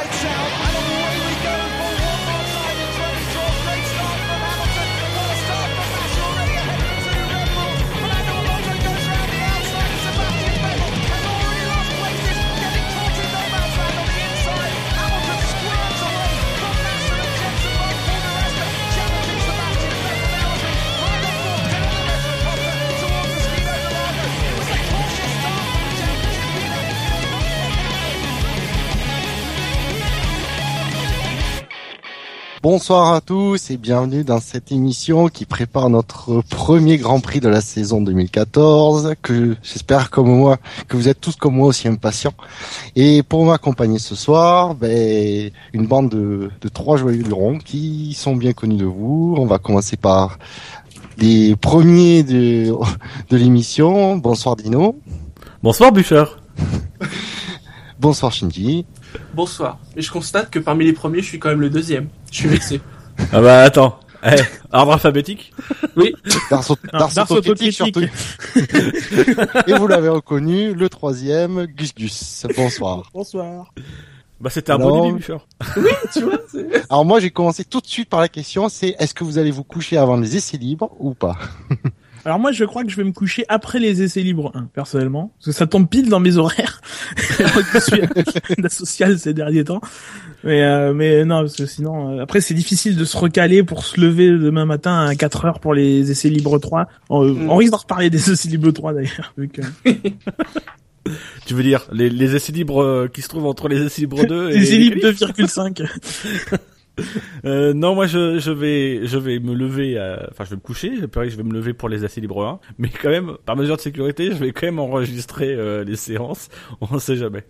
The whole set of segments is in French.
lights out, Bonsoir à tous et bienvenue dans cette émission qui prépare notre premier Grand Prix de la saison 2014, que j'espère comme moi, que vous êtes tous comme moi aussi impatients. Et pour m'accompagner ce soir, ben, une bande de, de trois joyeux lurons qui sont bien connus de vous. On va commencer par les premiers de, de l'émission. Bonsoir Dino. Bonsoir Bûcher. Bonsoir Shinji. Bonsoir. Et je constate que parmi les premiers, je suis quand même le deuxième. Je suis vexé. Ah bah attends. Eh, ordre alphabétique Oui. Surtout. Et vous l'avez reconnu, le troisième, Gus Gus. Bonsoir. Bonsoir. Bah c'était un bon début Bûcher. tu vois, Alors moi j'ai commencé tout de suite par la question, c'est est-ce que vous allez vous coucher avant les essais libres ou pas? Alors moi, je crois que je vais me coucher après les essais libres 1, personnellement. Parce que ça tombe pile dans mes horaires. Qui suis la sociale ces derniers temps. Mais, euh, mais non, parce que sinon, euh, après c'est difficile de se recaler pour se lever demain matin à 4 heures pour les essais libres 3. On, euh, Mm. on risque d'en reparler des essais libres 3 d'ailleurs. que- Tu veux dire les, les essais libres euh, qui se trouvent entre les essais libres 2 et Les essais libres qualifs 2,5. Euh, non, moi je, je vais je vais me lever, enfin je vais me coucher. J'ai peur que je vais me lever pour les essais libres 1, mais quand même par mesure de sécurité, je vais quand même enregistrer euh, les séances. On sait jamais.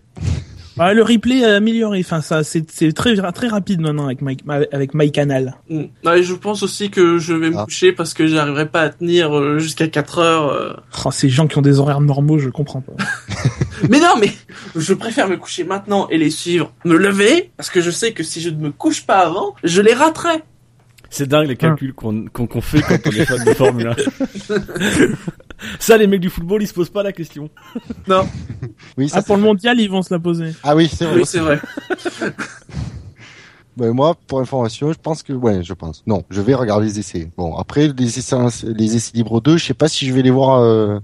Ah, le replay est amélioré. Enfin, ça, c'est c'est très très rapide maintenant avec My, avec MyCanal. Mm. Et je pense aussi que je vais me Ah. coucher parce que j'arriverai pas à tenir euh, jusqu'à 4 heures. euh. Oh, ces gens qui ont des horaires normaux, je comprends pas. Mais non, mais je préfère me coucher maintenant et les suivre. Me lever parce que je sais que si je ne me couche pas avant, je les raterai. C'est dingue les calculs qu'on qu'on qu'on fait quand on est fan de Formule 1. Ça, les mecs du football, ils se posent pas la question. Non, Oui, ça Ah, pour le mondial, ils vont se la poser. Ah oui, c'est vrai. oui, c'est vrai. Ben, moi, pour information, je pense que, ouais, je pense. Non, je vais regarder les essais. Bon, après, les essais, les essais libres 2, je sais pas si je vais les voir euh, euh,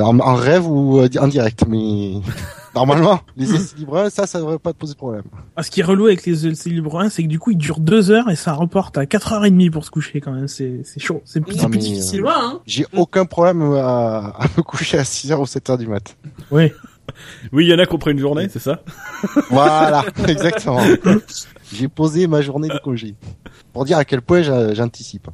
en, en rêve ou euh, en direct, mais normalement, les essais libres 1, ça, ça devrait pas te poser de problème. Ah, ce qui est relou avec les essais libres 1, c'est que du coup, ils durent deux heures et ça reporte à 4h30 pour se coucher quand même. C'est c'est chaud. C'est plus, Non, plus mais, difficile. Loin, hein. J'ai aucun problème à, à me coucher à 6h ou 7h du mat. Oui. Oui, il y en a qui ont pris une journée, c'est ça? Voilà, exactement. J'ai posé ma journée de congé. Pour dire à quel point j'a- j'anticipe.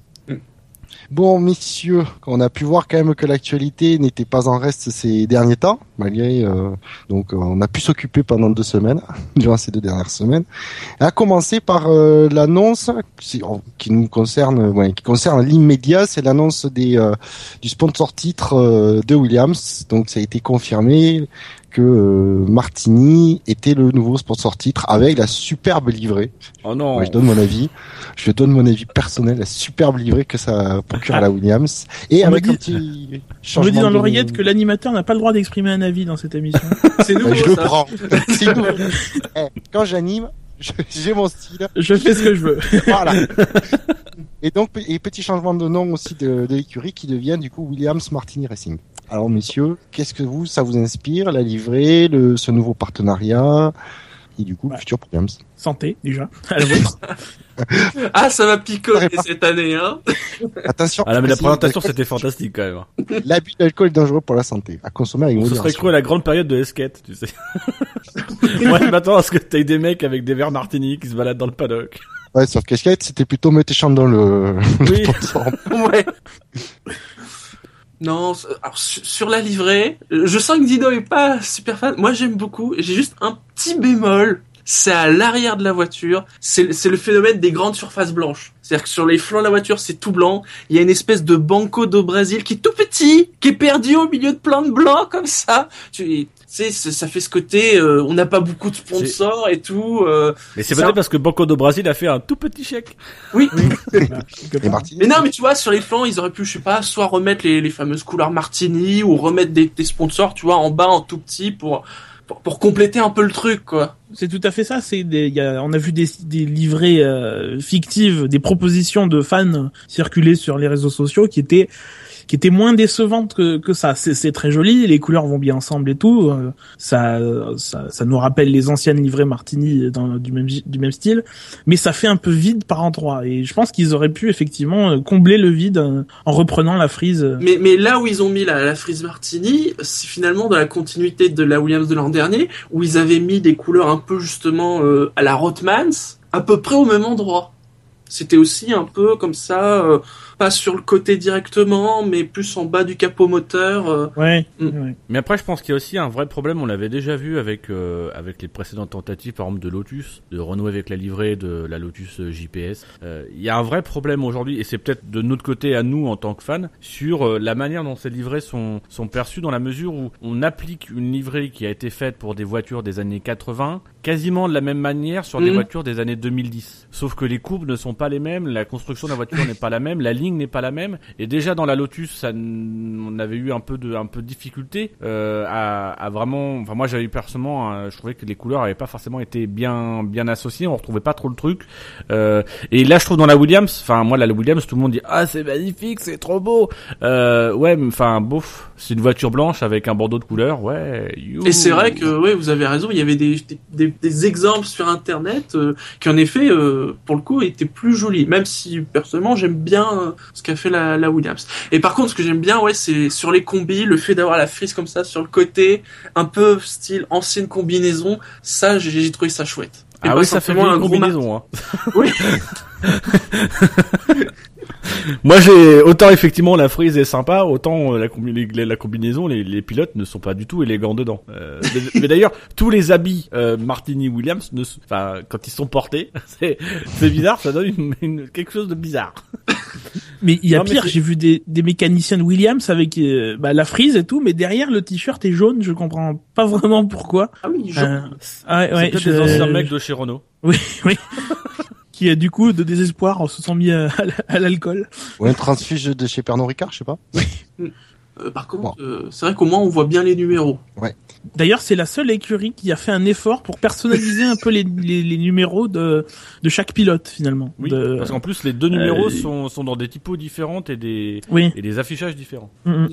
Bon, messieurs, on a pu voir quand même que l'actualité n'était pas en reste ces derniers temps, malgré euh, donc euh, on a pu s'occuper pendant deux semaines, durant ces deux dernières semaines. À commencer par euh, l'annonce qui, qui nous concerne, qui concerne l'immédiat, c'est l'annonce des euh, du sponsor titre de Williams. Donc ça a été confirmé que euh, Martini était le nouveau sponsor titre avec la superbe livrée. Oh non. Moi, je donne mon avis. Je donne mon avis personnel, la superbe livrée que ça procure à la Williams. Et On avec un dit- petit Je me dis dans de- l'oreillette que l'animateur n'a pas le droit d'exprimer un avis dans cette émission. C'est nouveau, je le prends. C'est nouveau. Eh, quand j'anime, je- j'ai mon style. je fais ce que je veux. Voilà. Et donc, et petit changement de nom aussi de, de l'écurie qui devient du coup Williams Martini Racing. Alors, messieurs, qu'est-ce que vous, ça vous inspire, la livrée, le, ce nouveau partenariat et du coup, le Ouais. futur Williams Santé, déjà. À la vôtre. Ah, ça va picoter cette année, hein. Attention. Ah là, mais la présentation c'était fantastique quand même. L'abus d'alcool est dangereux pour la santé. À consommer avec On se serait modération. cru à la grande période de Esquette, tu sais. Moi, je m'attends à ce que t'aies des mecs avec des verres martini qui se baladent dans le paddock? Ouais, sur Casquette, c'était plutôt météchant dans le, Oui. le sponsor. Ouais. Non, su- sur la livrée, euh, je sens que Dino est pas super fan. Moi, j'aime beaucoup. J'ai juste un petit bémol. C'est à l'arrière de la voiture. C'est c'est le phénomène des grandes surfaces blanches. C'est-à-dire que sur les flancs de la voiture, c'est tout blanc. Il y a une espèce de banco do Brésil qui est tout petit, qui est perdu au milieu de plein de blancs comme ça. Tu sais, ça fait ce côté, euh, on n'a pas beaucoup de sponsors et tout. euh, Mais c'est Ça- peut-être parce que Banco do Brasil a fait un tout petit chèque. oui. Mais non, mais tu vois, sur les flancs, ils auraient pu, je sais pas, soit remettre les, les fameuses couleurs Martini ou remettre des, des sponsors, tu vois, en bas en tout petit pour pour, pour compléter un peu le truc, quoi. C'est tout à fait ça. C'est des, on a vu des, des livrets euh, fictives, des propositions de fans circuler sur les réseaux sociaux qui étaient qui étaient moins décevantes que, que ça. C'est, très joli, les couleurs vont bien ensemble et tout. euh, ça, ça, ça nous rappelle les anciennes livrets Martini dans, du même du même style, mais ça fait un peu vide par endroits. Et je pense qu'ils auraient pu effectivement euh, combler le vide euh, en reprenant la frise. Mais, mais là où ils ont mis la, la frise Martini, c'est finalement dans la continuité de la Williams de l'an dernier, où ils avaient mis des couleurs un peu justement euh, à la Rothmans, à peu près au même endroit. C'était aussi un peu comme ça, euh, pas sur le côté directement, mais plus en bas du capot moteur. euh. Ouais. Mm. ouais. Mais après, je pense qu'il y a aussi un vrai problème. On l'avait déjà vu avec euh, avec les précédentes tentatives, par exemple de Lotus, de renouer avec la livrée de la Lotus euh, JPS. Euh, Il y a un vrai problème aujourd'hui, et c'est peut-être de notre côté à nous en tant que fans, sur euh, la manière dont ces livrées sont sont perçues dans la mesure où on applique une livrée qui a été faite pour des voitures des années 80 quasiment de la même manière sur des Mhm. voitures des années 2010. Sauf que les courbes ne sont pas les mêmes, la construction de la voiture n'est pas la même, la ligne n'est pas la même. Et déjà dans la Lotus, ça, on avait eu un peu de, un peu de difficulté euh, à, vraiment. Enfin moi j'avais eu personnellement, euh, je trouvais que les couleurs avaient pas forcément été bien, bien associées. On retrouvait pas trop le truc. Euh, et là je trouve dans la Williams, enfin moi la Williams, tout le monde dit ah c'est magnifique, c'est trop beau. Ouais, enfin bof, c'est une voiture blanche avec un bandeau de couleur. Ouais. you. Et c'est vrai que, ouais, vous avez raison, il y avait des, des, des- exemples sur Internet euh, qui, en effet, euh, pour le coup, étaient plus jolis. Même si, personnellement, j'aime bien euh, ce qu'a fait la, la Williams. Et par contre, ce que j'aime bien, ouais, c'est sur les combis, le fait d'avoir la frise comme ça sur le côté, un peu style ancienne combinaison, ça, j'ai trouvé ça chouette. Et Ah oui, ça fait une gros combinaison. Hein. Oui. Moi, j'ai autant effectivement la frise est sympa, autant euh, la, combi- les- la combinaison, les, les pilotes ne sont pas du tout élégants dedans. Euh, mais- mais d'ailleurs, tous les habits euh, Martini Williams, ne, enfin, quand ils sont portés, c'est bizarre, ça donne une, une- quelque chose de bizarre. Mais il y a Non, pire, j'ai vu des, des mécaniciens de Williams avec euh, bah, la frise et tout, mais derrière le t-shirt est jaune, je comprends pas vraiment pourquoi. Ah oui, je- Euh, ah ouais, c'est ouais, peut-être je- des anciens mecs de chez Renault. Oui, oui. Qui du coup de désespoir se sont mis à, à l'alcool. Ou un transfuge de chez Pernod Ricard, je sais pas. euh, par contre, euh, c'est vrai qu'au moins, on voit bien les numéros. D'ailleurs, c'est la seule écurie qui a fait un effort pour personnaliser un peu les, les, les numéros de, de chaque pilote finalement. Oui, De- parce qu'en plus, les deux numéros euh, sont, sont dans des typos différentes et des, Oui. et des affichages différents. Mm, mm.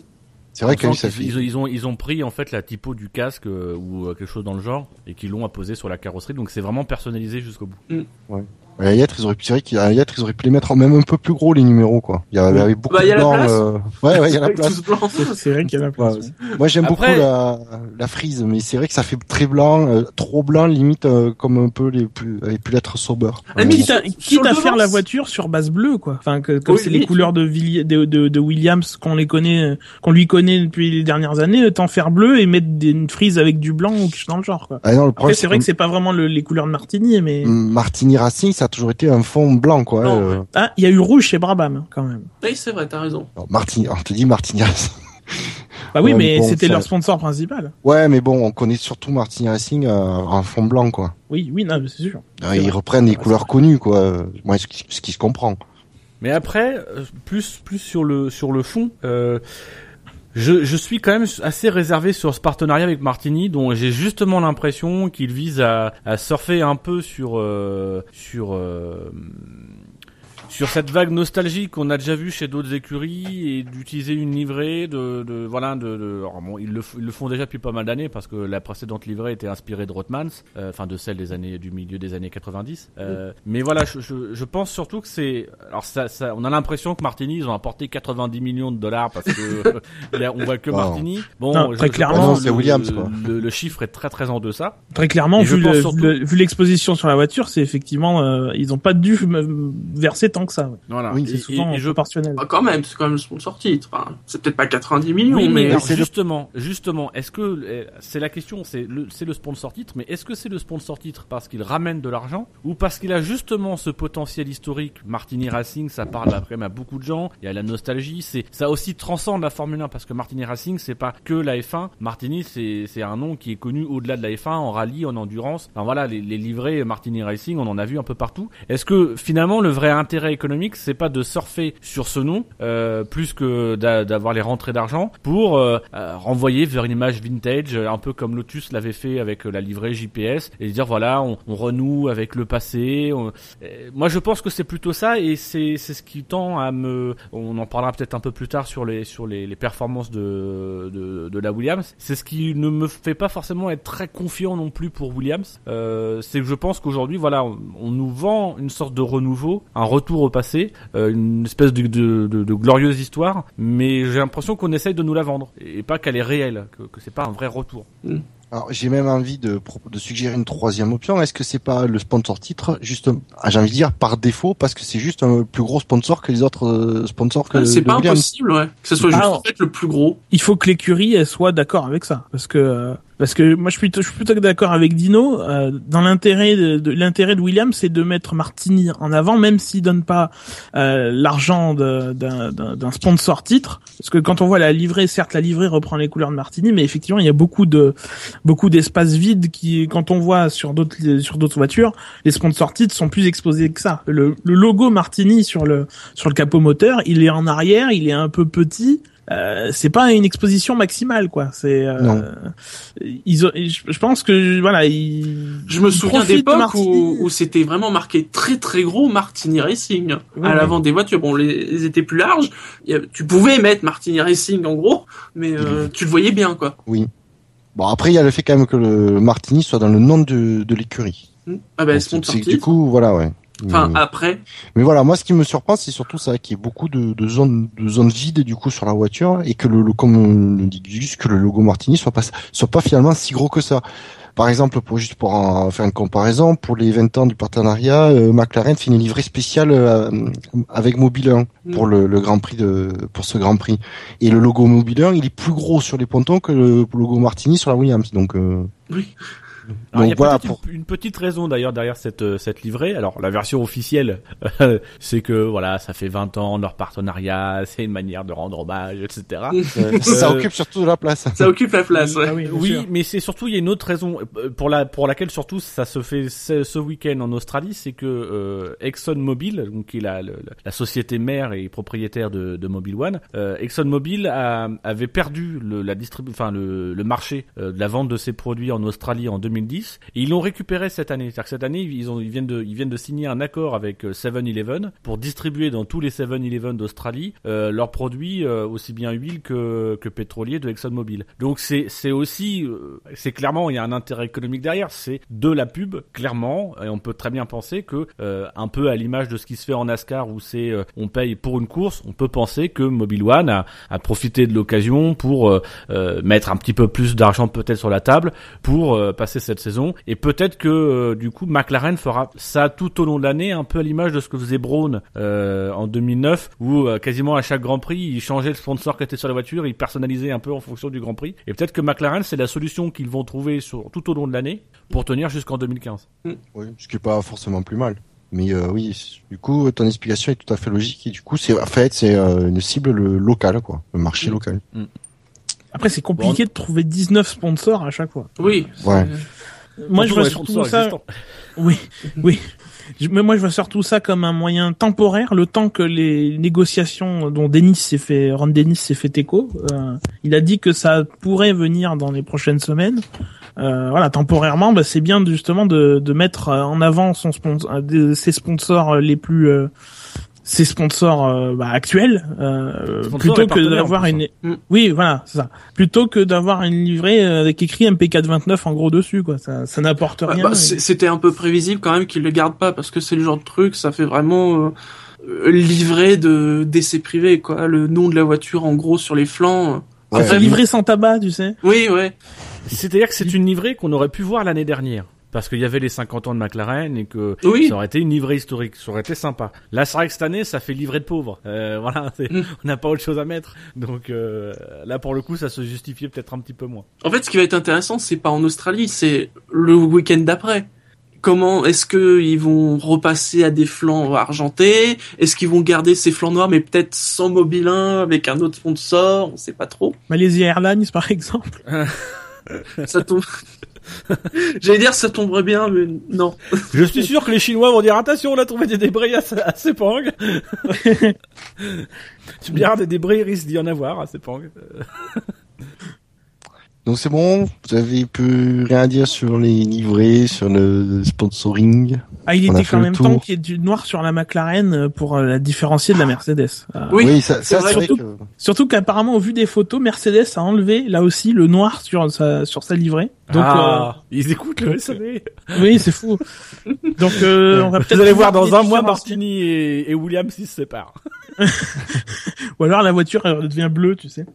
C'est vrai qu'ils- fait. ils, ils ont ils ont pris en fait la typo du casque euh, ou euh, quelque chose dans le genre et qu'ils l'ont apposé sur la carrosserie donc c'est vraiment personnalisé jusqu'au bout. Ouais, à Yêtre, ils auraient pu, c'est vrai qu'à Yêtre, ils auraient pu les mettre même un peu plus gros, les numéros, quoi. Il y avait, il y avait beaucoup Bah, il y a de la blanc, place. euh, Ouais, ouais, il y a la place. C'est- vrai qu'il y a la place. Ouais, Moi, j'aime Après- beaucoup la, la frise, mais c'est vrai que ça fait très blanc, euh, trop blanc, limite, euh, comme un peu les plus, les plus lettres sober. Ah, mais Ouais. Quitte à, quitte à faire devant, la voiture sur base bleue, quoi. Enfin, que, comme Oui, c'est les oui. couleurs de, Villi- de, de, de Williams qu'on les connaît, euh, qu'on lui connaît depuis les dernières années, autant faire bleu et mettre des, une frise avec du blanc ou quelque chose dans le genre, quoi. Ah non, le Après, c'est vrai que c'est pas vraiment le- les couleurs de Martini, mais Martini Racing, ça a toujours été un fond blanc, quoi. Non, euh. ah, il y a eu rouge chez Brabham quand même. Oui, c'est vrai, t'as raison. Alors, Martini, on te dit Martini Racing. Bah oui, Ouais, mais bon, c'était leur sponsor principal. Ouais, mais bon, on connaît surtout Martini Racing euh, en fond blanc, quoi. Oui, oui, non, mais c'est sûr. Euh, ils vrai. reprennent les Ouais, couleurs connues, quoi. euh, Moi, ce qui, ce qui se comprend. Mais après, euh, plus plus sur le sur le fond, euh, je je suis quand même assez réservé sur ce partenariat avec Martini, dont j'ai justement l'impression qu'il vise à à surfer un peu sur euh, sur euh, sur cette vague nostalgique qu'on a déjà vu chez d'autres écuries et d'utiliser une livrée de, de voilà de, de alors bon, ils le ils le font déjà depuis pas mal d'années parce que la précédente livrée était inspirée de Rothmans euh, enfin de celle des années du milieu des années 90 euh, mais voilà je, je, je pense surtout que c'est alors ça, ça on a l'impression que Martini ils ont apporté 90 millions de dollars parce que là, on voit que Wow. Martini bon Non, je- très je clairement, non, le- Williams, quoi. le, le chiffre est très très en deçà Très clairement, Et vu pense le- surtout- le- vu l'exposition sur la voiture, c'est effectivement, euh, ils ont pas dû euh, verser tant que ça. ouais. voilà Oui, C'est souvent et, et je proportionnel. Bah, quand même, c'est quand même le sponsor titre. Enfin, c'est peut-être pas 90 millions, Oui, mais, mais alors, justement, justement, est-ce que euh, c'est la question, c'est le, c'est le sponsor titre, mais est-ce que c'est le sponsor titre parce qu'il ramène de l'argent ou parce qu'il a justement ce potentiel historique? Martini Racing, ça parle même à beaucoup de gens. Il y a la nostalgie, c'est ça aussi transcende la Formule 1 parce que Martini Racing, c'est pas que la F1. Martini, c'est c'est un nom qui est connu au-delà de la F1 en rallye, en endurance. Enfin voilà, les, les livrets Martini Racing, on en a vu un peu partout. Est-ce que finalement le vrai intérêt économique, c'est pas de surfer sur ce nom, euh, plus que d'a- d'avoir les rentrées d'argent, pour euh, euh, renvoyer vers une image vintage, un peu comme Lotus l'avait fait avec la livrée JPS, et dire voilà, on, renoue avec le passé. moi, je pense que c'est plutôt ça, et c'est ce qui tend à me. On en parlera peut-être un peu plus tard sur les sur les, performances de, de la Williams. C'est ce qui ne me fait pas forcément être très confiant non plus pour Williams. C'est que je pense qu'aujourd'hui, voilà, on, on nous vend une sorte de renouveau, un retour au passé, euh, une espèce de, de, de, de glorieuse histoire, mais j'ai l'impression qu'on essaye de nous la vendre et pas qu'elle est réelle, que, que c'est pas un vrai retour. Alors, j'ai même envie de, suggérer une troisième option. Est-ce que c'est pas le sponsor titre, juste, ah, j'ai envie de dire par défaut, parce que c'est juste un plus gros sponsor que les autres euh, sponsors que c'est de pas Williams. impossible, ouais. Que ce soit juste Ah, en fait le plus gros. il faut que l'écurie elle soit d'accord avec ça parce que euh, parce que moi je suis plutôt, je plutôt d'accord avec Dino euh, dans l'intérêt de, de- l'intérêt de Williams c'est de mettre Martini en avant même s'il donne pas euh, l'argent d'un sponsor titre. Parce que quand on voit la livrée certes la livrée reprend les couleurs de Martini mais effectivement il y a beaucoup de beaucoup d'espaces vides qui quand on voit sur d'autres sur d'autres voitures les sponsors titres sont plus exposés que ça. Le, le logo Martini sur le sur le capot moteur il est en arrière il est un peu petit euh, c'est pas une exposition maximale quoi c'est euh, Non. ils ont- je pense que voilà ils Je me ils souviens Martini. où, où c'était vraiment marqué très très gros Martini Racing Ouais, à ouais. l'avant des voitures. Bon, les, les étaient plus larges. Il y a- tu pouvais mettre Martini Racing en gros, mais euh, tu le voyais bien quoi. Oui. Bon, après, il y a le fait quand même que le Martini soit dans le nom de, de l'écurie. Ah ben, Donc, du coup, voilà, ouais. Enfin, Mais- après, Mais voilà, moi, ce qui me surprend, c'est surtout ça, qu'il y ait beaucoup de, de zones, de zones vides du coup sur la voiture et que le, le comme on le dit juste que le logo Martini soit pas, soit pas finalement si gros que ça. Par exemple, pour juste pour en faire une comparaison, pour les 20 ans du partenariat, euh, McLaren fait une livrée spéciale euh, avec Mobile 1 pour le, le Grand Prix de, pour ce Grand Prix. Et le logo Mobile 1, il est plus gros sur les pontons que le logo Martini sur la Williams. Donc, euh, oui. Alors, il y a voilà. peut-être Pour... une, une petite raison d'ailleurs derrière cette euh, cette livrée. Alors la version officielle, c'est que voilà, ça fait 20 ans leur partenariat, c'est une manière de rendre hommage, etc. ça Euh, occupe surtout de la place. Ça occupe la place, ouais. Ah oui, Oui, mais c'est surtout il y a une autre raison euh, pour la pour laquelle surtout ça se fait ce, ce week-end en Australie, c'est que euh, ExxonMobil, donc qui est la, la, la société mère et propriétaire de, de Mobile One, euh, ExxonMobil a, avait perdu le, la distribu enfin le, le marché euh, de la vente de ses produits en Australie en 2010 et ils l'ont récupéré cette année. C'est-à-dire que cette année ils viennent de signer un accord avec euh, 7-Eleven pour distribuer dans tous les 7-Eleven d'Australie euh, leurs produits euh, aussi bien huile que que pétrolier de ExxonMobil. Donc c'est aussi euh, c'est clairement il y a un intérêt économique derrière, c'est de la pub clairement et on peut très bien penser que euh, un peu à l'image de ce qui se fait en NASCAR où c'est euh, on paye pour une course, on peut penser que Mobile One a, a profité de l'occasion pour euh, euh, mettre un petit peu plus d'argent peut-être sur la table pour euh, passer cette saison et peut-être que euh, du coup McLaren fera ça tout au long de l'année un peu à l'image de ce que faisait Braun euh, en 2009 où euh, quasiment à chaque Grand Prix il changeait le sponsor qui était sur la voiture, il personnalisait un peu en fonction du Grand Prix et peut-être que McLaren c'est la solution qu'ils vont trouver sur tout au long de l'année pour tenir jusqu'en 2015. Oui, ce qui est pas forcément plus mal. Mais euh, oui, du coup, ton explication est tout à fait logique. Et du coup, c'est en fait, c'est euh, une cible le local, quoi, le marché Mm. local. Après c'est compliqué de trouver 19 sponsors à chaque fois Oui. Ouais. moi je vois surtout ça existants. Oui, oui. Mais moi, je vois surtout ça comme un moyen temporaire, le temps que les négociations dont Denis s'est fait, Ron Dennis s'est fait écho. euh, il a dit que ça pourrait venir dans les prochaines semaines. Euh, voilà, temporairement, bah, c'est bien justement de, de mettre euh, en avant son sponsor, euh, ses sponsors les plus, euh, ses sponsors euh, bah, actuels, euh, Sponsors plutôt que d'avoir une. hein. Mm. Oui, voilà, c'est ça. Plutôt que d'avoir une livrée euh, avec écrit MP429 en gros dessus, quoi. Ça, ça n'apporte rien. bah, et- c'est- C'était un peu prévisible quand même qu'ils le gardent pas parce que c'est le genre de truc, ça fait vraiment euh, euh, livret de d'essai privé quoi, le nom de la voiture en gros sur les flancs. Ouais, Enfin, lui- livré sans tabac, tu sais. Oui, ouais. C'est-à-dire que c'est une livrée qu'on aurait pu voir l'année dernière. Parce qu'il y avait les 50 ans de McLaren et que Oui. ça aurait été une livrée historique, ça aurait été sympa. Là, c'est vrai que cette année, ça fait livrée de pauvres. Euh, voilà, Mm. on n'a pas autre chose à mettre. Donc euh, là, pour le coup, ça se justifiait peut-être un petit peu moins. En fait, ce qui va être intéressant, c'est pas en Australie, c'est le week-end d'après. Comment est-ce que ils vont repasser à des flancs argentés? Est-ce qu'ils vont garder ces flancs noirs, mais peut-être sans mobilin avec un autre sponsor? On sait pas trop. Malaysia Airlines, par exemple. Ça tombe. J'allais dire ça tomberait bien, mais non. Je suis sûr que les Chinois vont dire attention, on a trouvé des débris à, à Sepang. tu me diras des débris, il risque d'y en avoir à Sepang. Euh, Donc c'est bon, vous avez pu rien dire sur les livrets, sur le sponsoring. Ah, il On était quand même temps qu'il y ait du noir sur la McLaren euh, pour euh, la différencier de la Mercedes. Ah. Oui, ça, ça vrai. c'est vrai surtout- que... Surtout qu'apparemment, au vu des photos, Mercedes a enlevé là aussi le noir sur sa sur sa livrée. Donc ah, ils écoutent le SAV. euh, oui, c'est fou. Donc euh, on va peut-être Vous allez voir dans un mois. Martini et, et Williams ils se séparent. Ou alors la voiture elle devient bleue, tu sais.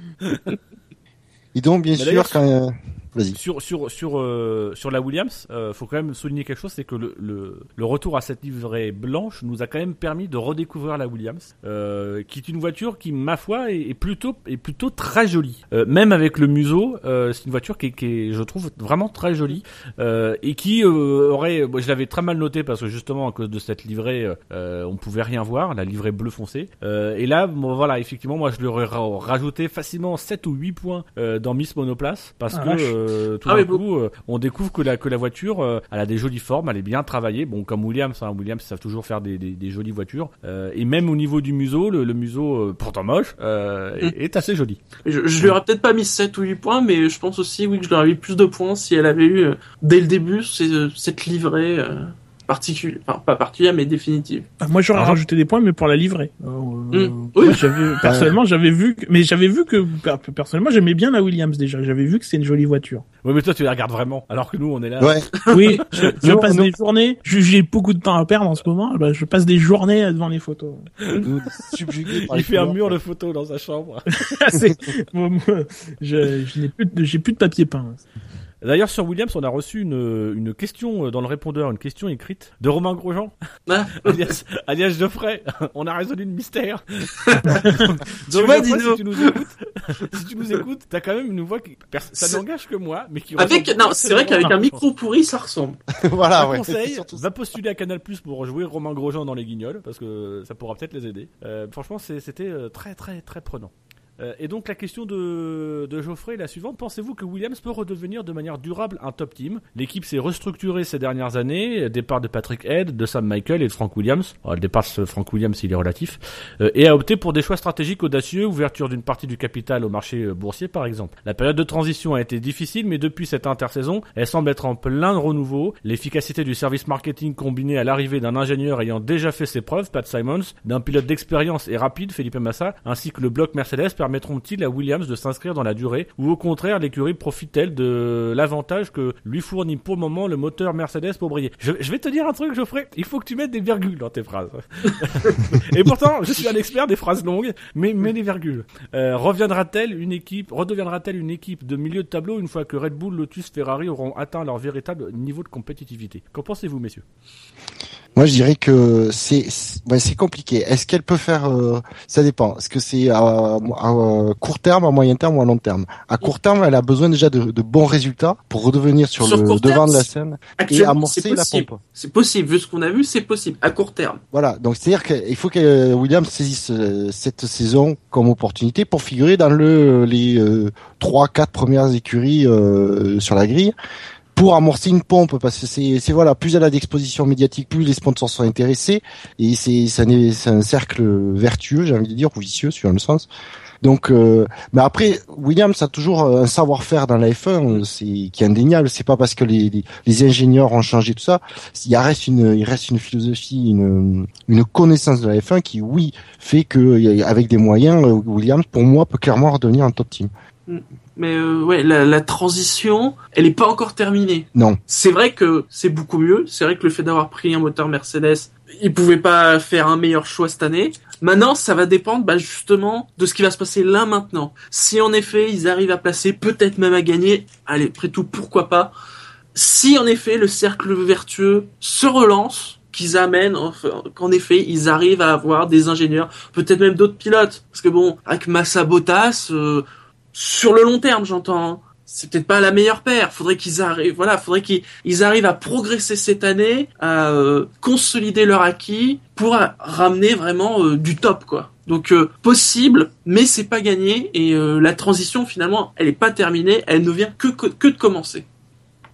Et donc bien Mais sûr quand... Vas-y. Sur sur sur euh, sur la Williams, euh, faut quand même souligner quelque chose, c'est que le, le le retour à cette livrée blanche nous a quand même permis de redécouvrir la Williams, euh, qui est une voiture qui, ma foi, est, est plutôt est plutôt très jolie. Euh, même avec le museau, euh, c'est une voiture qui est, qui est, je trouve, vraiment très jolie euh, et qui euh, aurait, moi, je l'avais très mal noté parce que justement à cause de cette livrée, euh, on pouvait rien voir, la livrée bleu foncé. Euh, et là, bon, voilà, effectivement, moi je lui aurais ra- rajouté facilement 7 ou 8 points euh, dans Miss Monoplace parce Ah, que vache. euh, tout Ah d'un coup, euh, on découvre que la que la voiture, euh, elle a des jolies formes, elle est bien travaillée. Bon, comme Williams, hein, Williams savent toujours faire des, des, des jolies voitures. Euh, et même au niveau du museau, le, le museau euh, pourtant moche euh, Mm. est, est assez joli. Je, je lui aurais peut-être pas mis 7 ou 8 points, mais je pense aussi oui que je lui aurais mis plus de points si elle avait eu euh, dès le début cette livrée euh, particulière, enfin pas particulière mais définitive. Ah, moi j'aurais Alors- rajouté des points, mais pour la livrée. Euh, Mm. Oui. j'avais personnellement j'avais vu, que- mais j'avais vu que per- personnellement j'aimais bien la Williams déjà. J'avais vu que c'était une jolie voiture. Ouais, mais toi, tu la regardes vraiment, alors que nous, on est là. Ouais. Oui, je, passe non. des journées. J'ai beaucoup de temps à perdre en ce moment. bah, je passe des journées devant les photos. Par Il les fait un mur de photos dans sa chambre. C'est- moi, je, je n'ai plus, de- j'ai plus de papier peint. D'ailleurs, sur Williams, on a reçu une, une question euh, dans le répondeur, une question écrite de Romain Grosjean, Ah, alias, alias Geoffrey. On a résolu le mystère. Tu vois, Dino. si tu nous écoutes, si tu nous écoutes, t'as quand même une voix qui, ça n'engage que moi, mais qui avec non, c'est vrai qu'avec un micro pourri ça ressemble. voilà, Un ouais. conseil, va postuler à Canal Plus pour jouer Romain Grosjean dans les Guignols parce que ça pourra peut-être les aider. Euh, franchement, c'était euh, très très très prenant. Euh, et donc la question de, Geoffrey est la suivante. Pensez-vous que Williams peut redevenir de manière durable un top team? L'équipe s'est restructurée ces dernières années. Départ de Patrick Head, de Sam Michael et de Frank Williams. Le départ de Frank Williams, il est relatif. Euh, et a opté pour des choix stratégiques audacieux, ouverture d'une partie du capital au marché euh, boursier par exemple. La période de transition a été difficile, mais depuis cette intersaison, elle semble être en plein renouveau. L'efficacité du service marketing combinée à l'arrivée d'un ingénieur ayant déjà fait ses preuves, Pat Simons, d'un pilote d'expérience et rapide, Felipe Massa, ainsi que le bloc Mercedes permettront-ils à Williams de s'inscrire dans la durée, ou au contraire l'écurie profite-t-elle de l'avantage que lui fournit pour le moment le moteur Mercedes pour briller? Je, vais te dire un truc, Geoffrey, il faut que tu mettes des virgules dans tes phrases. et pourtant, je suis un expert des phrases longues, mais mets des virgules. Euh, reviendra-t-elle une équipe, redeviendra-t-elle une équipe de milieu de tableau une fois que Red Bull, Lotus, Ferrari auront atteint leur véritable niveau de compétitivité? Qu'en pensez-vous, messieurs? Moi, je dirais que c'est c'est ouais, c'est compliqué. Est-ce qu'elle peut faire euh, Ça dépend. Est-ce que c'est à, à court terme, à moyen terme ou à long terme? À court terme, elle a besoin déjà de, de bons résultats pour redevenir sur, Sur le terme, devant de la scène et amorcer la possible. pompe. C'est possible, vu ce qu'on a vu, c'est possible à court terme. Voilà. Donc c'est-à-dire qu'il faut que euh, Williams saisisse euh, cette saison comme opportunité pour figurer dans le les euh, trois, quatre premières écuries euh, sur la grille pour amorcer une pompe parce que c'est voilà plus elle a d'exposition médiatique plus les sponsors sont intéressés et c'est c'est un, cercle vertueux j'ai envie de dire ou vicieux suivant le sens. Donc euh, mais après Williams a toujours un savoir-faire dans la F1 euh, c'est qui est indéniable. C'est pas parce que les, les les ingénieurs ont changé tout ça. Il reste une il reste une philosophie une une connaissance de la F1 qui oui fait que avec des moyens euh, Williams pour moi peut clairement redevenir un top team Mais euh, ouais, la, la transition, elle est pas encore terminée. non C'est vrai que c'est beaucoup mieux. C'est vrai que le fait d'avoir pris un moteur Mercedes, ils pouvaient pas faire un meilleur choix cette année. Maintenant, ça va dépendre bah, justement de ce qui va se passer là maintenant. Si en effet ils arrivent à placer, peut-être même à gagner, allez, après tout, pourquoi pas. Si en effet le cercle vertueux se relance, qu'ils amènent, enfin, qu'en effet ils arrivent à avoir des ingénieurs, peut-être même d'autres pilotes. Parce que bon, avec Massa Bottas, euh, sur le long terme, j'entends. hein, C'est peut-être pas la meilleure paire. Faudrait qu'ils arrivent, voilà, faudrait qu'ils ils arrivent à progresser cette année, à euh, consolider leur acquis pour ramener vraiment euh, du top, quoi. Donc euh, possible, mais c'est pas gagné et euh, la transition finalement, elle est pas terminée, elle ne vient que que, que de commencer.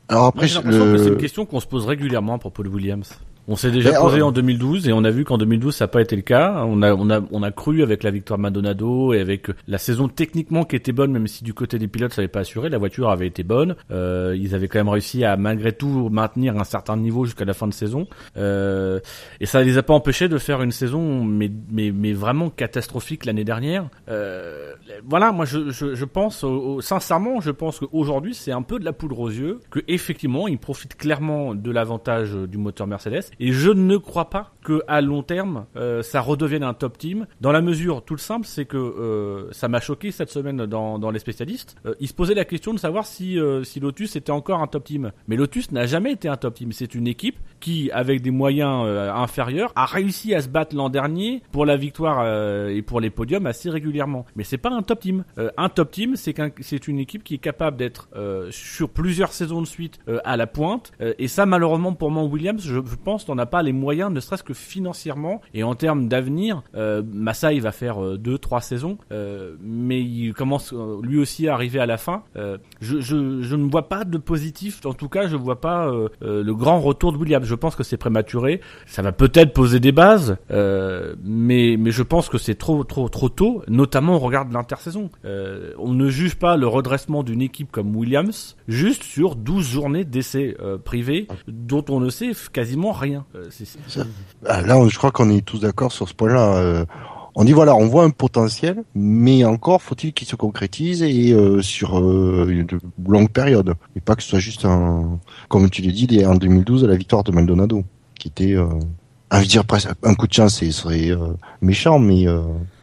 Alors après, j'ai l'impression que c'est une question qu'on se pose régulièrement à propos de Williams. On s'est déjà Mais, posé en 2012 et on a vu qu'en 2012 ça n'a pas été le cas. On a on a on a cru avec la victoire de Maldonado et avec la saison techniquement qui était bonne, même si du côté des pilotes ça n'avait pas assuré, la voiture avait été bonne. Euh, ils avaient quand même réussi à malgré tout maintenir un certain niveau jusqu'à la fin de saison. Euh, et ça les a pas empêchés de faire une saison mais mais mais vraiment catastrophique l'année dernière. Euh, voilà, moi je je, je pense au- au- sincèrement, je pense qu'aujourd'hui c'est un peu de la poudre aux yeux, que effectivement ils profitent clairement de l'avantage du moteur Mercedes et je ne crois pas que à long terme euh, ça redevienne un top team. Dans la mesure, tout le simple, c'est que euh, ça m'a choqué cette semaine dans, dans les spécialistes. Euh, ils se posaient la question de savoir si euh, si Lotus était encore un top team. Mais Lotus n'a jamais été un top team. C'est une équipe qui, avec des moyens euh, inférieurs, a réussi à se battre l'an dernier pour la victoire euh, et pour les podiums assez régulièrement. Mais c'est pas un top team. Euh, un top team, c'est c'est une équipe qui est capable d'être sur plusieurs saisons de suite à la pointe. Et ça, malheureusement pour moi, Williams, je, pense, n'en a pas les moyens, ne serait-ce que financièrement et en termes d'avenir. Massa, il va faire deux, trois saisons, mais il commence lui aussi à arriver à la fin. Je, ne vois pas de positif. En tout cas, je vois pas le grand retour de Williams. Je pense que c'est prématuré. Ça va peut-être poser des bases, euh, mais mais je pense que c'est trop trop trop tôt. Notamment au regard de l'intersaison. Euh, on ne juge pas le redressement d'une équipe comme Williams juste sur 12 journées d'essais euh, privés dont on ne sait quasiment rien. Euh, Ah, Là, je crois qu'on est tous d'accord sur ce point-là. On dit voilà, on voit un potentiel, mais encore faut-il qu'il se concrétise et euh, sur euh, une longue période, et pas que ce soit juste un, comme tu l'as dit, en 2012 la victoire de Maldonado, qui était, euh, à dire presque un coup de chance, ce serait euh, méchant, mais euh,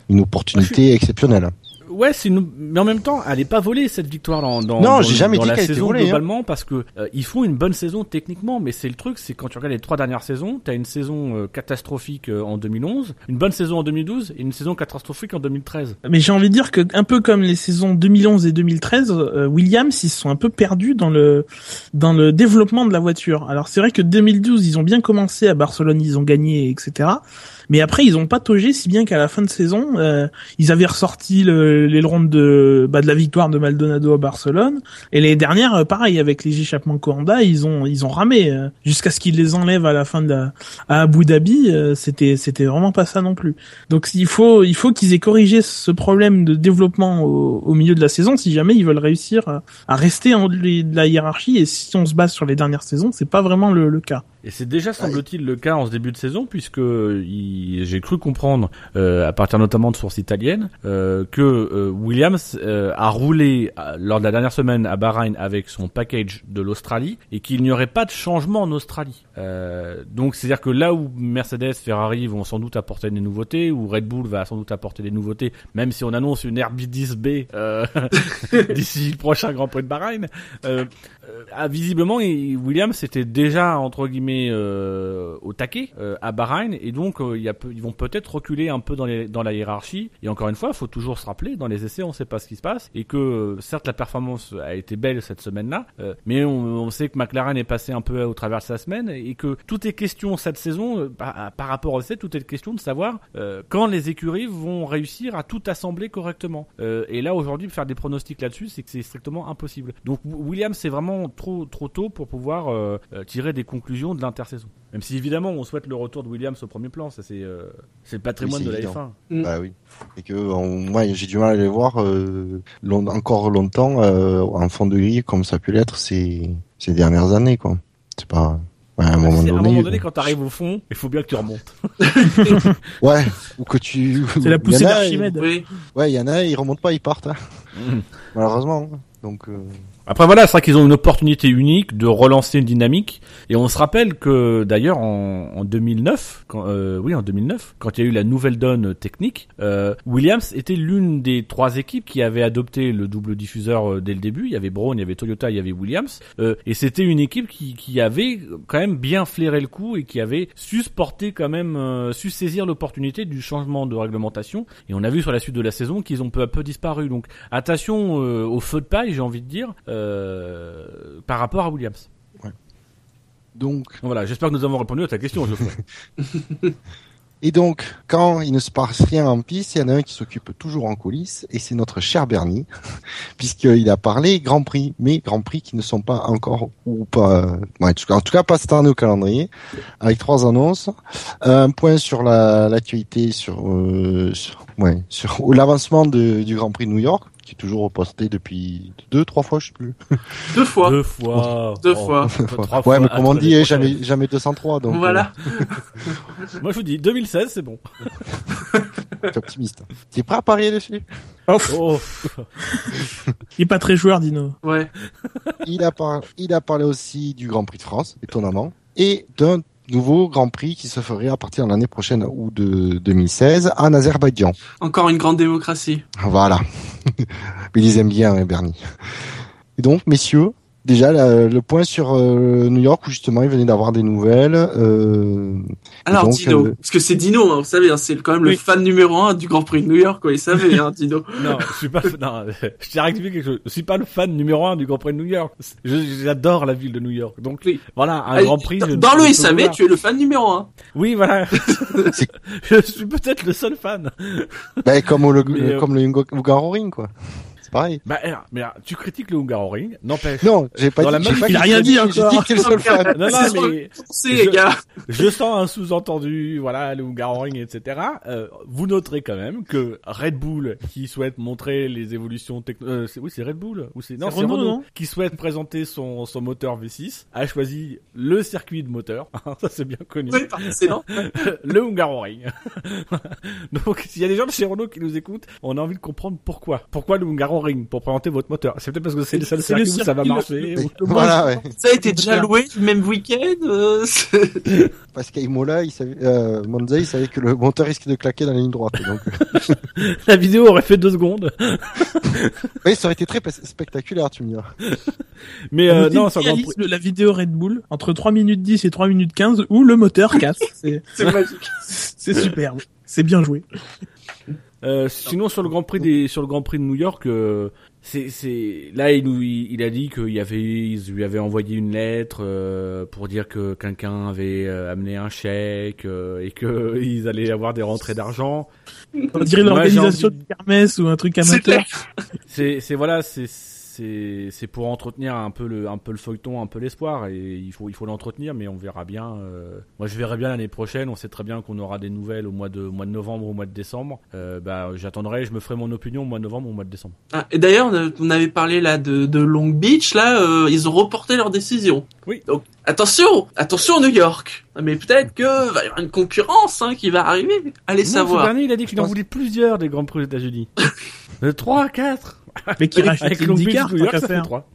une opportunité exceptionnelle. Ouais, c'est une... mais en même temps, elle est pas volée cette victoire dans, dans, Non, dans- j'ai jamais dans dit la qu'elle était saison volée, hein. globalement parce que euh, ils font une bonne saison techniquement, mais c'est le truc, c'est quand tu regardes les trois dernières saisons, t'as une saison euh, catastrophique euh, en 2011, une bonne saison en 2012 et une saison catastrophique en 2013. Mais j'ai envie de dire que un peu comme les saisons 2011 et 2013, euh, Williams ils se sont un peu perdus dans le dans le développement de la voiture. Alors c'est vrai que 2012 ils ont bien commencé à Barcelone, ils ont gagné etc. Mais après ils ont pas taugé si bien qu'à la fin de saison euh, ils avaient ressorti le- l'aileron de bah, de la victoire de Maldonado à Barcelone et les dernières euh, pareil avec les échappements Coanda ils ont ils ont ramé euh, jusqu'à ce qu'ils les enlèvent à la fin de la, à Abu Dhabi euh, c'était c'était vraiment pas ça non plus. Donc il faut il faut qu'ils aient corrigé ce problème de développement au, au milieu de la saison si jamais ils veulent réussir à, à rester en de la hiérarchie et si on se base sur les dernières saisons c'est pas vraiment le, le cas. Et c'est déjà semble-t-il le cas en ce début de saison puisque il- j'ai cru comprendre euh, à partir notamment de sources italiennes euh, que euh, Williams a roulé lors de la dernière semaine à Bahreïn avec son package de l'Australie et qu'il n'y aurait pas de changement en Australie. Donc c'est-à-dire que là où Mercedes, Ferrari vont sans doute apporter des nouveautés, ou Red Bull va sans doute apporter des nouveautés, même si on annonce une RB10B euh, d'ici le prochain Grand Prix de Bahreïn, ah, visiblement, il- Williams était déjà entre guillemets euh, au taquet euh, à Bahreïn et donc euh, ils vont peut-être reculer un peu dans, la hiérarchie. Et encore une fois, il faut toujours se rappeler dans les essais, on ne sait pas ce qui se passe et que certes la performance a été belle cette semaine-là, euh, mais on, sait que McLaren est passé un peu au travers de sa semaine et que tout est question cette saison par, rapport au essai, tout est question de savoir quand les écuries vont réussir à tout assembler correctement. Et là aujourd'hui, faire des pronostics là-dessus, c'est que c'est strictement impossible. Donc Williams, c'est vraiment trop trop tôt pour pouvoir tirer des conclusions de l'intersaison. Même si évidemment on souhaite le retour de Williams au premier plan, ça c'est euh, c'est le patrimoine Oui, de la évident. F1. Mm. Bah oui. Et que on- moi j'ai du mal à les voir euh, long- encore longtemps euh, en fond de grille comme ça a pu l'être ces ces dernières années quoi. C'est pas ouais, à un moment C'est- à un donné. moment donné, quand t'arrives au fond, il faut bien que tu remontes. Ouais, ou que tu. C'est la poussée d'Archimède. Oui. Ouais, il y en a, ils remontent pas, ils partent. hein. Malheureusement. Donc. Après voilà, c'est vrai qu'ils ont une opportunité unique de relancer une dynamique. Et on se rappelle que d'ailleurs en, en 2009, quand, euh, oui en 2009, quand il y a eu la nouvelle donne technique, euh, Williams était l'une des trois équipes qui avait adopté le double diffuseur euh, dès le début. Il y avait Brown, il y avait Toyota, il y avait Williams, Euh, et c'était une équipe qui, qui avait quand même bien flairé le coup et qui avait su porter quand même, euh, su saisir l'opportunité du changement de réglementation. Et on a vu sur la suite de la saison qu'ils ont peu à peu disparu. Donc attention euh, au feu de paille, j'ai envie de dire, euh, par rapport à Williams. Donc. Donc voilà, j'espère que nous avons répondu à ta question. Et donc, quand il ne se passe rien en piste, il y en a un qui s'occupe toujours en coulisses, et c'est notre cher Bernie, puisqu'il a parlé Grand Prix, mais Grand Prix qui ne sont pas encore, ou pas, en tout cas- en tout cas pas cette année au calendrier, avec trois annonces. Un point sur la- l'actualité, sur, euh, sur, ouais, sur l'avancement du Grand Prix de New York, qui est toujours reposté depuis deux, trois fois, je sais plus. Deux fois. Deux fois. Deux Oh, fois. trois ouais, fois. mais comme on dit, eh, jamais, jamais 203, donc. voilà. Moi, je vous dis, 2016, c'est bon. euh, t'es optimiste. T'es prêt à parier dessus? Oh, Oh. il est pas très joueur, Dino. Ouais. Il a, par- il a parlé aussi du Grand Prix de France, étonnamment, et d'un nouveau Grand Prix qui se ferait à partir de l'année prochaine ou de 2016 en Azerbaïdjan. Encore une grande démocratie. Voilà. Ils aiment bien, hein, Bernie. Et donc, messieurs, déjà la- le point sur euh, New York où justement il venait d'avoir des nouvelles. Euh, Alors donc, Dino, euh, parce que c'est Dino, hein, vous savez, hein, c'est quand même le fan numéro un du Grand Prix de New York, quoi. Il savait, hein, Dino. Non, je suis pas, non, je tiens à rectifier quelque chose. Je suis pas le fan numéro un du Grand Prix de New York. J'adore la ville de New York. Donc, Oui. voilà, un Allez, Grand Prix. je Dans le SAV, tu es le fan numéro un. Oui, voilà. Je suis peut-être le seul fan. ben, comme le, Mais, euh, comme le Hungaroring, quoi. Pareil. Bah, alors, mais alors, tu critiques le Hungaroring, n'empêche. Non, j'ai pas Dans la dit. même- j'ai pas il a rien dit j'ai dit encore. que t'es le seul fan. Non, non, mais C'est les Je- gars. je sens un sous-entendu, voilà, le Hungaroring, etc. Euh, vous noterez quand même que Red Bull, qui souhaite montrer les évolutions techno... euh, c'est- oui, c'est Red Bull ou c'est non, C'est Renault, Renault, non qui souhaite présenter son son moteur V6, a choisi le circuit de moteur. Ça c'est bien connu. Oui, non. le Hungaroring. Donc, s'il y a des gens de chez Renault qui nous écoutent, on a envie de comprendre pourquoi. Pourquoi le Hungaroring Pour présenter votre moteur. C'est peut-être parce que c'est le seul circuit où ça va marcher. le- ou- le- Voilà, ouais. Ça a été déjà loué le même week-end. euh, Parce qu'à Imola, il savait, euh, Monza, il savait que le moteur risquait de claquer dans la ligne droite. Donc, La vidéo aurait fait deux secondes. oui, ça aurait été très spectaculaire, tu me diras. Mais euh, non, la vidéo Red Bull entre 3 minutes 10 et 3 minutes 15 où le moteur casse. C'est, c'est magique. c'est superbe. C'est bien joué. Euh, sinon sur le Grand Prix des sur le Grand Prix de New York, euh, c'est c'est là il nous il, a dit qu'il y avait ils lui avaient envoyé une lettre euh, pour dire que quelqu'un avait euh, amené un chèque euh, et que ils allaient avoir des rentrées d'argent. On dirait j'ai envie de kermesse ou un truc amateur. C'est c'est voilà c'est c'est c'est pour entretenir un peu le un peu le feuilleton, un peu l'espoir et il faut il faut l'entretenir mais on verra bien. euh, Moi je verrai bien l'année prochaine. On sait très bien qu'on aura des nouvelles au mois de au mois de novembre, au mois de décembre. Euh, bah j'attendrai, je me ferai mon opinion au mois de novembre, au mois de décembre. Ah, et d'ailleurs, on avait parlé là de, de Long Beach. Là, euh, ils ont reporté leur décision. Oui. Donc attention, attention New York. Ah, Mais peut-être que va y avoir une concurrence hein, qui va arriver. Allez Non, savoir. ce dernier, il a dit qu'il en pense- voulait plusieurs des Grands Prix États-Unis. Euh, Trois, quatre. Mais qui rachète l'IndyCar, trois.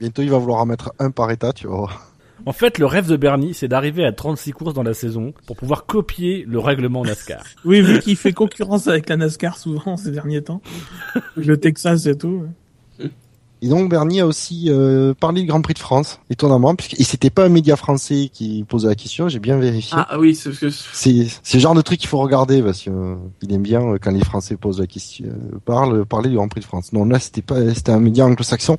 Bientôt, il va vouloir en mettre un par état, tu vas voir. En fait, le rêve de Bernie, c'est d'arriver à 36 courses dans la saison pour pouvoir copier le règlement NASCAR. Oui, vu qu'il fait concurrence avec la NASCAR souvent ces derniers temps. Le Texas et tout. Et donc Bernie a aussi euh, parlé du Grand Prix de France, étonnamment, puisque et c'était pas un média français qui posait la question, j'ai bien vérifié. Ah oui, c'est que C'est c'est le genre de truc qu'il faut regarder parce que euh, il aime bien euh, quand les Français posent la question, euh, parlent parler du Grand Prix de France. Non, là c'était pas c'était un média anglo-saxon.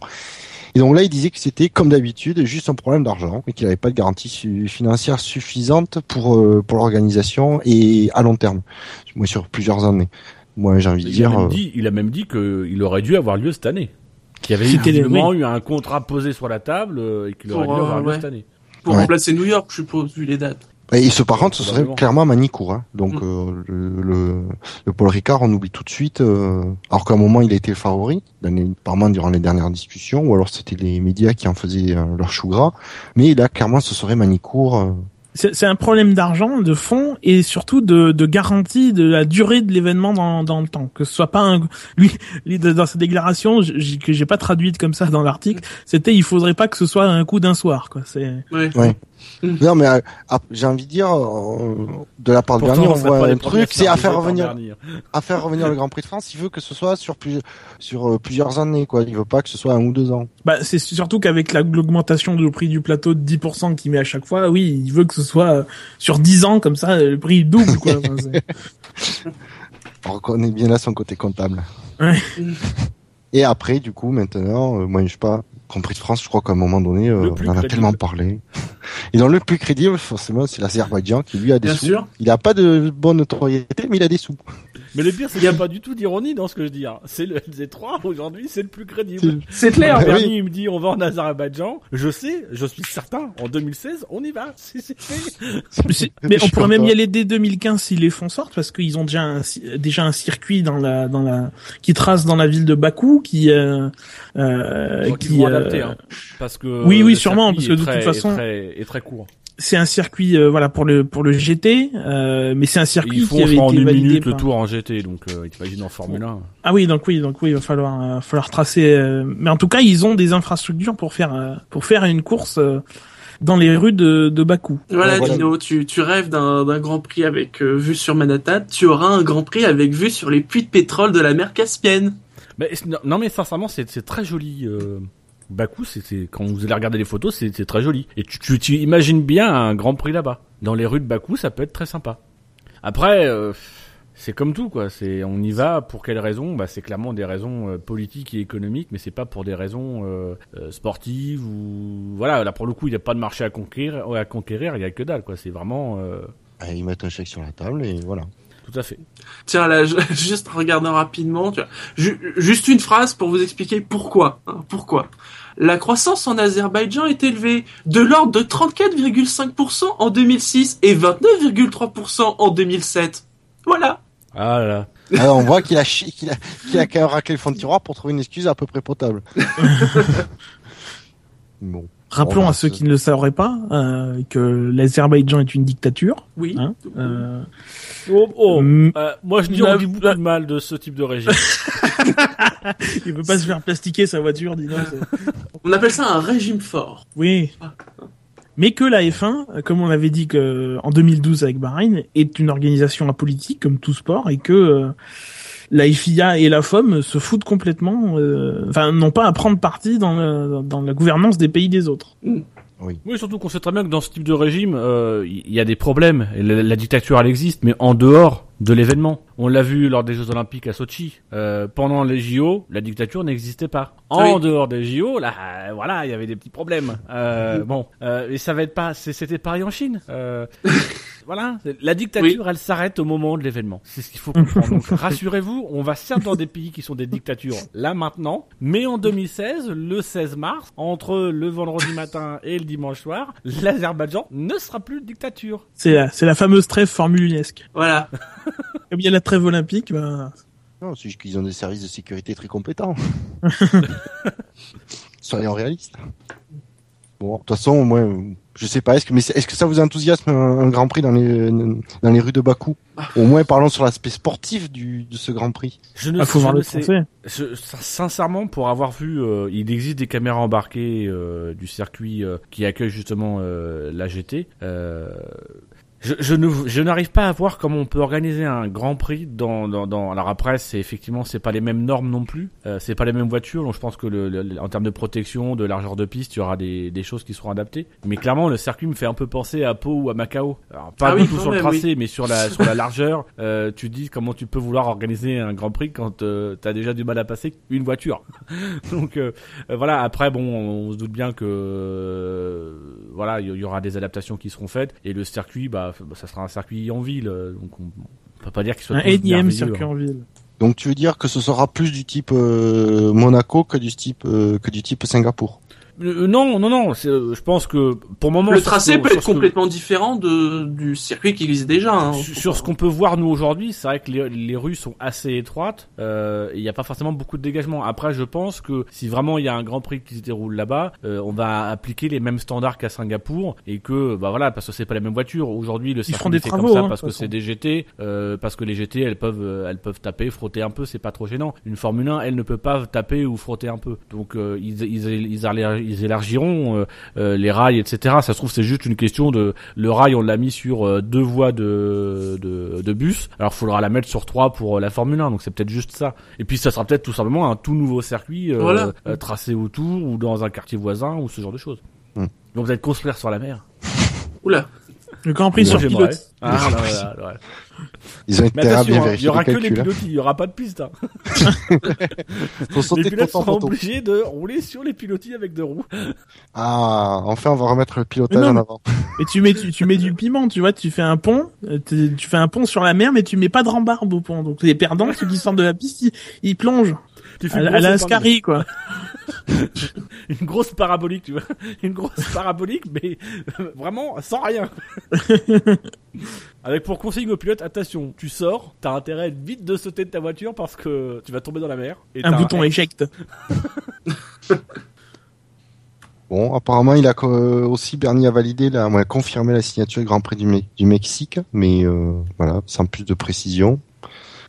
Et donc là, il disait que c'était comme d'habitude juste un problème d'argent et qu'il n'avait pas de garantie su- financière suffisante pour euh, pour l'organisation et à long terme, moi sur plusieurs années. Moi, j'ai envie de Il a, dire. même dit, il a même dit qu'il aurait dû avoir lieu cette année. Qu'il y avait C'était eu un contrat posé sur la table euh, et qu'il aurait dû avoir euh, lieu ouais. cette année. pour Ouais. remplacer New York, je suppose, vu les dates. Et ce, par contre, ce serait clairement Manicourt. Hein. Donc Mm. euh, le, le, le Paul Ricard, on oublie tout de suite. euh, alors qu'à un moment, il a été le favori, apparemment durant les dernières discussions, ou alors c'était les médias qui en faisaient euh, leur chou gras. Mais là, clairement, ce serait Manicourt. C'est c'est un problème d'argent, de fonds et surtout de, de garantie de la durée de l'événement dans, dans le temps. Que ce soit pas un, lui, lui, dans sa déclaration, j- que j'ai pas traduite comme ça dans l'article, c'était il faudrait pas que ce soit un coup d'un soir, quoi. C'est, Ouais. Ouais. Non, mais euh, ah, j'ai envie de dire, euh, de la part de Pourtant, on voit un truc, c'est à faire revenir, Bernie. à faire revenir le Grand Prix de France. Il veut que ce soit sur plus, sur euh, plusieurs années, quoi. Il veut pas que ce soit un ou deux ans. bah, c'est surtout qu'avec la- l'augmentation du prix du plateau de 10% qu'il met à chaque fois, oui, il veut que ce soit sur 10 ans, comme ça, le prix double, quoi. Enfin, c'est- On reconnaît bien là son côté comptable. Ouais. Et après, du coup, maintenant, euh, moi, je sais pas, Grand Prix de France, je crois qu'à un moment donné, euh, on en a tellement parlé. Et dans le plus crédible, forcément, c'est l'Azerbaïdjan qui lui a des Bien sous. sûr. Il a pas de bonne notoriété, mais il a des sous. Mais le pire, c'est qu'il n'y a pas du tout d'ironie dans ce que je dis. hein. C'est le LZ3 aujourd'hui, c'est le plus crédible. C'est clair. Bernie oui. il me dit on va en Azerbaïdjan. Je sais, je suis certain. En 2016, on y va. C'est c'est fait. Mais, on pourrait même y aller dès 2015 s'ils les font sortir parce qu'ils ont déjà un, déjà un circuit dans la dans la qui trace dans la ville de Bakou qui euh, euh, qui vont euh, adapter, hein. Parce que Oui, oui, sûrement, parce que de très- toute façon- est très, est très court. c'est un circuit euh, voilà pour le pour le GT euh, mais c'est un circuit Ils font qui avait en été une validé minute le tour en GT, donc euh, t'imagines en Formule 1. Ah oui donc oui donc oui il va falloir euh, falloir tracer euh, mais en tout cas ils ont des infrastructures pour faire euh, pour faire une course euh, dans les rues de, de Bakou. Voilà. Dino, tu, tu rêves d'un d'un Grand Prix avec euh, vue sur Manhattan, tu auras un Grand Prix avec vue sur les puits de pétrole de la mer Caspienne. Mais non, non, mais sincèrement, c'est c'est très joli. Euh... Bakou, c'est- quand vous allez regarder les photos, c'est très joli. Et tu, tu, imagines bien un Grand Prix là-bas. Dans les rues de Bakou, ça peut être très sympa. Après, euh, c'est comme tout quoi. C'est on y va pour quelles raisons? Bah c'est clairement des raisons euh, politiques et économiques, mais c'est pas pour des raisons euh, euh, sportives ou voilà. Là pour le coup, il n'y a pas de marché à conquérir. À conquérir, il y a que dalle quoi. C'est vraiment euh, Ils mettent un chèque sur la table et voilà. Tout à fait. Tiens, là, je- juste en regardant rapidement, tu vois, ju- juste une phrase pour vous expliquer pourquoi. hein, pourquoi La croissance en Azerbaïdjan est élevée, de l'ordre de 34,5% en 2006 et 29,3% en 2007. Voilà. Ah là là. Alors on voit qu'il a, chi- qu'il a, qu'il a quand même raclé le fond de tiroir pour trouver une excuse à peu près potable. bon. Rappelons à ceux qui ne le sauraient pas euh, que l'Azerbaïdjan est une dictature. Oui. Hein, euh, Oh, oh. mm, Euh, moi je dis on dit beaucoup de mal de ce type de régime. il veut pas se faire plastiquer sa voiture, dis donc. On appelle ça un régime fort. Oui. Mais que la F1, euh, comme on avait dit que en 2012 avec Bahreïn, est une organisation apolitique comme tout sport et que euh, la FIA et la FOM se foutent complètement, euh, enfin n'ont pas à prendre parti dans, le- dans la gouvernance des pays des autres. Oui, surtout qu'on sait très bien que dans ce type de régime, euh, il y a des problèmes. Et la, la dictature, elle existe, mais en dehors de l'événement. On l'a vu lors des Jeux Olympiques à Sochi. Euh, pendant les JO, la dictature n'existait pas. En Oui. dehors des JO, là, euh, voilà, il y avait des petits problèmes. Euh, bon, euh, et ça va être pas, c'était pareil en Chine. Voilà, la dictature, elle s'arrête au moment de l'événement. C'est ce qu'il faut comprendre. Donc, rassurez-vous, on va certes dans des pays qui sont des dictatures là maintenant, mais en 2016, le 16 mars, entre le vendredi matin et le dimanche soir, l'Azerbaïdjan ne sera plus dictature. C'est la, c'est la fameuse trêve formulinesque. Voilà. Comme il y a la trêve olympique, ben, Non, c'est juste qu'ils ont des services de sécurité très compétents. Soyons réalistes. Bon, de toute façon, moi, je sais pas. Est-ce que, mais est-ce que ça vous enthousiasme un, un Grand Prix dans les dans les rues de Bakou Au moins, parlons sur l'aspect sportif du de ce Grand Prix. Je ne ah, faut je voir ne le sais-. Je- sincèrement, pour avoir vu, euh, il existe des caméras embarquées euh, du circuit euh, qui accueille justement euh, l'AGT. Je, je ne, je n'arrive pas à voir comment on peut organiser un Grand Prix dans, dans, dans alors après c'est effectivement c'est pas les mêmes normes non plus, euh, c'est pas les mêmes voitures, donc je pense que le, le- en termes de protection, de largeur de piste, il y aura des, des choses qui seront adaptées. Mais clairement le circuit me fait un peu penser à Pau ou à Macao. Alors, pas Ah du oui, tout sur le tracé, mais sur la sur la largeur, euh, tu dis comment tu peux vouloir organiser un Grand Prix quand euh, t'as déjà du mal à passer une voiture. Donc euh, euh, voilà. Après bon, on se doute bien que voilà, il y, y aura des adaptations qui seront faites et le circuit, bah, ça sera un circuit en ville, euh, donc on, on peut pas dire qu'il soit Un énième circuit hein. en ville. Donc, tu veux dire que ce sera plus du type euh, Monaco que du type euh, que du type Singapour? Euh, non, non, non. c'est, euh, Je pense que pour le moment, Le tracé peut être que- complètement différent de, du circuit qui existe déjà. hein. Sur sur ce qu'on peut voir nous aujourd'hui, c'est vrai que les, les rues sont assez étroites. euh, Il n'y a pas forcément beaucoup de dégagement. Après, je pense que si vraiment il y a un Grand Prix qui se déroule là-bas, euh, on va appliquer les mêmes standards qu'à Singapour et que bah voilà parce que c'est pas les mêmes voitures. Aujourd'hui, le circuit des travaux, comme ça hein, parce que c'est des GT, euh, parce que les GT elles peuvent euh, elles peuvent taper, frotter un peu, c'est pas trop gênant. Une Formule 1, elle ne peut pas taper ou frotter un peu. Donc euh, ils, ils, ils, élar- ils élargiront euh, euh, les rails, etc. Ça se trouve c'est juste une question de le rail on l'a mis sur euh, deux voies de, de, de bus. Alors il faudra la mettre sur trois pour euh, la Formule 1. Donc c'est peut-être juste ça. Et puis ça sera peut-être tout simplement un tout nouveau circuit euh, Voilà. euh, tracé autour ou dans un quartier voisin ou ce genre de choses. Hmm. Donc peut-être construire sur la mer. Oula. Le Grand Prix sur pilote. Ah, là, là, là, ouais. Ils ont à attention, bien hein, il y aura les que les calculs. pilotis, il y aura pas de piste. Hein. Les de pilotes seront obligés de rouler sur les pilotis avec deux roues. Ah, enfin, on va remettre le pilotage non, en avant. Et tu mets, tu, tu mets du piment, tu vois, tu fais un pont, euh, tu fais un pont sur la mer, mais tu mets pas de rambarde au pont. Donc les perdants, ceux qui sortent de la piste, ils, ils plongent. Tu fais À, la. Ascari, quoi. une grosse parabolique, tu vois, une grosse parabolique, mais vraiment sans rien. Avec pour consigne au pilote, attention, tu sors, t'as intérêt vite de sauter de ta voiture parce que tu vas tomber dans la mer. Et Un bouton éjecte. Bon, apparemment, il a aussi Bernie a validé, là, a confirmé la signature du Grand Prix du, Me- du Mexique, mais euh, voilà, sans plus de précision,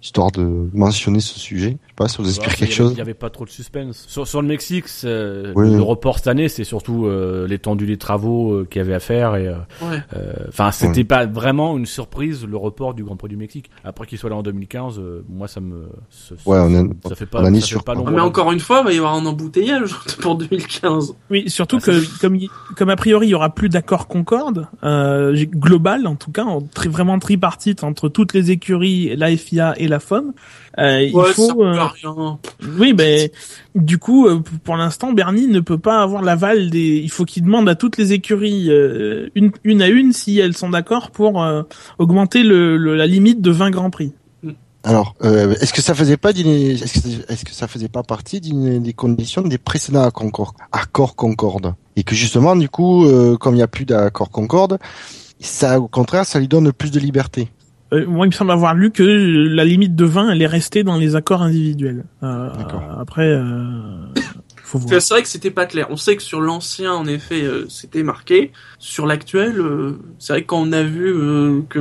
histoire de mentionner ce sujet. Je sais pas si vous inspire Ouais, quelque chose. Il y avait pas trop de suspense. Sur, sur le Mexique, Oui. le report cette année, c'est surtout euh, l'étendue des travaux euh, qu'il y avait à faire et euh, Ouais. euh, enfin c'était pas vraiment une surprise le report du Grand Prix du Mexique. Après qu'il soit là en 2015, euh, moi ça me ça, Ouais, on est- ça fait pas on en est ça fait sûr, pas quoi. l'ombre Mais encore une fois, il va y avoir un embouteillage pour 2015. Oui, surtout Ah, que comme comme a priori il y aura plus d'accord Concorde euh, global en tout cas, en vraiment tripartite entre toutes les écuries, la FIA et la FOM. Euh, il Ouais, ça faut euh, rien. oui, ben du coup euh, pour l'instant Bernie ne peut pas avoir l'aval des. Il faut qu'il demande à toutes les écuries euh, une une à une si elles sont d'accord pour euh, augmenter le, le- la limite de 20 grands prix. Alors, euh, est-ce que ça faisait pas d'une, est-ce que, est-ce que ça faisait pas partie d'une des conditions des précédents accords, accords Concorde? Et que justement, du coup, euh, comme il n'y a plus d'accord Concorde, ça, au contraire, ça lui donne plus de liberté. Euh, moi, il me semble avoir lu que la limite de 20, elle est restée dans les accords individuels. Euh, après, euh, faut voir. C'est vrai que c'était pas clair. On sait que sur l'ancien, en effet, euh, c'était marqué. Sur l'actuel, euh, c'est vrai que quand on a vu euh, que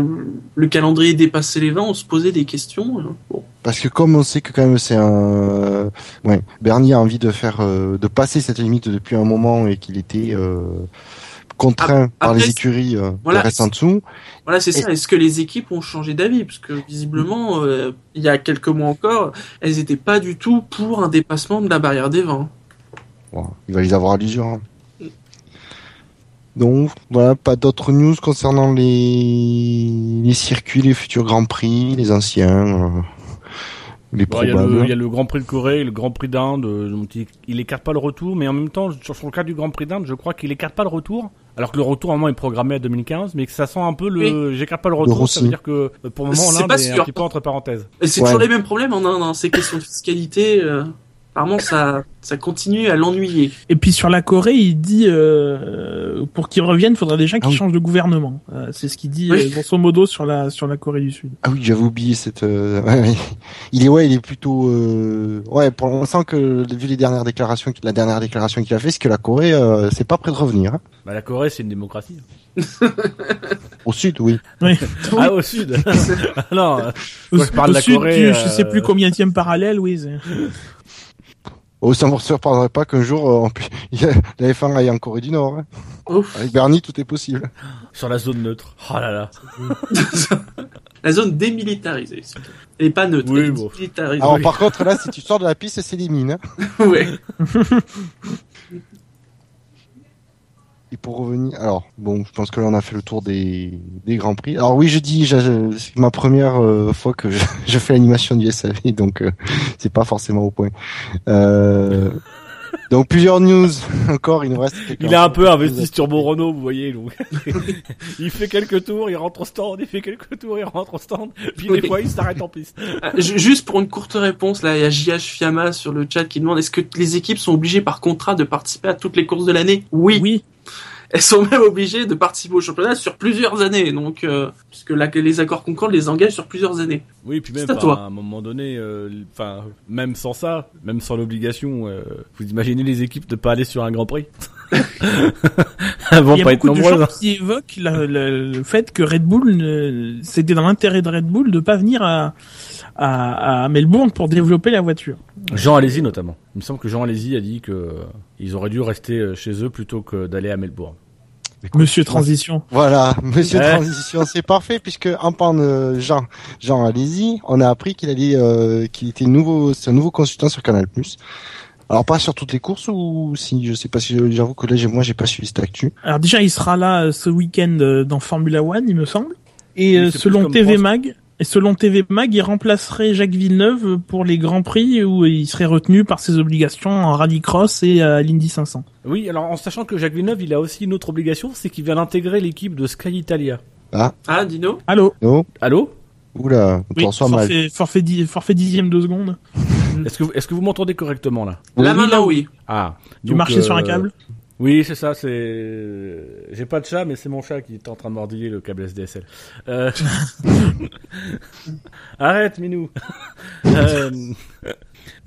le calendrier dépassait les 20, on se posait des questions. euh, Bon. Parce que comme on sait que quand même c'est un, ouais, Bernie a envie de faire, euh, de passer cette limite depuis un moment et qu'il était contraint par les écuries euh, voilà, en dessous. Voilà, c'est ça. Est-ce que les équipes ont changé d'avis? Parce que visiblement, euh, il y a quelques mois encore, elles étaient pas du tout pour un dépassement de la barrière des 20. Bon, il va les avoir à l'usure. hein. Donc voilà, pas d'autres news concernant les, les circuits, les futurs grands prix, les anciens, euh, Il y, a probables. le- il y a le Grand Prix de Corée, le Grand Prix d'Inde, euh, il, il écarte pas le retour, mais en même temps, sur, sur le cas du Grand Prix d'Inde, je crois qu'il écarte pas le retour, alors que le retour normalement est programmé à 2015, mais que ça sent un peu le j'écarte pas le retour, ça veut dire que euh, pour le moment l'Inde est un petit peu entre parenthèses. Et c'est Ouais. toujours les mêmes problèmes en Inde. Hein. Ces questions de fiscalité, euh, apparemment, ça, ça continue à l'ennuyer. Et puis sur la Corée, il dit euh, pour qu'il revienne, il faudrait déjà qu'il Ah oui. change de gouvernement. Euh, c'est ce qu'il dit Oui. euh, grosso modo sur la sur la Corée du Sud. Ah oui, j'avais oublié cette. euh, ouais, ouais. Il est ouais, il est plutôt. Euh... Ouais, pour l'instant que vu les dernières déclarations, la dernière déclaration qu'il a fait, c'est que la Corée, euh, c'est pas près de revenir. hein. Bah, la Corée c'est une démocratie. Au sud, oui. Oui. Ah au sud Non, Au, Moi, je parle au de la sud, Corée, tu- euh, je sais plus combien parallèle, oui. Oh, ça me surprendrait pas qu'un jour, euh, on pu- la F1 aille en Corée du Nord. hein. Ouf. Avec Bernie, tout est possible. sur la zone neutre. Oh là là. La zone démilitarisée. surtout. Elle est pas neutre. Oui, elle bon. Alors par contre, là, si tu sors de la piste, c'est des mines. hein. ouais. Et pour revenir, alors bon, je pense que là on a fait le tour des, des grands prix. Alors oui, je dis, c'est ma première euh, fois que je, je fais l'animation du SAV, donc euh, c'est pas forcément au point. Euh, donc plusieurs news encore, il nous reste. Il a un peu investi sur Turbo Renault, vous voyez. Donc. il fait quelques tours, il rentre au stand, il fait quelques tours, il rentre au stand, puis Oui. des fois il s'arrête en piste. Ah, ju- Juste pour une courte réponse, là, il y a JH Fiamma sur le chat qui demande est-ce que les équipes sont obligées par contrat de participer à toutes les courses de l'année? Oui. Oui. Elles sont même obligées de participer au championnat sur plusieurs années, donc euh, puisque les accords Concorde les engagent sur plusieurs années. Oui, puis même à enfin, toi. à un moment donné, euh, même sans ça, même sans l'obligation, euh, vous imaginez les équipes de pas aller sur un Grand Prix? Elles vont Il y a pas être beaucoup de nombreuses. gens hein. qui évoquent la- la- le fait que Red Bull, ne- c'était dans l'intérêt de Red Bull de pas venir à, à, à Melbourne pour développer la voiture. Jean Alési notamment. Il me semble que Jean Alési a dit que ils auraient dû rester chez eux plutôt que d'aller à Melbourne. Monsieur Transition. Voilà, Monsieur Ouais. Transition, c'est parfait puisque en parlant de Jean, Jean allez-y, on a appris qu'il allait, euh, qu'il était nouveau, c'est un nouveau consultant sur Canal+. Alors pas sur toutes les courses ou si, je sais pas si, j'avoue que là j'ai, moi j'ai pas suivi cette actu. Alors déjà, il sera là euh, ce week-end euh, dans Formula One, il me semble. Et euh, selon TV France. Mag, Et selon TV Mag, il remplacerait Jacques Villeneuve pour les Grands Prix où il serait retenu par ses obligations en rallycross et à l'Indy 500. Oui, alors en sachant que Jacques Villeneuve, il a aussi une autre obligation, c'est qu'il vient d'intégrer l'équipe de Sky Italia. Ah, Ah, Dino Allô. Allô Oula, on Oui, forfait, forfait, di- forfait dixième de seconde. Est-ce que, vous- est-ce que vous m'entendez correctement là? Là maintenant, oui. Ah. Tu marchais sur un euh, câble Oui, c'est ça, c'est... J'ai pas de chat, mais c'est mon chat qui est en train de mordiller le câble SDSL. Euh... Arrête, Minou euh...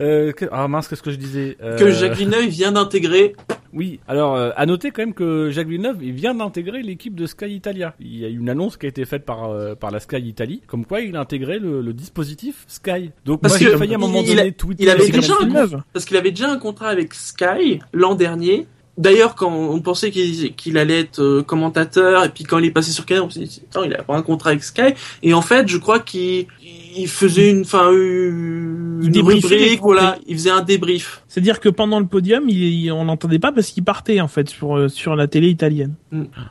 euh, que- Ah mince, qu'est-ce que je disais Euh, Que Jacques Villeneuve vient d'intégrer. Oui, alors euh, à noter quand même que Jacques Villeneuve il vient d'intégrer l'équipe de Sky Italia. Il y a eu une annonce qui a été faite par euh, par la Sky Italie, comme quoi il a intégré le, le dispositif Sky. Donc Parce moi j'ai failli à un moment il- il donné a- il avait déjà un. Parce qu'il avait déjà un contrat avec Sky l'an dernier. D'ailleurs, quand on pensait qu'il allait être euh, commentateur, et puis quand il est passé sur Canal, on s'est dit, il a pas un contrat avec Sky. Et en fait, je crois qu'il il faisait une, une, Il une rubrique, voilà, il faisait un débrief. C'est-à-dire que pendant le podium, il, il- on l'entendait pas parce qu'il partait en fait sur euh, sur la télé italienne.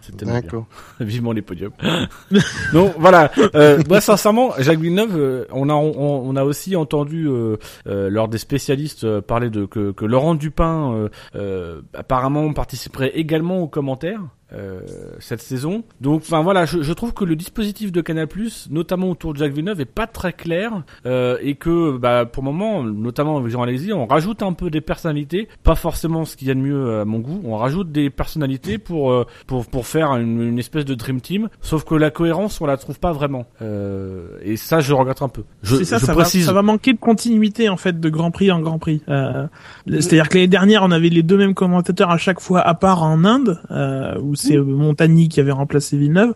C'est tellement bien. D'accord. Vivement les podiums. Donc voilà. Euh, moi sincèrement, Jacques Villeneuve, euh, on a on, on a aussi entendu euh, euh, lors des spécialistes euh, parler de que, que Laurent Dupin euh, euh, apparemment participerait également aux commentaires. Euh, cette saison. Donc, enfin voilà, je, je trouve que le dispositif de Canal+, notamment autour de Jacques Villeneuve, est pas très clair euh, et que, bah, pour le moment, notamment avec Jean Alexis, on rajoute un peu des personnalités, pas forcément ce qu'il y a de mieux à mon goût. On rajoute des personnalités pour euh, pour pour faire une, une espèce de dream team. Sauf que la cohérence, on la trouve pas vraiment. Euh, et ça, je regrette un peu. Je, C'est ça, je ça va, ça va manquer de continuité en fait de Grand Prix en Grand Prix. Euh, C'est-à-dire que l'année dernière, on avait les deux mêmes commentateurs à chaque fois, à part en Inde, euh, où c'est euh, Montagny qui avait remplacé Villeneuve.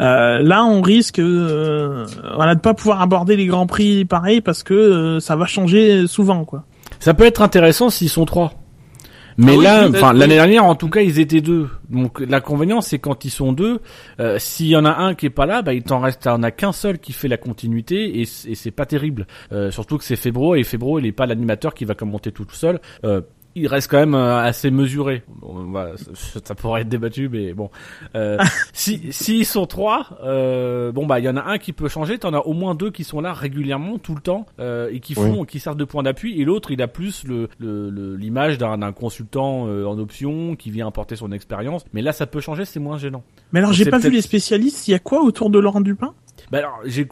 Euh, là, on risque, euh, voilà, de pas pouvoir aborder les Grands Prix pareil parce que euh, ça va changer souvent, quoi. Ça peut être intéressant s'ils sont trois. Mais Ah oui, là, peut-être, enfin oui. l'année dernière, en tout cas, ils étaient deux. Donc l'inconvénient, c'est quand ils sont deux, euh, s'il y en a un qui est pas là, bah il t'en reste, t'en as qu'un seul qui fait la continuité et c'est pas terrible. Euh, surtout que c'est Febro et Febro, il est pas l'animateur qui va commenter tout seul. Euh, il reste quand même euh, assez mesuré. Bon, voilà, ça, ça pourrait être débattu, mais bon. Euh, si s'ils sont trois, euh, bon bah il y en a un qui peut changer. T'en as au moins deux qui sont là régulièrement, tout le temps, euh, et qui font, qui servent de point d'appui. Et l'autre, il a plus le le- le- l'image d'un consultant euh, en option qui vient apporter son expérience. Mais là, ça peut changer, c'est moins gênant. Mais alors, j'ai pas vu les spécialistes. Il y a quoi autour de Laurent Dupin? Bah alors, j'ai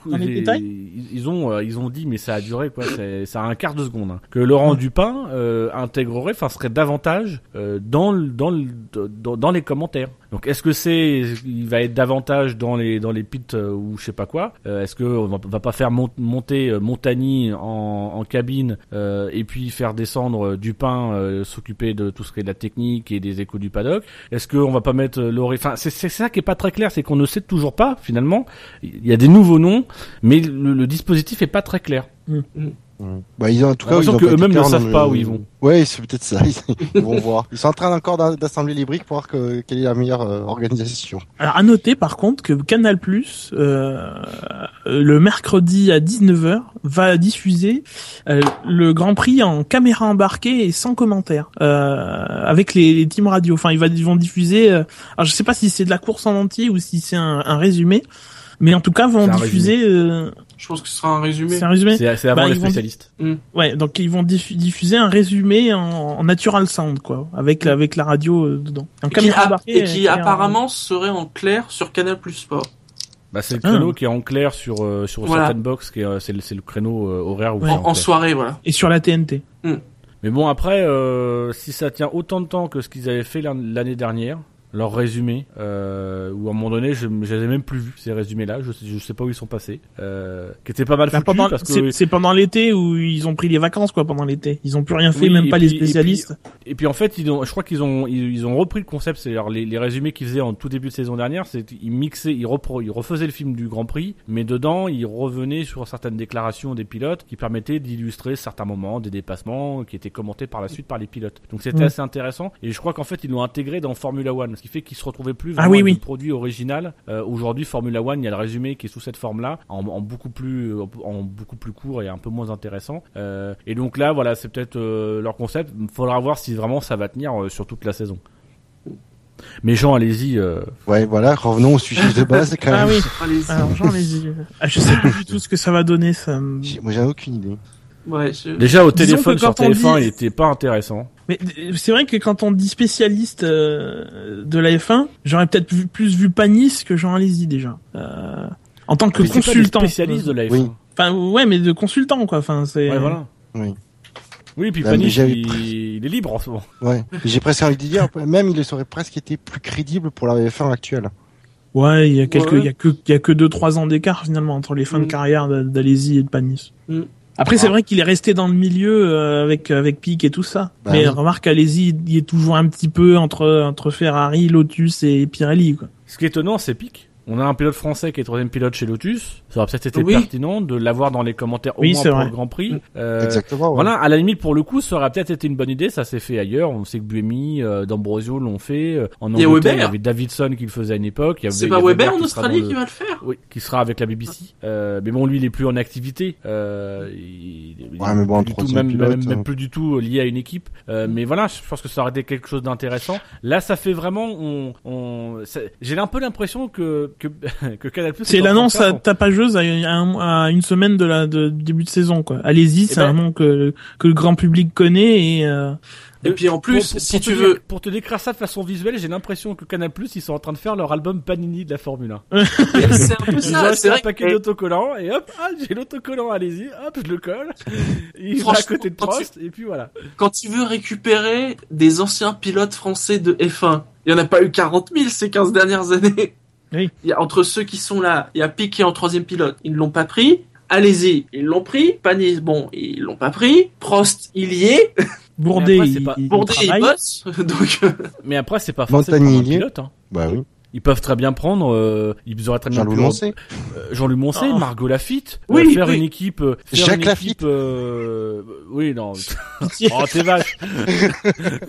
ils, ont euh, ils ont dit mais ça a duré quoi, c'est ça a un quart de seconde hein, que Laurent Dupin euh, intégrerait enfin serait davantage euh, dans dans, dans dans les commentaires. Donc est-ce que c'est il va être davantage dans les dans les pits euh, ou je sais pas quoi Euh, Est-ce que on va, va pas faire mont- monter euh, Montagny en, en cabine euh, et puis faire descendre euh, Dupin euh, s'occuper de tout ce qui est de la technique et des échos du paddock? Est-ce qu'on va pas mettre euh, Laurie Enfin c'est c'est ça qui est pas très clair, c'est qu'on ne sait toujours pas finalement. Il y a des nouveaux noms, mais le, le dispositif est pas très clair. Bah, ils ont, en tout cas, ils ont que eux-mêmes ne savent pas où ils vont. Ouais, c'est peut-être ça. Ils vont voir. Ils sont en train encore d'a- d'assembler les briques pour voir que, quelle est la meilleure euh, organisation. Alors à noter par contre que Canal Plus euh, le mercredi à 19h va diffuser euh, le Grand Prix en caméra embarquée et sans commentaire euh, avec les, les teams radio. Enfin ils, vont diffuser. euh, alors je sais pas si c'est de la course en entier ou si c'est un, un résumé, mais en tout cas vont diffuser. euh, Je pense que ce sera un résumé. c'est un résumé. C'est avant Bah, les vont- spécialistes. Ouais, donc ils vont diffu- diffuser un résumé en, en natural sound quoi, avec avec la radio euh, dedans. En Et qui, et qui et en- apparemment serait en clair sur Canal Plus Sport. Bah, c'est le Ah. créneau qui est en clair sur euh, sur Voilà. certaines box, qui est, euh, c'est le, c'est le créneau euh, horaire où Ouais. En, soirée, voilà. et sur la TNT. Mais bon après, euh, si ça tient autant de temps que ce qu'ils avaient fait l'an- l'année dernière, leur résumé, euh, où à un moment donné, je, je les ai même plus vus ces résumés-là. Je je sais pas où ils sont passés, euh, qui étaient pas mal Bah, foutus parce que c'est, pendant l'été où ils ont pris les vacances quoi pendant l'été. Ils ont plus rien fait, Oui, même pas puis- les et puis- spécialistes. Et puis en fait, ils ont, je crois qu'ils ont, ils, ils ont repris le concept, c'est-à-dire les, les résumés qu'ils faisaient en tout début de saison dernière, c'est mixaient, ils, repro, ils refaisaient le film du Grand Prix, mais dedans, ils revenaient sur certaines déclarations des pilotes qui permettaient d'illustrer certains moments, des dépassements qui étaient commentés par la suite par les pilotes. Donc c'était Mm. assez intéressant. Et je crois qu'en fait, ils l'ont intégré dans Formula One, ce qui fait qu'ils se retrouvaient plus Ah vraiment oui, oui. le produit original. Euh, Aujourd'hui, Formula One, il y a le résumé qui est sous cette forme-là, en, en beaucoup plus, en beaucoup plus court et un peu moins intéressant. Euh, et donc là, voilà, c'est peut-être euh, leur concept. Il faudra voir si vraiment ça va tenir euh, sur toute la saison. Mais Jean, allez-y. euh, Ouais, voilà, revenons au sujet de base quand Ah même. oui. Allez-y. Alors, j'en ai ah, Je sais pas du tout ce que ça va donner, ça. me- J'ai- Moi, j'ai aucune idée. Ouais, je- Déjà au Disons téléphone sur quand on TF1, dit- il était pas intéressant. Mais euh, c'est vrai que quand on dit spécialiste euh, de la F1, j'aurais peut-être plus vu Panis que Jean Alési déjà. Euh, en tant que Mais c'est pas consultant. spécialistes de la F1. Oui. Enfin, ouais, mais de consultant, quoi. Enfin, c'est. Ouais, voilà. Oui. Oui, puis Panis, il... il est libre en ce moment. Ouais. J'ai presque envie de dire, même il aurait presque été plus crédible pour la F1 actuelle. Ouais, il y a quelques, Ouais. il y a que, il y a que deux, trois ans d'écart finalement entre les fins de Mm. carrière d'A- d'Alési et de Panis. Mm. Après, Ah. c'est vrai qu'il est resté dans le milieu euh, avec avec Pic et tout ça. Bah mais oui. remarque, Alési, il est toujours un petit peu entre entre Ferrari, Lotus et Pirelli, quoi. Ce qui est étonnant, c'est Pic. On a un pilote français qui est troisième pilote chez Lotus. Ça aurait peut-être été Oui. pertinent de l'avoir dans les commentaires au Oui, moins pour vrai. le Grand Prix. Mm. Euh, Exactement. ouais. Voilà, à la limite pour le coup, ça aurait peut-être été une bonne idée. Ça s'est fait ailleurs. On sait que Buemi, euh, D'Ambrosio l'ont fait. Euh, En Il y a Angleterre, il y avait Davidson qui le faisait à une époque. C'est pas Weber en qui Australie le- qui va le faire Oui, qui sera avec la BBC. Euh, mais bon, lui, il est plus en activité. Euh, il, il Ouais, est mais bon, plus du tout, même, pilote, même, même euh. plus du tout lié à une équipe. Euh, mais voilà, je pense que ça aurait été quelque chose d'intéressant. Là, ça fait vraiment, on, on, j'ai un peu l'impression que que que Canal Plus. C'est l'annonce à tapageuse à, à, à une semaine de la de, début de saison, quoi. Allez-y, c'est ben- un nom que que le grand public connaît et euh, Et puis en plus, Pour- pour- si pour tu te veux, dire- pour te décrire ça de façon visuelle, j'ai l'impression que Canal Plus ils sont en train de faire leur album Panini de la Formule 1. c'est un peu ça. C'est un paquet que d'autocollants et hop, ah, j'ai l'autocollant, allez-y, hop, je le colle. Il va à côté de tu- Prost et puis voilà. quand tu veux récupérer des anciens pilotes français de F1, il y en a pas eu 40 000 ces 15 dernières années. Oui. Il y a entre ceux qui sont là, il y a est en troisième pilote, ils ne l'ont pas pris. Allez-y, ils l'ont pris. Panis, bon, ils l'ont pas pris. Prost, il y est. Bourdet, après, pas- il Bourdet, il bosse. Donc, euh, Mais après, c'est pas forcément un pilote. Hein. Bah oui. Ils peuvent très bien prendre, euh, ils auraient très bien Jean-Louis pu Moncey. euh, Jean-Louis Moncey, Oh. Margot Lafitte, euh, Oui, faire oui. une équipe, faire Jacques une Lafitte. équipe, euh, oui, non. Oh, t'es vache.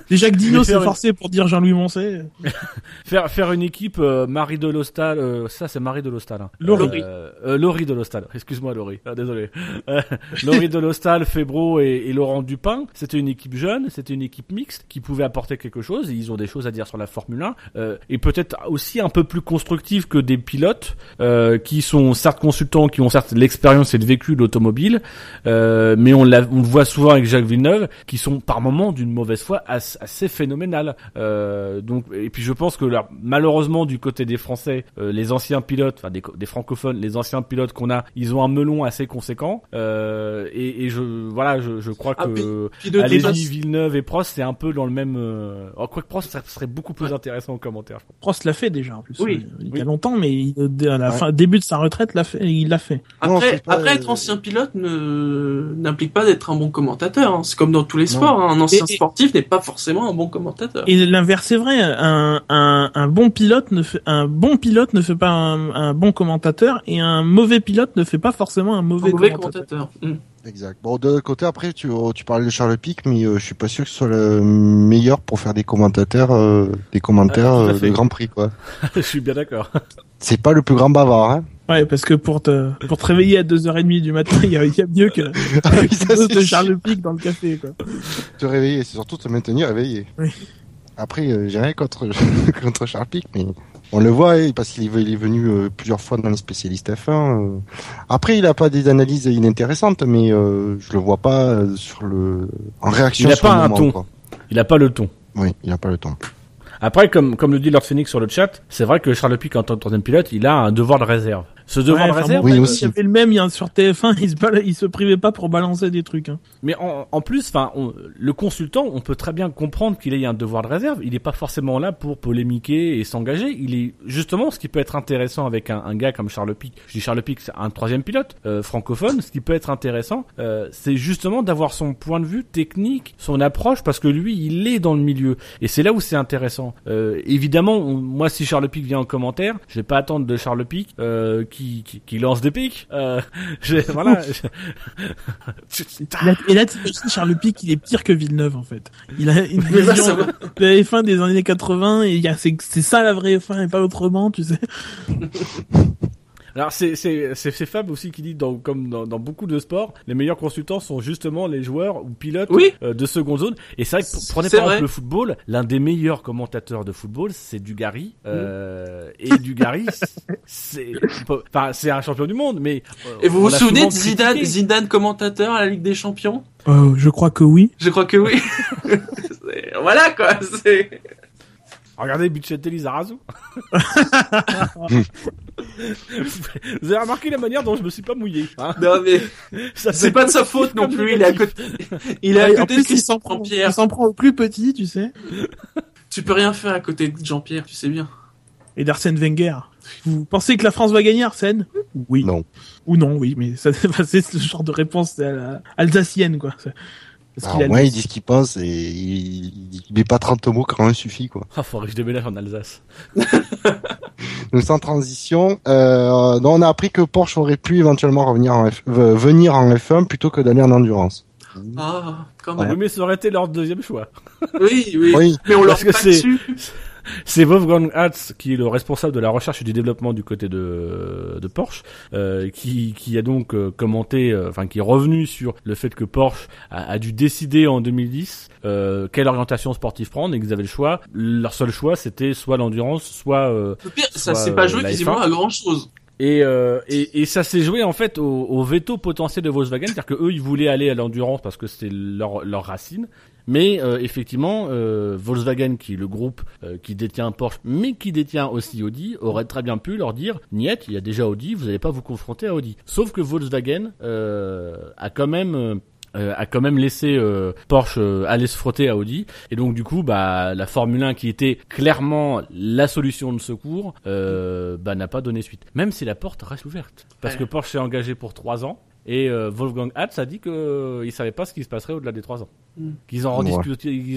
Déjà que Dino s'est une- forcé pour dire Jean-Louis Moncey. Faire, faire une équipe, euh, Marie de l'Hostal, euh, ça c'est Marie de l'Hostal. Hein. Laurie. Euh, euh, Laurie de l'Hostal. Excuse-moi Laurie. Ah, désolé. Euh, Laurie de l'Hostal, Febro et, et Laurent Dupin. C'était une équipe jeune, c'était une équipe mixte qui pouvait apporter quelque chose. Et ils ont des choses à dire sur la Formule 1 euh, et peut-être aussi un peu plus constructive que des pilotes euh, qui sont certes consultants, qui ont certes l'expérience et le vécu de l'automobile, euh, mais on, l'a- on le voit souvent avec Jacques Villeneuve, qui sont par moments d'une mauvaise foi assez, assez phénoménales. Euh, donc, et puis je pense que là, malheureusement du côté des Français, euh, les anciens pilotes, enfin des, des francophones, les anciens pilotes qu'on a, ils ont un melon assez conséquent. Euh, et, et je voilà, je, je crois Ah, que puis Villeneuve et Prost, c'est un peu dans le même. Euh... Oh, quoi que Prost, ça serait beaucoup plus intéressant en commentaire. je crois. Prost l'a fait déjà en plus. Oui. Il y Oui. a longtemps, mais il- à la Ouais. fin, début de sa retraite, l'a fait, il l'a fait. Après, pas, après euh, être ancien pilote ne n'implique pas d'être un bon commentateur. hein. C'est comme dans tous les sports. hein. Un ancien Et- et- sportif n'est pas forcément un bon commentateur. Et l'inverse est vrai. Un, un, un bon pilote ne fait un bon pilote ne fait pas un, un bon commentateur et un mauvais pilote ne fait pas forcément un Un mauvais, mauvais commentateur. commentateur. Hmm. Exact. Bon, de l'autre côté, après, tu, tu parlais de Charles Pic, mais euh, je suis pas sûr que ce soit le meilleur pour faire des commentateurs, euh, des commentaires Ah, euh, de Grand Prix, quoi. je suis bien d'accord. C'est pas le plus grand bavard, hein. Ouais, parce que pour te pour te réveiller à 2h30 du matin, il y a, il y a mieux que Ah oui, ça, de. Charles Pic dans le café quoi. Te réveiller, c'est surtout te maintenir réveillé. Oui. Après, euh, j'ai rien contre, contre Charles Pic, mais on le voit, parce qu'il est, venu euh, plusieurs fois dans les spécialistes F1. euh. Après, il a pas des analyses inintéressantes, mais euh, je le vois pas sur le en réaction Il a pas le un moment, ton. quoi. Il a pas le ton. Oui, il a pas le temps. Après, comme, comme le dit Lord Phoenix sur le chat, c'est vrai que Charles Pic, en tant que troisième pilote, il a un devoir de réserve. Ce devoir Ouais, de enfin, réserve, Oui, aussi. Il y avait le même il y a- sur TF1, il se il se privait pas pour balancer des trucs. Hein. mais en, en plus, enfin, on- le consultant, on peut très bien comprendre qu'il ait un devoir de réserve. Il n'est pas forcément là pour polémiquer et s'engager. Il est justement ce qui peut être intéressant avec un, un gars comme Charles Pic. Je dis Charles Pic, c'est un troisième pilote euh, francophone. Ce qui peut être intéressant, euh, c'est justement d'avoir son point de vue technique, son approche, parce que lui, il est dans le milieu. Et c'est là où c'est intéressant. Euh, évidemment, on- moi, si Charles Pic vient en commentaire, je vais pas attendre de Charles Pic euh, qui, qui, qui lance des pics. Euh, je- voilà. et là, t'imagines, Charles Pic, il est pire que Villeneuve en fait. Il a une vision de la F1 des années 80 et c'est ça la vraie F1 et pas autrement, tu sais. Alors c'est c'est c'est c'est Fab aussi qui dit dans comme dans, dans beaucoup de sports, les meilleurs consultants sont justement les joueurs ou pilotes Oui. euh, de seconde zone. Et c'est vrai que prenez par vrai. exemple le football, l'un des meilleurs commentateurs de football, c'est Dugarry. Euh, et Dugarry, c'est enfin c'est un champion du monde, mais euh, Et vous vous souvenez de Zidane, critiqué. Zidane commentateur à la Ligue des Champions? Euh, je crois que oui. Je crois que oui. Voilà quoi. C'est. Regardez Bichetelli Zarazu. Vous avez remarqué la manière dont je me suis pas mouillé. Hein Non mais Ça c'est pas de sa faute non plus. Il est à côté. Il est à côté de plus, il s'en Christian prend, Pierre. il s'en prend au plus petit, tu sais. Tu peux rien faire à côté de Jean-Pierre, tu sais bien. Et d'Arsène Wenger. Vous pensez que la France va gagner, Arsène? Oui. Non. Ou non, oui, mais ça, c'est ce genre de réponse à la- alsacienne, quoi. Parce qu'il Alors, a ouais, le- il dit ce qu'il pense et il, il met pas 30 mots quand un suffit, quoi. Ah, faudrait que je déménage en Alsace. Donc sans transition, euh, donc on a appris que Porsche aurait pu éventuellement revenir en F... euh, venir en F1 plutôt que d'aller en endurance. Ah, quand Oui, même. mais ça aurait été leur deuxième choix. Oui, oui. Oui. Mais on leur que pas dessus. C'est Wolfgang Hatz qui est le responsable de la recherche et du développement du côté de, de Porsche, euh, qui, qui a donc euh, commenté, euh, enfin qui est revenu sur le fait que Porsche a, a dû décider en 2010 euh, quelle orientation sportive prendre et qu'ils avaient le choix. Leur seul choix, c'était soit l'endurance, soit euh, Le pire, ça s'est pas joué quasiment F1. à grand chose. Et, euh, et, et ça s'est joué en fait au, au veto potentiel de Volkswagen, c'est-à-dire que eux ils voulaient aller à l'endurance parce que c'était leur, leur racine. Mais euh, effectivement, euh, Volkswagen, qui est le groupe euh, qui détient Porsche, mais qui détient aussi Audi, aurait très bien pu leur dire Niet, il y a déjà Audi, vous n'allez pas vous confronter à Audi. Sauf que Volkswagen euh, a quand même euh, a quand même laissé euh, Porsche euh, aller se frotter à Audi et donc du coup bah la Formule 1 qui était clairement la solution de secours euh, bah n'a pas donné suite même si la porte reste ouverte parce Ouais. que Porsche s'est engagé pour trois ans et euh, Wolfgang Hatz a dit que euh, il savait pas ce qui se passerait au-delà des trois ans Mm. qu'ils en Ouais.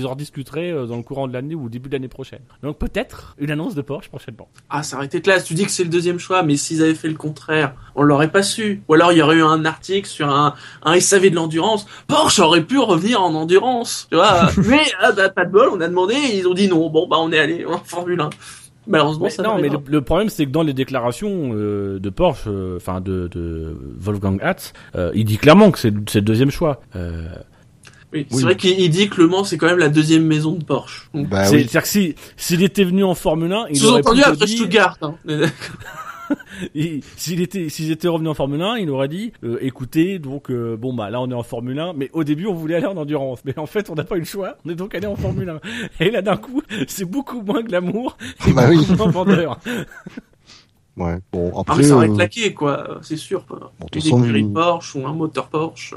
rediscuteraient euh, dans le courant de l'année ou au début de l'année prochaine donc peut-être une annonce de Porsche prochainement Ah, ça aurait été classe. Tu dis que c'est le deuxième choix, mais s'ils avaient fait le contraire, on l'aurait pas su. Ou alors il y aurait eu un article sur un, un SAV de l'endurance. Porsche aurait pu revenir en endurance, tu vois. mais ah, bah, pas de bol, on a demandé, et ils ont dit non. Bon, bah on est allé en Formule 1. Malheureusement, Mais ça non, mais le, le problème c'est que dans les déclarations euh, de Porsche, euh, enfin de, de Wolfgang Hatz, euh, il dit clairement que c'est c'est le deuxième choix. Euh, Oui, Oui. c'est vrai qu'il il dit que Le Mans c'est quand même la deuxième maison de Porsche. Donc, Bah oui. C'est-à-dire que si s'il était venu en Formule 1, il aurait Sous-entendu plutôt après dit- Stuttgart. Hein. il- s'il était s'ils étaient revenus en Formule 1, il aurait dit euh, écoutez donc euh, bon bah là on est en Formule 1, mais au début on voulait aller en endurance, mais en fait on n'a pas eu le choix, on est donc allé en Formule 1. Et là d'un coup c'est beaucoup moins glamour et Bah oui. beaucoup moins vendeur. Ouais. Bon, Ah, après, mais ça aurait euh, claqué, quoi, c'est sûr. Quoi. Bon, de Une écurie Porsche ou un moteur Porsche.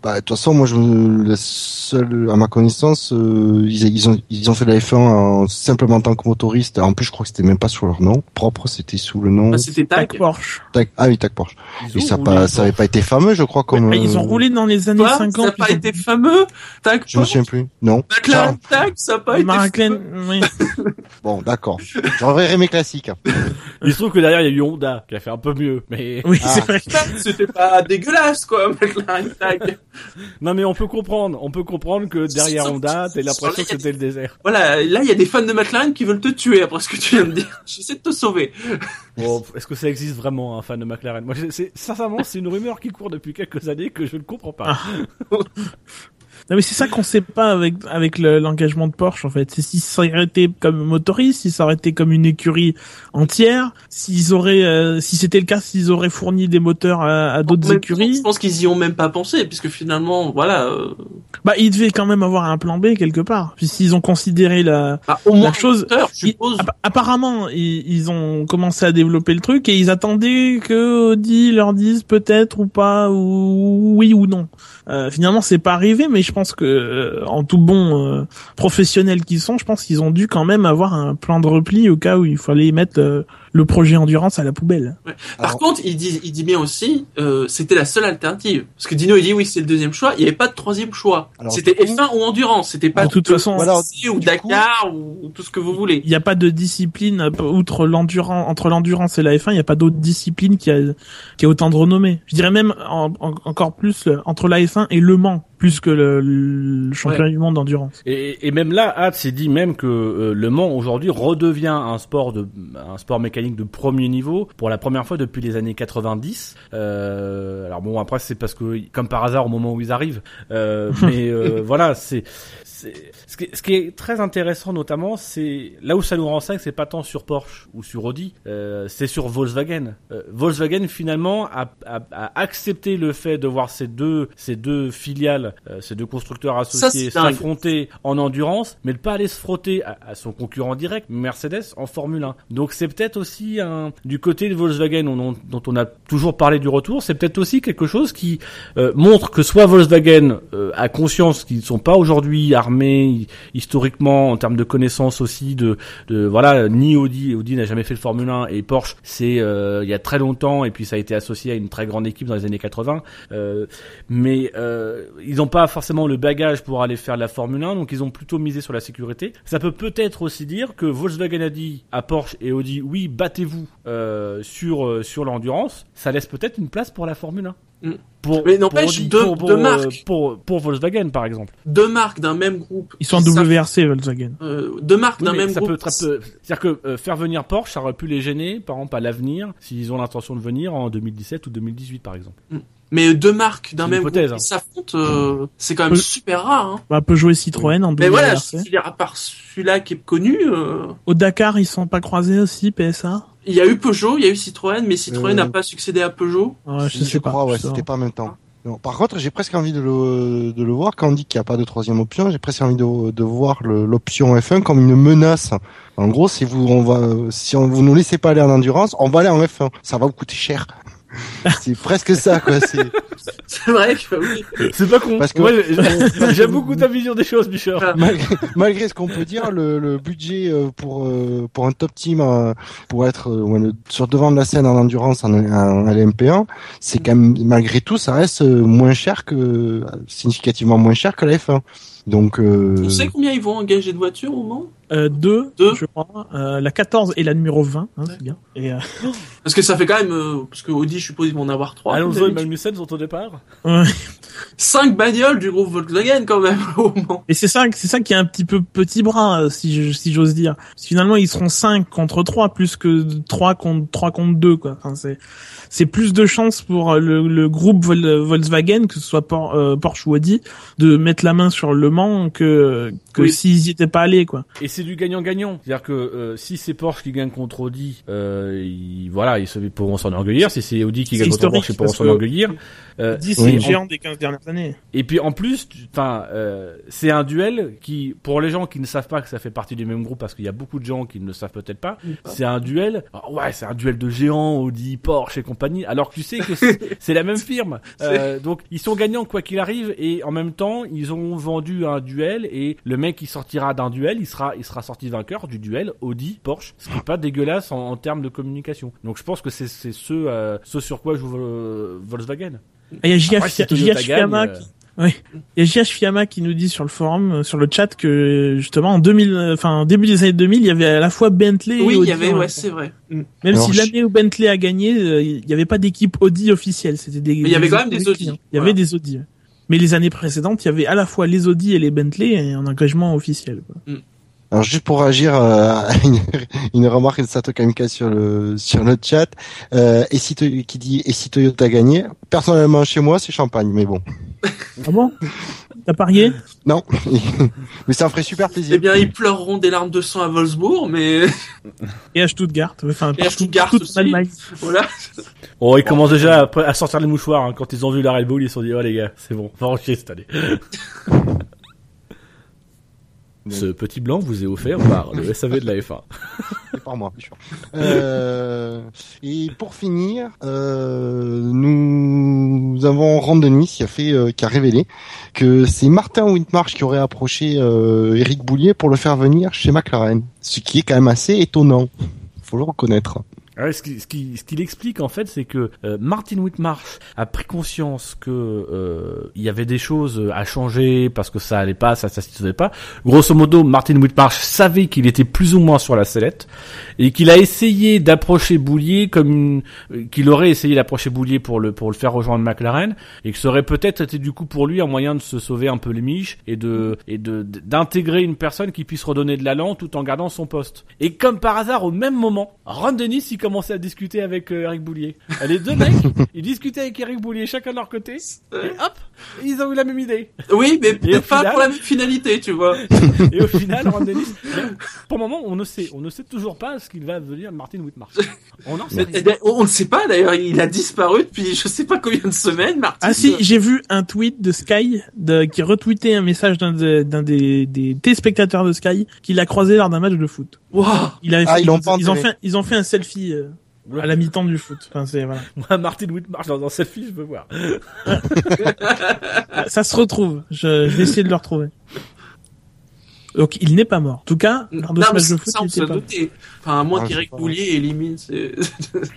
Euh. bah, de toute façon, moi, je me, la seule, à ma connaissance, euh, ils, ils ont, ils ont fait la F1 en, simplement en tant que motoriste. En plus, je crois que c'était même pas sous leur nom propre, c'était sous le nom. Ah, c'était Tac. Porsche. Tac- ah oui, Tac Porsche. Ils ça, pas, ça avait Porsche. pas été fameux, je crois, comme. Ah, ils ont euh, roulé dans les années Quoi? 50. ça n'a pas ont- été fameux? TAC Je me souviens Porsche plus. Non. McLaren TAC, ça n'a pas été McLaren, fameux? oui. Bon, d'accord. Je reverrai mes classiques. Il se trouve que derrière il y a eu Honda qui a fait un peu mieux, mais Oui, Ah. c'est vrai. C'était pas dégueulasse, quoi, McLaren TAC. non mais on peut comprendre, on peut comprendre que derrière Honda, t'as l'impression que c'était le désert. Voilà, là, il y a des fans de McLaren qui veulent te tuer après ce que tu viens de dire. J'essaie de te sauver. Bon, est-ce que ça existe vraiment un fan de McLaren? Moi, sincèrement, c'est une rumeur qui court depuis quelques années que je ne comprends pas. Non mais c'est ça qu'on sait pas avec avec le- l'engagement de Porsche en fait. C'est si ça aurait été comme motoriste, si ça aurait été comme une écurie entière, s'ils auraient, euh, si c'était le cas, s'ils auraient fourni des moteurs à, à d'autres écuries, Je pense qu'ils y ont même pas pensé, puisque finalement, voilà, euh, bah ils devaient quand même avoir un plan B quelque part. Puis s'ils ont considéré la, bah, au moins, La chose- moteur, je suppose. app- apparemment ils, ils ont commencé à développer le truc et ils attendaient que Audi leur dise peut-être ou pas ou oui ou non. Euh, finalement c'est pas arrivé, mais je pense que euh, en tout bon euh, professionnels qu'ils sont, je pense qu'ils ont dû quand même avoir un plan de repli au cas où il fallait mettre euh, le projet endurance à la poubelle. Par Alors- contre, il dit, il dit bien aussi, euh, c'était la seule alternative. Parce que Dino, il dit oui, c'est le deuxième choix. Il n'y avait pas de troisième choix. C'était du coup- F1 ou endurance. C'était pas De toute façon, voilà, ou coup- Dakar ou tout ce que vous voulez. Il n'y a pas de discipline outre l'endurance entre l'endurance et la F1, il n'y a pas d'autre discipline qui a qui a autant de renommée. Je dirais même en- en- encore plus euh, entre la F1 et Le Mans plus que le, le championnat du monde d'endurance. Et, et même là, Hatt s'est dit même que euh, Le Mans aujourd'hui redevient un sport de un sport mécanique de premier niveau pour la première fois depuis les années 90. Euh, alors bon, après c'est parce que comme par hasard au moment où ils arrivent, euh, mais euh, voilà, c'est c'est- ce qui, ce qui est très intéressant notamment, c'est là où ça nous renseigne, c'est pas tant sur Porsche ou sur Audi, euh, c'est sur Volkswagen. Euh, Volkswagen finalement a, a- a accepté le fait de voir ces deux ces deux filiales, euh, ces deux constructeurs associés s'affronter en endurance, mais de pas aller se frotter à, à son concurrent direct, Mercedes en Formule 1. Donc c'est peut-être aussi un du côté de Volkswagen on- on- dont on a toujours parlé du retour, c'est peut-être aussi quelque chose qui euh, montre que soit Volkswagen euh, a conscience qu'ils ne sont pas aujourd'hui armés historiquement en termes de connaissances aussi de, de voilà ni Audi Audi n'a jamais fait le Formule 1 et Porsche c'est euh, il y a très longtemps et puis ça a été associé à une très grande équipe dans les années 80 euh, mais euh, ils n'ont pas forcément le bagage pour aller faire la Formule 1 donc ils ont plutôt misé sur la sécurité. Ça peut peut-être aussi dire que Volkswagen a dit à Porsche et Audi oui battez-vous sur sur l'endurance. Ça laisse peut-être une place pour la Formule 1 Mm. Pour, Mais n'empêche, deux- deux euh, marques. pour, pour Volkswagen par exemple. Deux marques d'un même groupe. Ils sont en WRC Volkswagen. euh, deux marques Oui, d'un mais même ça groupe. c'est-à-dire que euh, faire venir Porsche, ça aurait pu les gêner, par exemple à l'avenir, s'ils ont l'intention de venir en 2017 ou 2018 par exemple. Mais deux marques d'un même hypothèse, groupe hein. qui s'affrontent, euh, c'est quand même super rare. Hein. Bah, peut jouer Citroën en Mais voilà, WRC. je à part celui-là qui est connu, euh, Au Dakar, ils sont pas croisés aussi, PSA il y a eu Peugeot, il y a eu Citroën, mais Citroën Euh, n'a pas succédé à Peugeot. Ouais, je sais pas. ouais, c'était pas. en même temps. Non. Par contre, j'ai presque envie de le, de le voir quand on dit qu'il n'y a pas de troisième option. J'ai presque envie de, de voir l'option F1 comme une menace. En gros, si vous, on va, si on, vous nous laissez pas aller en endurance, on va aller en F1. Ça va vous coûter cher. C'est presque ça, quoi. C'est, C'est vrai que oui. C'est pas con. Parce que- Moi, j'aime beaucoup ta vision des choses, Bichard. malgré, malgré ce qu'on peut dire, le, le budget euh, pour euh, pour un top team euh, pour être sur devant de la scène en endurance en, en, en LMP1, c'est quand même malgré tout, ça reste euh, moins cher que significativement moins cher que la F1. Donc euh, On sait combien ils vont engager de voitures au Mans? Euh, deux, Deux. je crois. Euh, la 14 et la numéro 20, hein, c'est bien. Et, euh, Parce que ça fait quand même, euh, parce que Audi, je suppose, ils vont en avoir trois. Alonso et. Magnussen sont au départ? Cinq bagnoles du groupe Volkswagen quand même au Mans. Et c'est ça, c'est ça qui est un petit peu petit bras, euh, si si j'ose dire. Parce que Finalement, ils seront 5 contre 3 plus que 3 contre 3 contre 2 quoi. Enfin, c'est c'est plus de chances pour euh, le, le groupe Vol- Volkswagen que ce soit Por- euh, Porsche ou Audi de mettre la main sur Le Mans que que Oui. s'ils y étaient pas allés quoi. Et c'est du gagnant-gagnant. C'est-à-dire que euh, si c'est Porsche qui gagne contre Audi, euh, ils, voilà, ils se- pourront s'en enorgueillir. Si c'est Audi qui gagne contre Porsche, ils pourront parce s'en que- enorgueillir. Euh, Audi, et c'est le en- géant des 15 dernières années. Et puis en plus, enfin, euh, c'est un duel qui, pour les gens qui ne savent pas que ça fait partie du même groupe, parce qu'il y a beaucoup de gens qui ne le savent peut-être pas, c'est un duel. ah ouais, c'est un duel de géants, Audi, Porsche et compagnie. Alors que tu sais que c'est la même firme. Euh, donc ils sont gagnants quoi qu'il arrive, et en même temps, ils ont vendu un duel et le mec qui sortira d'un duel, il sera, il sera sorti vainqueur du duel Audi Porsche, ce qui est pas dégueulasse en, en termes de communication. Donc je pense que c'est c'est ce, euh, ce sur quoi joue euh, Volkswagen. Ah, Il y a Fiamma gagne, qui- euh, Oui. Il y a JH Fiamma qui nous dit sur le forum, euh, sur le chat, que justement en 2000, euh, enfin début des années 2000, il y avait à la fois Bentley et Oui, il Audi y avait, en ouais, même c'est vrai. Même Alors, si je- l'année où Bentley a gagné, euh, il n'y avait pas d'équipe Audi officielle. C'était des. Mais il y avait quand même des Audi. clients. Il y Voilà. avait des Audi. Mais les années précédentes, il y avait à la fois les Audi et les Bentley et un engagement officiel. quoi. Alors juste pour réagir euh, à une, une remarque de Sato Kamika sur le sur le chat, euh, et si qui dit et si Toyota a gagné, personnellement chez moi c'est champagne, mais bon, Ah bon? T'as parié? Non, mais ça me ferait super plaisir. Eh bien, ils pleureront des larmes de sang à Wolfsburg, mais Et à Stuttgart. Enfin, Et à Stuttgart en aussi. Voilà. Oh, ils commencent déjà à, à sortir les mouchoirs hein. quand ils ont vu la Red Bull, ils se sont dit oh les gars, c'est bon, on va cette année. Ce petit blanc vous est offert par le SAV de la F1. C'est par moi, bien sûr. Euh, et pour finir, euh, nous avons Ron Denis qui a fait, euh, qui a révélé que c'est Martin Whitmarsh qui aurait approché euh, Eric Boulier pour le faire venir chez McLaren, ce qui est quand même assez étonnant. Faut le reconnaître. Ouais, ce qu'il ce qui, ce explique en fait, c'est que euh, Martin Whitmarsh a pris conscience que euh, il y avait des choses à changer parce que ça allait pas, ça ça se pas. Grosso modo, Martin Whitmarsh savait qu'il était plus ou moins sur la sellette et qu'il a essayé d'approcher Boulier comme euh, qu'il aurait essayé d'approcher Boulier pour le pour le faire rejoindre McLaren et que ça aurait peut-être été du coup pour lui un moyen de se sauver un peu les miches et de et de d'intégrer une personne qui puisse redonner de l'allant tout en gardant son poste. Et comme par hasard au même moment, Ron Dennis il commençait à discuter avec euh, Eric Boulier. Les deux mecs, ils discutaient avec Eric Boulier chacun de leur côté et hop, ils ont eu la même idée. Oui, mais peut-être pas final- pour la même finalité, tu vois. Et au final, Ron Dennis, pour le moment, on ne sait, on ne sait toujours pas ce qu'il va devenir Martin Whitmarsh. On en sait Mais- rien. eh ben, on ne sait pas d'ailleurs, il a disparu depuis je sais pas combien de semaines, Martin. Ah si, j'ai vu un tweet de Sky de, qui retweetait un message d'un de- d'un des, des téléspectateurs de Sky qu'il a croisé lors d'un match de foot. Il a, Ah, ils ont fait, ils ont fait un selfie euh, à la mi-temps du foot. Enfin, c'est voilà. Moi, Martin Whitmarsh dans un selfie, je veux voir. Ça se retrouve. Je, je vais essayer de le retrouver. Donc il n'est pas mort. En tout cas, lors de Non, ce mais match de foot, ça, il on était se pas mort. Enfin, à moins Ah, qu'Eric. Boulier élimine ses...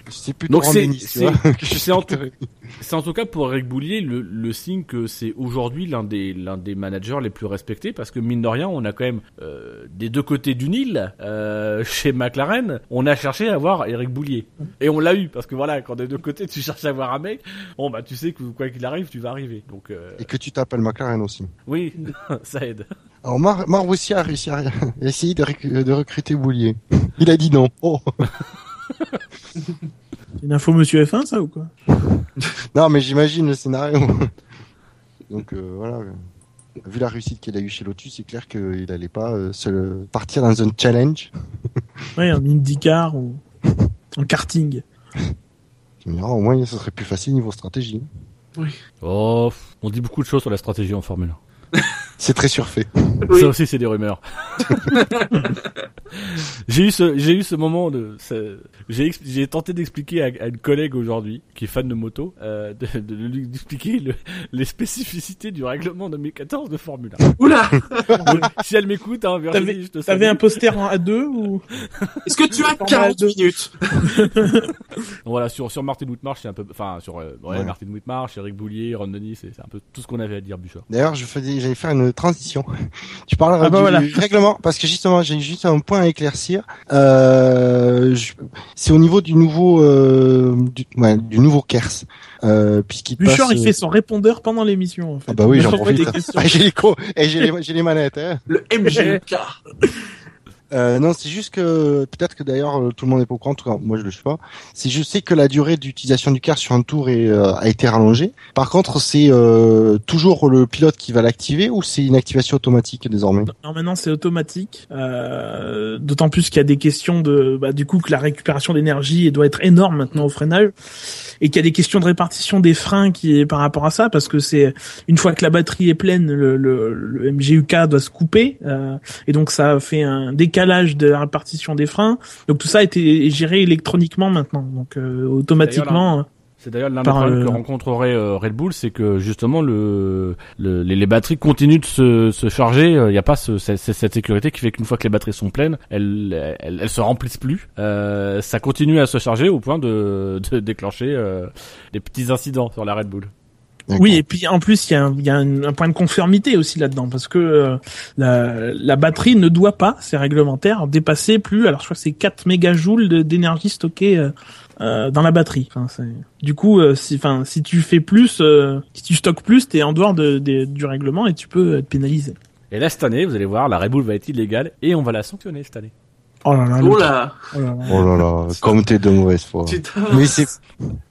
C'est plutôt Donc c'est- c'est- en tout- C'est en tout cas pour Eric Boulier le, le signe que c'est aujourd'hui l'un des l'un des managers les plus respectés parce que mine de rien on a quand même euh, des deux côtés du Nil euh, chez McLaren on a cherché à avoir Eric Boulier et on l'a eu parce que voilà quand des deux côtés tu cherches à avoir un mec bon bah tu sais que quoi qu'il arrive tu vas arriver donc euh, Et que tu t'appelles McLaren aussi. oui ça aide Alors Mar Marc aussi a réussi à, à essayer de, recruter Boulier. Il a dit non. Oh. C'est une info Monsieur F1 ça ou quoi? Non, mais j'imagine le scénario. Donc euh, voilà. Vu la réussite qu'il a eue chez Lotus, c'est clair qu'il allait pas euh, se partir dans un challenge. Ouais, en IndyCar ou en karting. Tu me diras, au moins, ce serait plus facile niveau stratégie. oh on dit beaucoup de choses sur la stratégie en Formule 1 C'est très surfait. Oui. Ça aussi, c'est des rumeurs. j'ai eu ce, j'ai eu ce moment de, j'ai, j'ai tenté d'expliquer à, à une collègue aujourd'hui, qui est fan de moto, euh, de, de lui expliquer le- les spécificités du règlement 2014 de Formule 1. Oula si elle m'écoute, hein, Virginie, T'avais je te t'avais un poster en A2 ou? Est-ce que tu as Format 40 deux. minutes? Voilà, sur, sur Martin Whitmarsh, c'est un peu, enfin, sur, euh, ouais, Ouais. Martin Whitmarsh, Eric Boulier, Ron Dennis, c'est, c'est un peu tout ce qu'on avait à dire, Bouchard. D'ailleurs, je faisais, j'allais faire une transition. Tu parles Ah bah du voilà. règlement parce que justement, j'ai juste un point à éclaircir. Euh, je- c'est au niveau du nouveau, euh, du, ouais, du nouveau Kers, euh, puisqu'il passe. Bouchard, il fait son répondeur pendant l'émission. En fait. Ah bah oui, j'en profite. Ah, j'ai les co, et j'ai les, j'ai les manettes. Hein. Le MGK. Euh, non, c'est juste que peut-être que d'ailleurs euh, tout le monde n'est pas au courant. En tout cas, moi je le suis pas. C'est je sais que la durée d'utilisation du car sur un tour est, euh, a été rallongée. Par contre, c'est euh, toujours le pilote qui va l'activer ou c'est une activation automatique désormais? Non, maintenant c'est automatique. Euh, D'autant plus qu'il y a des questions de, bah, du coup, que la récupération d'énergie doit être énorme maintenant au freinage, et qu'il y a des questions de répartition des freins qui est par rapport à ça, parce que c'est une fois que la batterie est pleine, le, le, le MGUK doit se couper, euh, et donc ça fait un décalage de la répartition des freins. Donc tout ça a été géré électroniquement maintenant, donc euh, automatiquement. euh, C'est d'ailleurs l'un des problèmes euh, que rencontrerait euh, Red Bull, c'est que justement le, le- les, les batteries continuent de se, se charger. Il n'y a pas ce, cette, cette sécurité qui fait qu'une fois que les batteries sont pleines, elles, elles, elles se remplissent plus. Euh, ça continue à se charger au point de, de déclencher euh, des petits incidents sur la Red Bull. Oui, et puis en plus, il y a, un, il y a un, un point de conformité aussi là-dedans, parce que euh, la, la batterie ne doit pas, c'est réglementaire, dépasser plus, alors je crois que c'est 4 mégajoules d'énergie stockée euh, euh, dans la batterie. Enfin, du coup, euh, si, enfin, si tu fais plus, euh, si tu stockes plus, t'es en dehors de, de- du règlement et tu peux être pénalisé. Et là cette année, vous allez voir, la Red Bull va être illégale et on va la sanctionner cette année. Oh là là, le- Oula oh là là. Oh là là, comme t'es de mauvaise foi. Mais c'est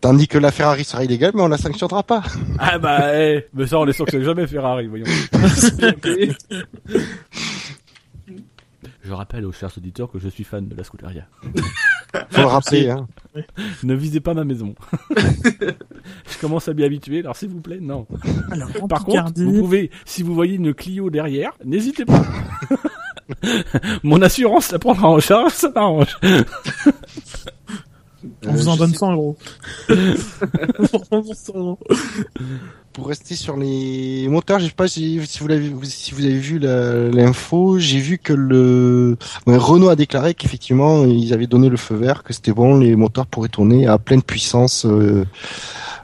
tandis que la Ferrari sera illégale, mais on la sanctionnera pas. Ah bah, eh, mais ça on les sanctionne jamais Ferrari, voyons. Je rappelle aux chers auditeurs que je suis fan de la Scuderia. Faut le rappeler. Hein. Ne visez pas ma maison. je commence à m'y habituer, alors s'il vous plaît, non. Alors, Par contre, vous pouvez, si vous voyez une Clio derrière, n'hésitez pas. Mon assurance la prendra en charge, ça m'arrange. on vous Euh, en donne sais- 100 euros. On vous en donne 100 euros. pour rester sur les moteurs, je sais pas si vous l'avez, si vous avez vu l'info, j'ai vu que le ouais, Renault a déclaré qu'effectivement ils avaient donné le feu vert, que c'était bon, les moteurs pourraient tourner à pleine puissance euh,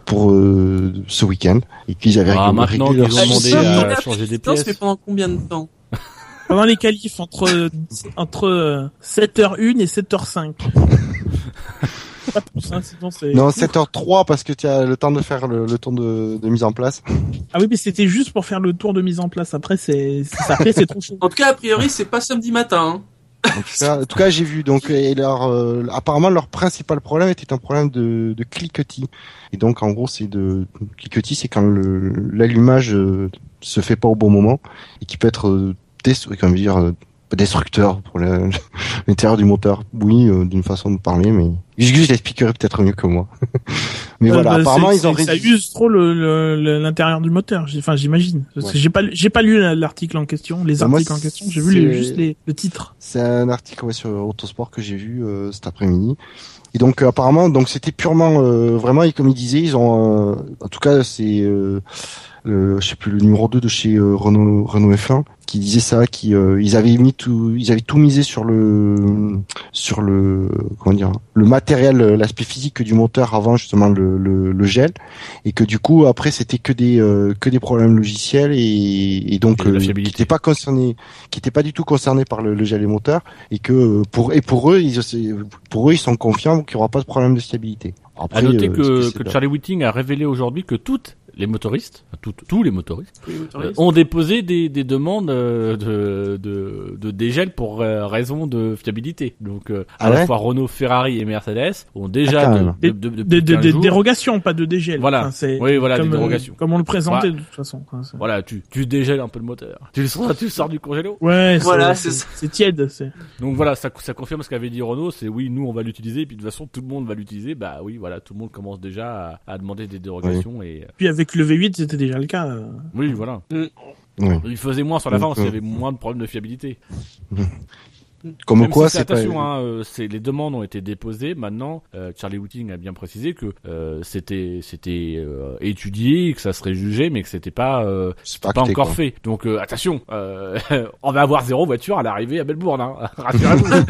pour euh, ce week-end et qu'ils avaient Ah, maintenant leur ont demandé à changer des pièces. Mais pendant combien de temps? Pendant les qualifs, entre, entre euh, 7h01 et 7h05. Pas plus, hein, sinon c'est... Non, 7h03 parce que tu as le temps de faire le, le tour de, de mise en place. Ah oui, mais c'était juste pour faire le tour de mise en place. Après, c'est, c'est- après, c'est trop chaud. En tout cas, a priori, c'est pas samedi matin. hein. En tout cas, en tout cas, j'ai vu. Donc, et leur, euh, apparemment, leur principal problème était un problème de, de cliquetis. Et donc, en gros, c'est de cliquetis, c'est quand le- l'allumage euh, se fait pas au bon moment et qui peut être euh, comment dire euh, destructeur pour l'intérieur du moteur. Oui, euh, d'une façon de parler, mais je, je l'expliquerai peut-être mieux que moi. mais voilà, bah, apparemment, ils ont Ça use trop l'intérieur du moteur. Enfin, j'imagine. Ouais. j'ai pas, lu- j'ai pas lu la- l'article en question, les Bah, moi, articles en question. J'ai vu les, juste les, le titre. C'est un article ouais, sur Autosport que j'ai vu euh, cet après-midi. Et donc euh, apparemment, donc c'était purement vraiment et comme il disait, ils ont en tout cas c'est le, je sais plus le numéro 2 de chez euh, Renault Renault F1 qui disait ça, qui euh, ils avaient mis tout, ils avaient tout misé sur le sur le comment dire le matériel, euh, l'aspect physique du moteur avant justement le, le, le gel. Et que du coup après c'était que des euh, que des problèmes logiciels et, et donc Et euh, qui n'étaient pas concernés qui n'étaient pas du tout concernés par le, le gel et moteur et que euh, pour et pour eux ils pour eux ils sont confiants qu'il n'y aura pas de problème de stabilité. Après, À noter que, que c'est- Charlie Whiting a révélé aujourd'hui que toutes les motoristes, enfin, tous les motoristes, euh, motoriste. ont déposé des, des demandes euh, de, de, de dégel pour euh, raison de fiabilité. Donc euh, à Ah la fois Renault, Ferrari et Mercedes ont Ah, déjà quand de, Des, des, 15 des jours- dérogations, pas de dégel. Voilà. Enfin, c'est Oui, voilà, des comme, euh, dérogations. comme on le présentait Voilà. de toute façon. quoi. Voilà, tu, tu dégèles un peu le moteur. Tu le sors, tu le sors du congélo. Ouais, Voilà, c'est, tiède. C'est... Donc voilà, ça, ça confirme ce qu'avait dit Renault, c'est oui, nous on va l'utiliser, et puis de toute façon tout le monde va l'utiliser. Bah oui, voilà, tout le monde commence déjà à, à demander des dérogations et euh, Puis avec le V8, c'était déjà le cas. euh. oui, voilà. Ouais. Il faisait moins sur la fin parce qu'il y euh, avait moins de problèmes de fiabilité. Comme Même quoi, si c'est pas. attention, hein, euh, c'est les demandes ont été déposées. Maintenant, euh, Charlie Whiting a bien précisé que euh, c'était c'était euh, étudié, que ça serait jugé, mais que c'était pas euh, c'est pas acté, encore quoi. fait. Donc euh, attention, euh, on va avoir zéro voiture à l'arrivée à Melbourne. Hein. Rassurez-vous.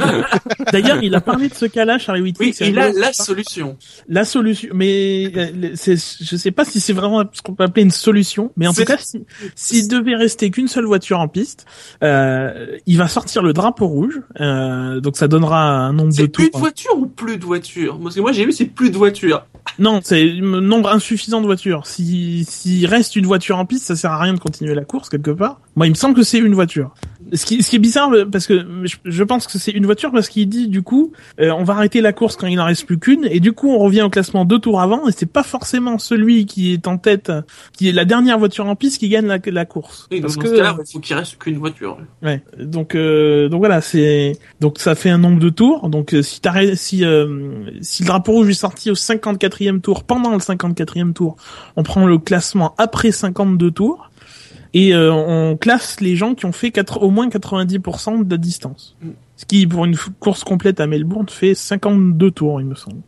D'ailleurs, il a parlé de ce cas-là, Charlie Whiting. Oui, il a la solution. la solution, mais euh, c'est, je sais pas si c'est vraiment ce qu'on peut appeler une solution, mais en C'est- tout cas, si- s'il devait rester qu'une seule voiture en piste, euh, il va sortir le drapeau rouge, euh, donc ça donnera un nombre de C'est tours. une voiture ou plus de voitures? Parce que moi j'ai vu c'est plus de voitures. Non, c'est un nombre insuffisant de voitures. Si s'il reste une voiture en piste, ça sert à rien de continuer la course quelque part. Moi, il me semble que c'est une voiture. Ce qui, ce qui est bizarre, parce que je, je pense que c'est une voiture parce qu'il dit du coup, euh, on va arrêter la course quand il en reste plus qu'une, et du coup, on revient au classement deux tours avant, et c'est pas forcément celui qui est en tête, qui est la dernière voiture en piste qui gagne la, la course. Oui, parce dans que ce cas-là, il faut qu'il reste qu'une voiture. Ouais. Donc euh, donc voilà, c'est donc ça fait un nombre de tours. Donc euh, si t'arrêtes si euh, si le drapeau rouge est sorti au 54e tour pendant le 54e tour, on prend le classement après 52 tours et euh, on classe les gens qui ont fait au moins 90% de la distance. Mm. Ce qui pour une course complète à Melbourne fait 52 tours, il me semble.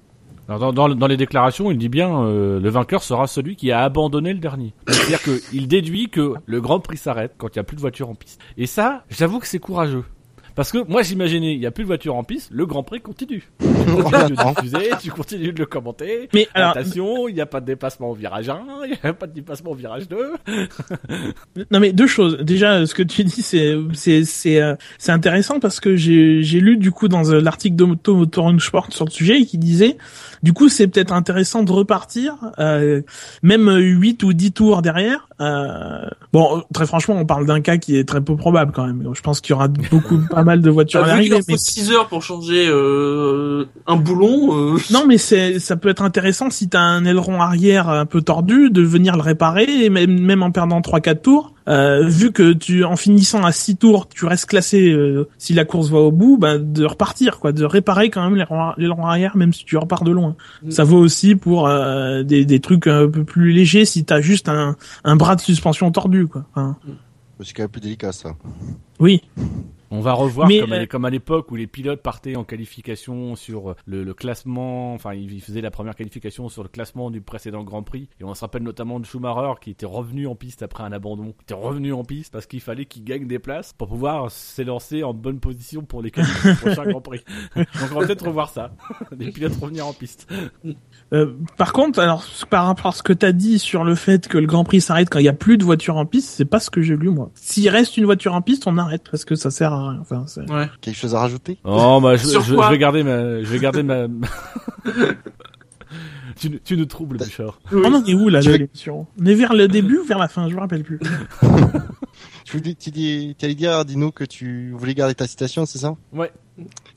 Alors, dans, dans, dans les déclarations, il dit bien euh, le vainqueur sera celui qui a abandonné le dernier. C'est-à-dire qu'il déduit que le Grand Prix s'arrête quand il n'y a plus de voiture en piste. Et ça, j'avoue que c'est courageux. Parce que moi j'imaginais, il n'y a plus de voiture en piste, le Grand Prix continue. Tu continues de le diffuser, tu continues de le commenter. Mais alors Attention, il n'y a pas de dépassement au virage 1, il n'y a pas de dépassement au virage 2. Non mais deux choses. Déjà, ce que tu dis, c'est c'est c'est euh, c'est intéressant parce que j'ai j'ai lu du coup dans euh, l'article de Moto Motoren Sport sur le sujet qui disait, du coup, c'est peut-être intéressant de repartir, euh, même 8 ou 10 tours derrière. Euh, bon, très franchement, on parle d'un cas qui est très peu probable quand même. Je pense qu'il y aura beaucoup, pas mal de voitures à faut mais- 6 heures pour changer euh, un boulon. euh, Non, mais c'est, ça peut être intéressant si t'as un aileron arrière un peu tordu, de venir le réparer, et même, même en perdant 3-4 tours. Euh, vu que tu, en finissant à 6 tours, tu restes classé, euh, si la course va au bout, bah, de repartir, quoi, de réparer quand même l'aileron l'aileron arrière, même si tu repars de loin. Mm. Ça vaut aussi pour euh, des, des trucs un peu plus légers si t'as juste un, un bras de suspension tordu, quoi. Enfin, C'est quand même plus délicat ça. oui. On va revoir Mais, comme, euh, comme à l'époque où les pilotes partaient en qualification sur le, le classement, enfin ils faisaient la première qualification sur le classement du précédent Grand Prix. Et on se rappelle notamment de Schumacher qui était revenu en piste après un abandon, qui était revenu en piste parce qu'il fallait qu'il gagne des places pour pouvoir s'élancer en bonne position pour les qualifs du prochain Grand Prix. Donc on va peut-être revoir ça, les pilotes revenir en piste. Euh, par contre, alors par rapport à ce que t'as dit sur le fait que le Grand Prix s'arrête quand il y a plus de voitures en piste, c'est pas ce que j'ai lu moi. S'il reste une voiture en piste, on arrête parce que ça sert à rien. Enfin, Ouais. Quelque chose à rajouter? Oh bah je, Sur je, quoi je vais garder ma, je vais garder ma. tu, nous- tu nous troubles, Bouchard. On en est où là de l'émission? On est vers le début ou vers la fin Je me rappelle plus. Tu, voulais- tu, dis, tu allais dire, Dino, que tu voulais garder ta citation, c'est ça? Ouais.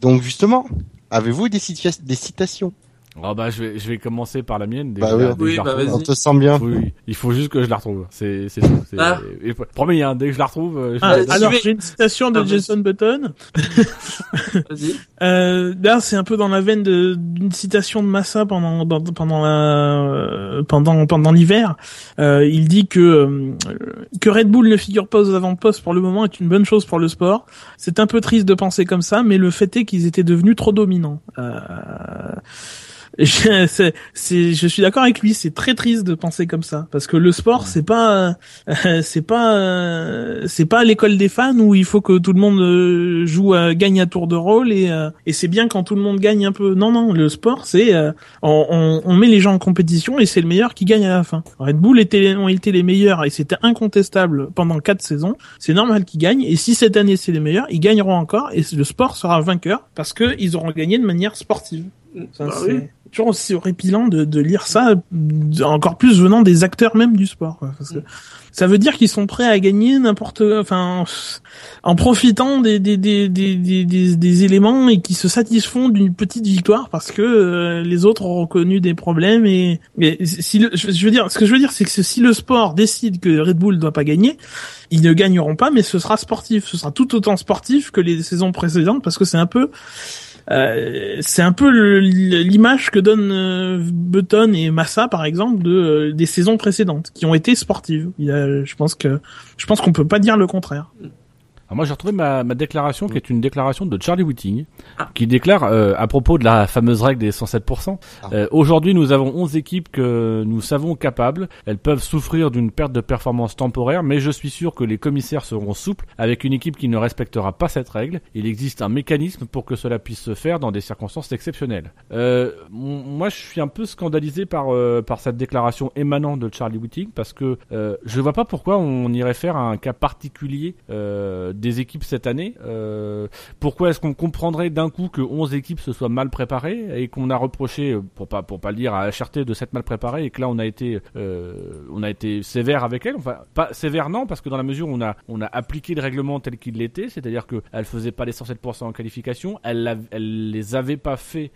Donc justement, avez-vous des citations? Oh bah je vais, je vais commencer par la mienne. Déjà, Bah oui. bah, retrouve. On te sent bien. Oui, il faut juste que je la retrouve. C'est, c'est tout. C'est... Ah. et- promis, hein, dès que je la retrouve, euh, je Ah, la- alors vais- j'ai une citation de Ah, vas-y. Jason Button. Vas-y. Euh, là, c'est un peu dans la veine de- d'une citation de Massa pendant dans- pendant la, euh, pendant pendant l'hiver. Euh, il dit que euh, que Red Bull ne figure pas aux avant-postes pour le moment est une bonne chose pour le sport. C'est un peu triste de penser comme ça, mais le fait est qu'ils étaient devenus trop dominants. Euh, je, c'est, c'est, je suis d'accord avec lui. C'est très triste de penser comme ça parce que le sport, c'est pas, euh, c'est pas, euh, c'est pas l'école des fans où il faut que tout le monde euh, joue, à, gagne à tour de rôle et euh, et c'est bien quand tout le monde gagne un peu. Non, non, le sport, c'est euh, on, on, on met les gens en compétition et c'est le meilleur qui gagne à la fin. Red Bull était, ont été les meilleurs et c'était incontestable pendant quatre saisons. C'est normal qu'ils gagnent et si cette année c'est les meilleurs, ils gagneront encore et le sport sera vainqueur parce que ils auront gagné de manière sportive. Ça, Bah c'est oui. Toujours aussi horripilant de, de lire ça, encore plus venant des acteurs même du sport. quoi, parce que ça veut dire qu'ils sont prêts à gagner n'importe, enfin, en profitant des des, des, des, des, des- éléments et qui se satisfont d'une petite victoire parce que euh, les autres ont reconnu des problèmes et, et si le, je je veux dire, ce que je veux dire, c'est que si le sport décide que Red Bull doit pas gagner, ils ne gagneront pas, mais ce sera sportif, ce sera tout autant sportif que les saisons précédentes parce que c'est un peu euh, c'est un peu l'image que donnent euh, Button et Massa par exemple de euh, des saisons précédentes qui ont été sportives. Il y a- je pense que je pense qu'on peut pas dire le contraire. Alors moi j'ai retrouvé ma, ma déclaration qui est une déclaration de Charlie Whiting Ah. qui déclare euh, à propos de la fameuse règle des 107%. Ah. euh, Aujourd'hui nous avons 11 équipes que nous savons capables. Elles peuvent souffrir d'une perte de performance temporaire mais je suis sûr que les commissaires seront souples avec une équipe qui ne respectera pas cette règle. Il existe un mécanisme pour que cela puisse se faire dans des circonstances exceptionnelles. Euh, moi je suis un peu scandalisé par, par cette déclaration émanant de Charlie Whiting parce que je vois pas pourquoi on irait faire un cas particulier euh, des équipes cette année. Euh, pourquoi est-ce qu'on comprendrait d'un coup que 11 équipes se soient mal préparées et qu'on a reproché, euh, pour pas pour pas le dire à HRT de s'être mal préparée et que là on a été euh, on a été sévère avec elle. Enfin pas sévère non parce que dans la mesure où on a on a appliqué le règlement tel qu'il l'était, c'est-à-dire que elle faisait pas les 107% en qualification, elle elle les avait pas fait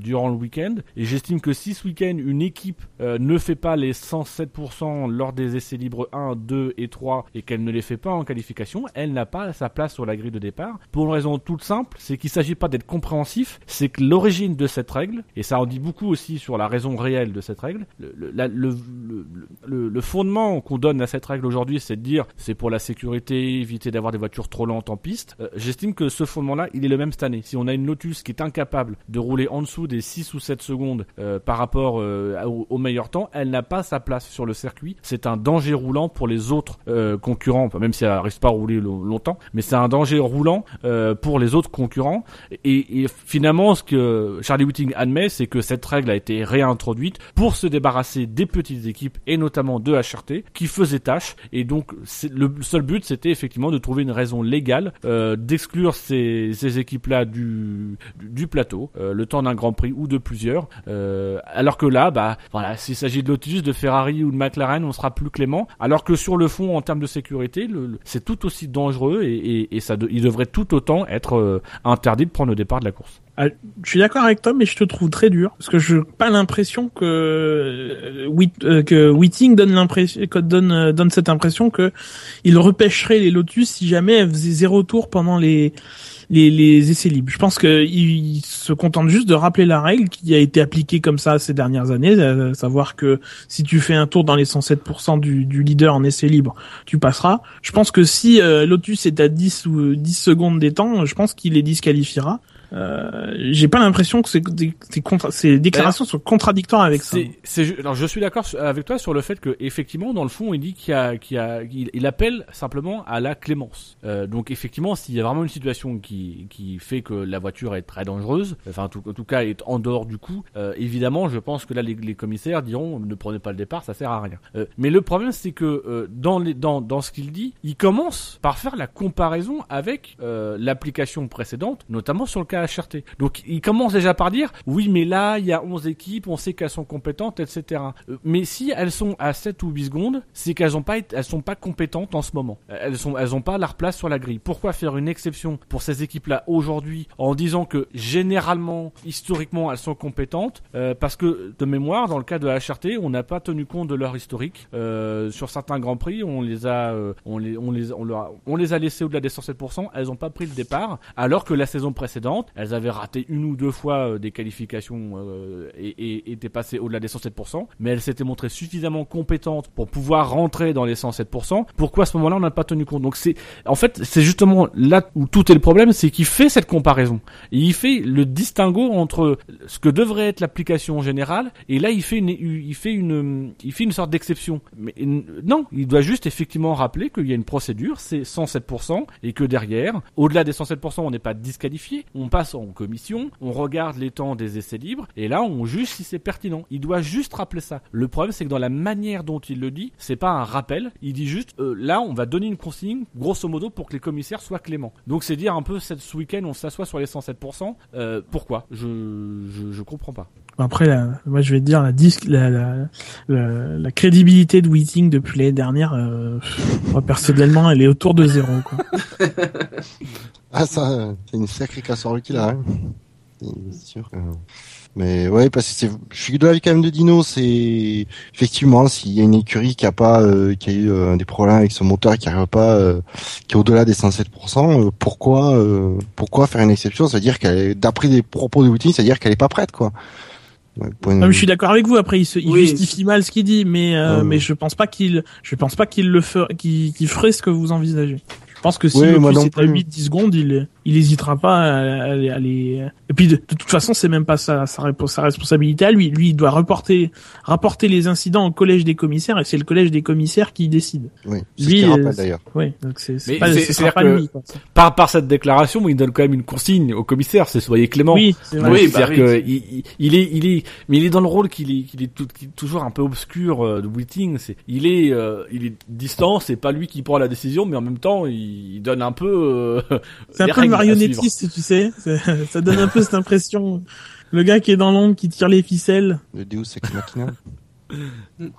durant le week-end et j'estime que si ce week-end une équipe ne fait pas les 107% lors des essais libres 1, 2 et 3 et qu'elle ne les fait pas en qualification, elle n'a pas sa place sur la grille de départ. Pour une raison toute simple, c'est qu'il s'agit pas d'être compréhensif, c'est que l'origine de cette règle, et ça en dit beaucoup aussi sur la raison réelle de cette règle, le, le, le, le, fondement qu'on donne à cette règle aujourd'hui, c'est de dire c'est pour la sécurité, éviter d'avoir des voitures trop lentes en piste. Euh, J'estime que ce fondement-là, il est le même cette année. Si on a une Lotus qui est incapable de rouler en dessous des 6 ou 7 secondes euh, par rapport euh, au, meilleur temps, elle n'a pas sa place sur le circuit. C'est un danger roulant pour les autres concurrents, même si elle n'arrive pas à rouler lo- mais c'est un danger roulant euh, pour les autres concurrents. Et, finalement, ce que Charlie Whiting admet, c'est que cette règle a été réintroduite pour se débarrasser des petites équipes et notamment de HRT qui faisaient tâche. Et donc, le seul but, c'était effectivement de trouver une raison légale euh, d'exclure ces, équipes-là du, plateau, euh, le temps d'un Grand Prix ou de plusieurs. Alors que là, bah voilà, s'il s'agit de Lotus, de Ferrari ou de McLaren, on sera plus clément. Alors que sur le fond, en termes de sécurité, c'est tout aussi dangereux et, ça, il devrait tout autant être euh, interdit de prendre le départ de la course. Ah, je suis d'accord avec toi, mais je te trouve très dur parce que je n'ai pas l'impression que euh, euh, que Whiting donne cette impression que il repêcherait les Lotus si jamais elle faisait zéro tour pendant les les, les essais libres. Je pense que il se contente juste de rappeler la règle qui a été appliquée comme ça ces dernières années, à savoir que si tu fais un tour dans les 107% du, du leader en essai libre, tu passeras. Je pense que si euh, Lotus est à 10 ou 10 secondes des temps, je pense qu'il les disqualifiera. Euh, j'ai pas l'impression que ces, déclarations sont contradictoires avec ça. C'est, alors je suis d'accord avec toi sur le fait que effectivement dans le fond il dit qu'il y a, qu'il y a, il, il appelle simplement à la clémence. Euh, donc effectivement s'il y a vraiment une situation qui, qui fait que la voiture est très dangereuse, enfin en tout, en tout cas est en dehors du coup, euh, évidemment je pense que là les, les commissaires diront ne prenez pas le départ, ça sert à rien. Mais le problème c'est que dans les, dans, dans ce qu'il dit, il commence par faire la comparaison avec l'application précédente, notamment sur le cas HRT. Donc il commence déjà par dire oui mais là il y a 11 équipes, on sait qu'elles sont compétentes, etc. Euh, Mais si elles sont à 7 ou 8 secondes, c'est qu'elles ont pas elles sont pas compétentes en ce moment. Euh, Elles sont elles ont pas leur place sur la grille. Pourquoi faire une exception pour ces équipes-là aujourd'hui en disant que généralement, historiquement, elles sont compétentes? Euh, parce que de mémoire, dans le cas de HRT, on n'a pas tenu compte de leur historique sur certains grands prix. On les a on les on les on, on les a laissées au-delà des 107%. Elles ont pas pris le départ alors que la saison précédente, elles avaient raté une ou deux fois euh, des qualifications euh, et, étaient passées au-delà des 107%, mais elles s'étaient montrées suffisamment compétentes pour pouvoir rentrer dans les 107%. Pourquoi à ce moment-là on n'a pas tenu compte? Donc c'est en fait c'est justement là où tout est le problème, c'est qu'il fait cette comparaison. Il fait le distinguo entre ce que devrait être l'application générale et là il fait une il fait une il fait une sorte d'exception. Mais non, il doit juste effectivement rappeler qu'il y a une procédure, c'est 107% et que derrière, au-delà des 107%, on n'est pas disqualifié, passe en commission, on regarde les temps des essais libres et là on juge si c'est pertinent. Il doit juste rappeler ça. Le problème c'est que dans la manière dont il le dit, c'est pas un rappel, il dit juste euh, là on va donner une consigne grosso modo pour que les commissaires soient cléments. Donc c'est dire un peu ce week-end on s'assoit sur les 107%. Euh, pourquoi? Je, je je comprends pas. Après, la, moi, je vais te dire la disque, la, la, la, la crédibilité de Whiting depuis l'année dernière, euh, moi personnellement, elle est autour de zéro. Quoi. Ah ça, c'est une sacrée casserole qu'il a. Hein. C'est sûr. Mais ouais, parce que c'est, je suis de l'avis quand même de Dino. C'est effectivement s'il y a une écurie qui a pas, euh, qui a eu euh, des problèmes avec son moteur, qui arrive pas, euh, qui est au-delà des 107%, euh, pourquoi, euh, pourquoi faire une exception? C'est-à-dire qu'elle, d'après les propos de Whitney, c'est-à-dire qu'elle est pas prête, quoi. Ouais, point de Non, mais vue. je suis d'accord avec vous. Après, il, se, il Oui. justifie mal ce qu'il dit, mais euh, Ouais. mais je pense pas qu'il, je pense pas qu'il le ferait, qu'il qu'il ferait ce que vous envisagez. Je pense que si Oui, le moi plus non est à plus. 8-10 secondes, il il hésitera pas à, à, à les. Et puis de, de toute façon, c'est même pas sa, sa, sa responsabilité à lui. Lui, il doit reporter rapporter les incidents au collège des commissaires, et c'est le collège des commissaires qui décide. Oui, c'est ce Lui, euh, d'ailleurs. Oui, donc c'est pas, pas que- lui. Quoi. Par par cette déclaration, il donne quand même une consigne au commissaire, c'est soyez clément. Oui, c'est vrai. Donc, Oui, bah c'est-à-dire oui. que il, est, il est, mais il est dans le rôle qu'il est, qu'il est tout- qu'il est toujours un peu obscur euh, de Whiting. C'est, il est, euh, il est distant. C'est pas lui qui prend la décision, mais en même temps, il, il donne un peu. euh, Marionnettiste, tu sais. Ça donne un peu cette impression. Le gars qui est dans l'ombre, qui tire les ficelles. Le Deus Ex Machina.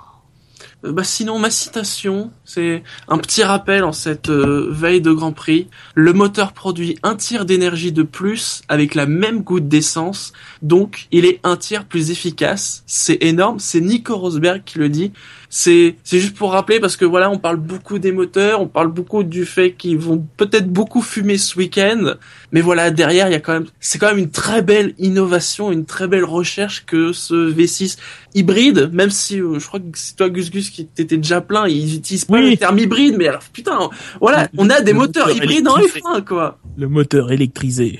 Euh, Bah sinon, ma citation, c'est un petit rappel en cette euh, veille de Grand Prix. Le moteur produit un tiers d'énergie de plus avec la même goutte d'essence, donc il est un tiers plus efficace. C'est énorme, c'est Nico Rosberg qui le dit. C'est c'est juste pour rappeler parce que voilà, on parle beaucoup des moteurs, on parle beaucoup du fait qu'ils vont peut-être beaucoup fumer ce week-end, mais voilà derrière il y a quand même c'est quand même une très belle innovation, une très belle recherche que ce V6 hybride, même si euh, je crois que c'est toi Gus Gus qui t'étais déjà plein, ils utilisent pas Oui. le terme hybride, mais alors putain, voilà, on a des Le moteurs moteur hybrides en électrifié. F1 quoi. Le moteur électrisé.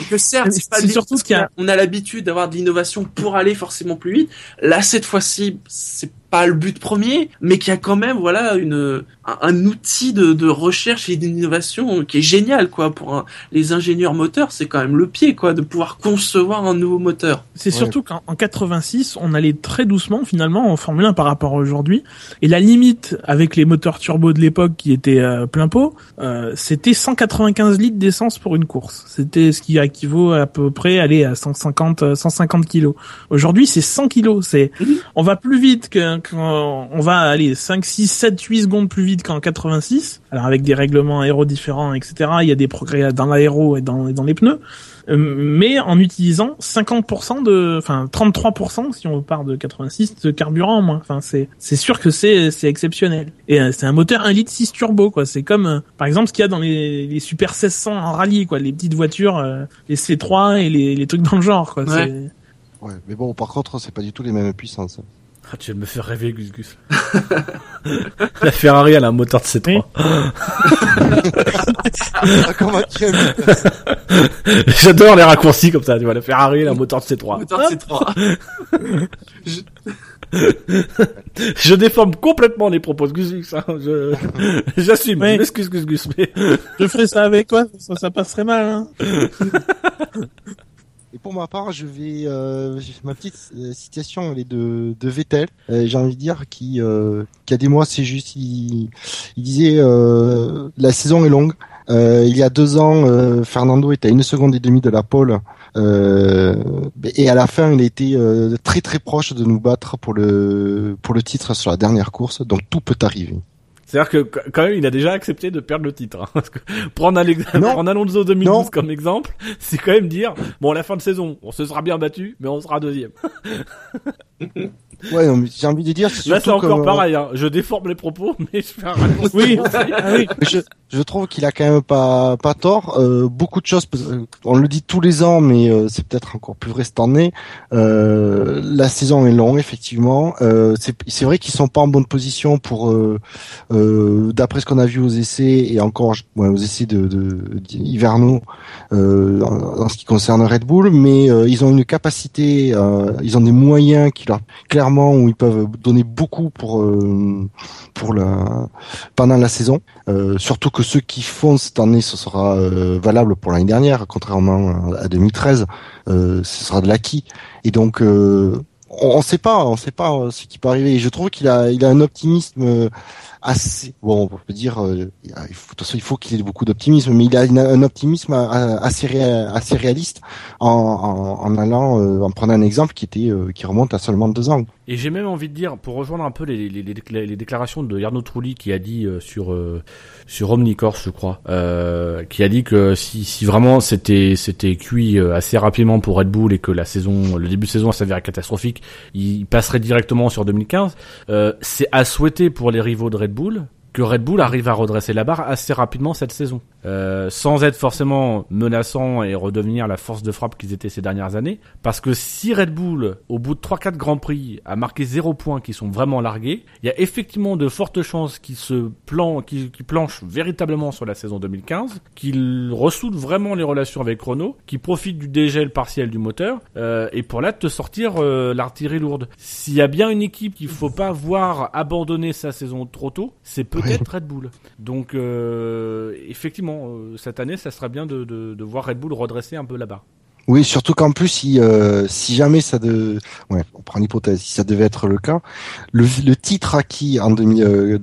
Et que certes, C'est pas surtout surtout ce qu'il y a- on a l'habitude d'avoir de l'innovation pour aller forcément plus vite. Là, cette fois-ci, c'est pas le but premier, mais qu'il y a quand même, voilà, une, un, un outil de, de recherche et d'innovation qui est génial, quoi, pour un- les ingénieurs moteurs. C'est quand même le pied, quoi, de pouvoir concevoir un nouveau moteur. C'est Ouais. surtout qu'en en 86, on allait très doucement finalement en Formule 1 par rapport à aujourd'hui. Et la limite avec les moteurs turbo de l'époque qui étaient euh, plein pot, euh, c'était 195 litres d'essence pour une course. C'était ce qui équivaut à peu près aller à 150 euh, 150 kilos. Aujourd'hui, c'est 100 kilos. C'est on va plus vite euh, quand on va aller 5, 6, 7, 8 secondes plus vite qu'en 86, alors avec des règlements aéro différents, etc., il y a des progrès dans l'aéro et dans, et dans les pneus, euh, mais en utilisant 50% de, enfin 33% si on part de 86 de carburant en moins. Enfin c'est c'est sûr que c'est c'est exceptionnel. Et euh, c'est un moteur 1 litre 6 turbo quoi. C'est comme euh, par exemple ce qu'il y a dans les, les Super 1600 en rallye quoi, les petites voitures, les C3 et les, les trucs dans le genre quoi. Ouais, mais bon, par contre, c'est pas du tout les mêmes puissances. Ah, tu viens de me faire rêver, Gus Gus. la Ferrari, elle a un moteur de C3. Oui. Ah, Comment tu aimes J'adore les raccourcis comme ça, tu vois. La Ferrari, elle a un moteur de C3. Moteur C3. Je déforme complètement les propos de Gus Gus, hein. Je, j'assume. Oui. Je m'excuse, Gus Gus, mais Je ferai ça avec toi, ça, ça passerait mal. Hein. Et pour ma part, je vais euh, ma petite euh, citation elle est de de Vettel. Euh, J'ai envie de dire qui euh, qui a des mois, c'est juste il, il disait euh, la saison est longue. Euh, il y a deux ans, Fernando était à une seconde et demie de la pole. Et à la fin, il était euh, très très proche de nous battre pour le pour le titre sur la dernière course. Donc tout peut arriver. C'est-à-dire que qu- quand même, il a déjà accepté de perdre le titre. hein. Parce que prendre, prendre Alonso 2012 Non. comme exemple, c'est quand même dire, bon, à la fin de saison, on se sera bien battu, mais on sera deuxième. Ouais, non, mais j'ai envie de dire. c'est Là, c'est surtout encore que- pareil, hein. Je déforme les propos, mais je fais un raccourci. Oui, ah oui. je, je trouve qu'il a quand même pas pas tort. Euh, beaucoup de choses, on le dit tous les ans, mais euh, c'est peut-être encore plus vrai cette année. Euh, la saison est longue, effectivement. Euh, c'est c'est vrai qu'ils sont pas en bonne position pour, euh, euh, d'après ce qu'on a vu aux essais et encore ouais, aux essais de, de, hivernaux euh, en, en ce qui concerne Red Bull, mais euh, ils ont une capacité, euh, ils ont des moyens qui leur clairement où ils peuvent donner beaucoup pour euh, pour la pendant la saison. Euh, surtout que ceux qui font cette année, ce sera euh, valable pour l'année dernière, contrairement à 2013, euh, ce sera de l'acquis. Et donc, on ne sait pas, on sait pas ce qui peut arriver. Et je trouve qu'il a, il a un optimisme assez. Bon, on peut dire, euh, il faut- de toute façon, il faut qu'il ait beaucoup d'optimisme, mais il a une- un optimisme euh, assez, assez réaliste en, en, en allant, euh, en prenant un exemple qui était, euh, qui remonte à seulement deux ans. Et j'ai même envie de dire, pour rejoindre un peu les, les, les, les déclarations de Jarno Trulli qui a dit euh, sur euh, sur Omnicorse, je crois, qui a dit que si, si vraiment c'était c'était cuit assez rapidement pour Red Bull et que la saison, le début de saison s'avérait catastrophique, il passerait directement sur 2015. Euh, c'est à souhaiter pour les rivaux de Red Bull que Red Bull arrive à redresser la barre assez rapidement cette saison, euh, sans être forcément menaçant et redevenir la force de frappe qu'ils étaient ces dernières années. Parce que si Red Bull, au bout de 3-4 grands prix, a marqué 0 points qui sont vraiment largués, il y a effectivement de fortes chances qu'ils se plan, qu'ils planchent véritablement sur la saison 2015, qu'ils ressoudent vraiment les relations avec Renault, qu'ils profitent du dégel partiel du moteur, euh, et pour là te sortir euh, l'artillerie lourde. S'il y a bien une équipe qu'il faut pas voir abandonner sa saison trop tôt, c'est peut-être Red Bull. Donc euh, euh, cette année, ça serait bien de, voir Red Bull redresser un peu barre. Oui, surtout qu'en plus, si, euh, si jamais ça de, ouais, on prend l'hypothèse, si ça devait être le cas, le, le titre acquis en 2000, euh,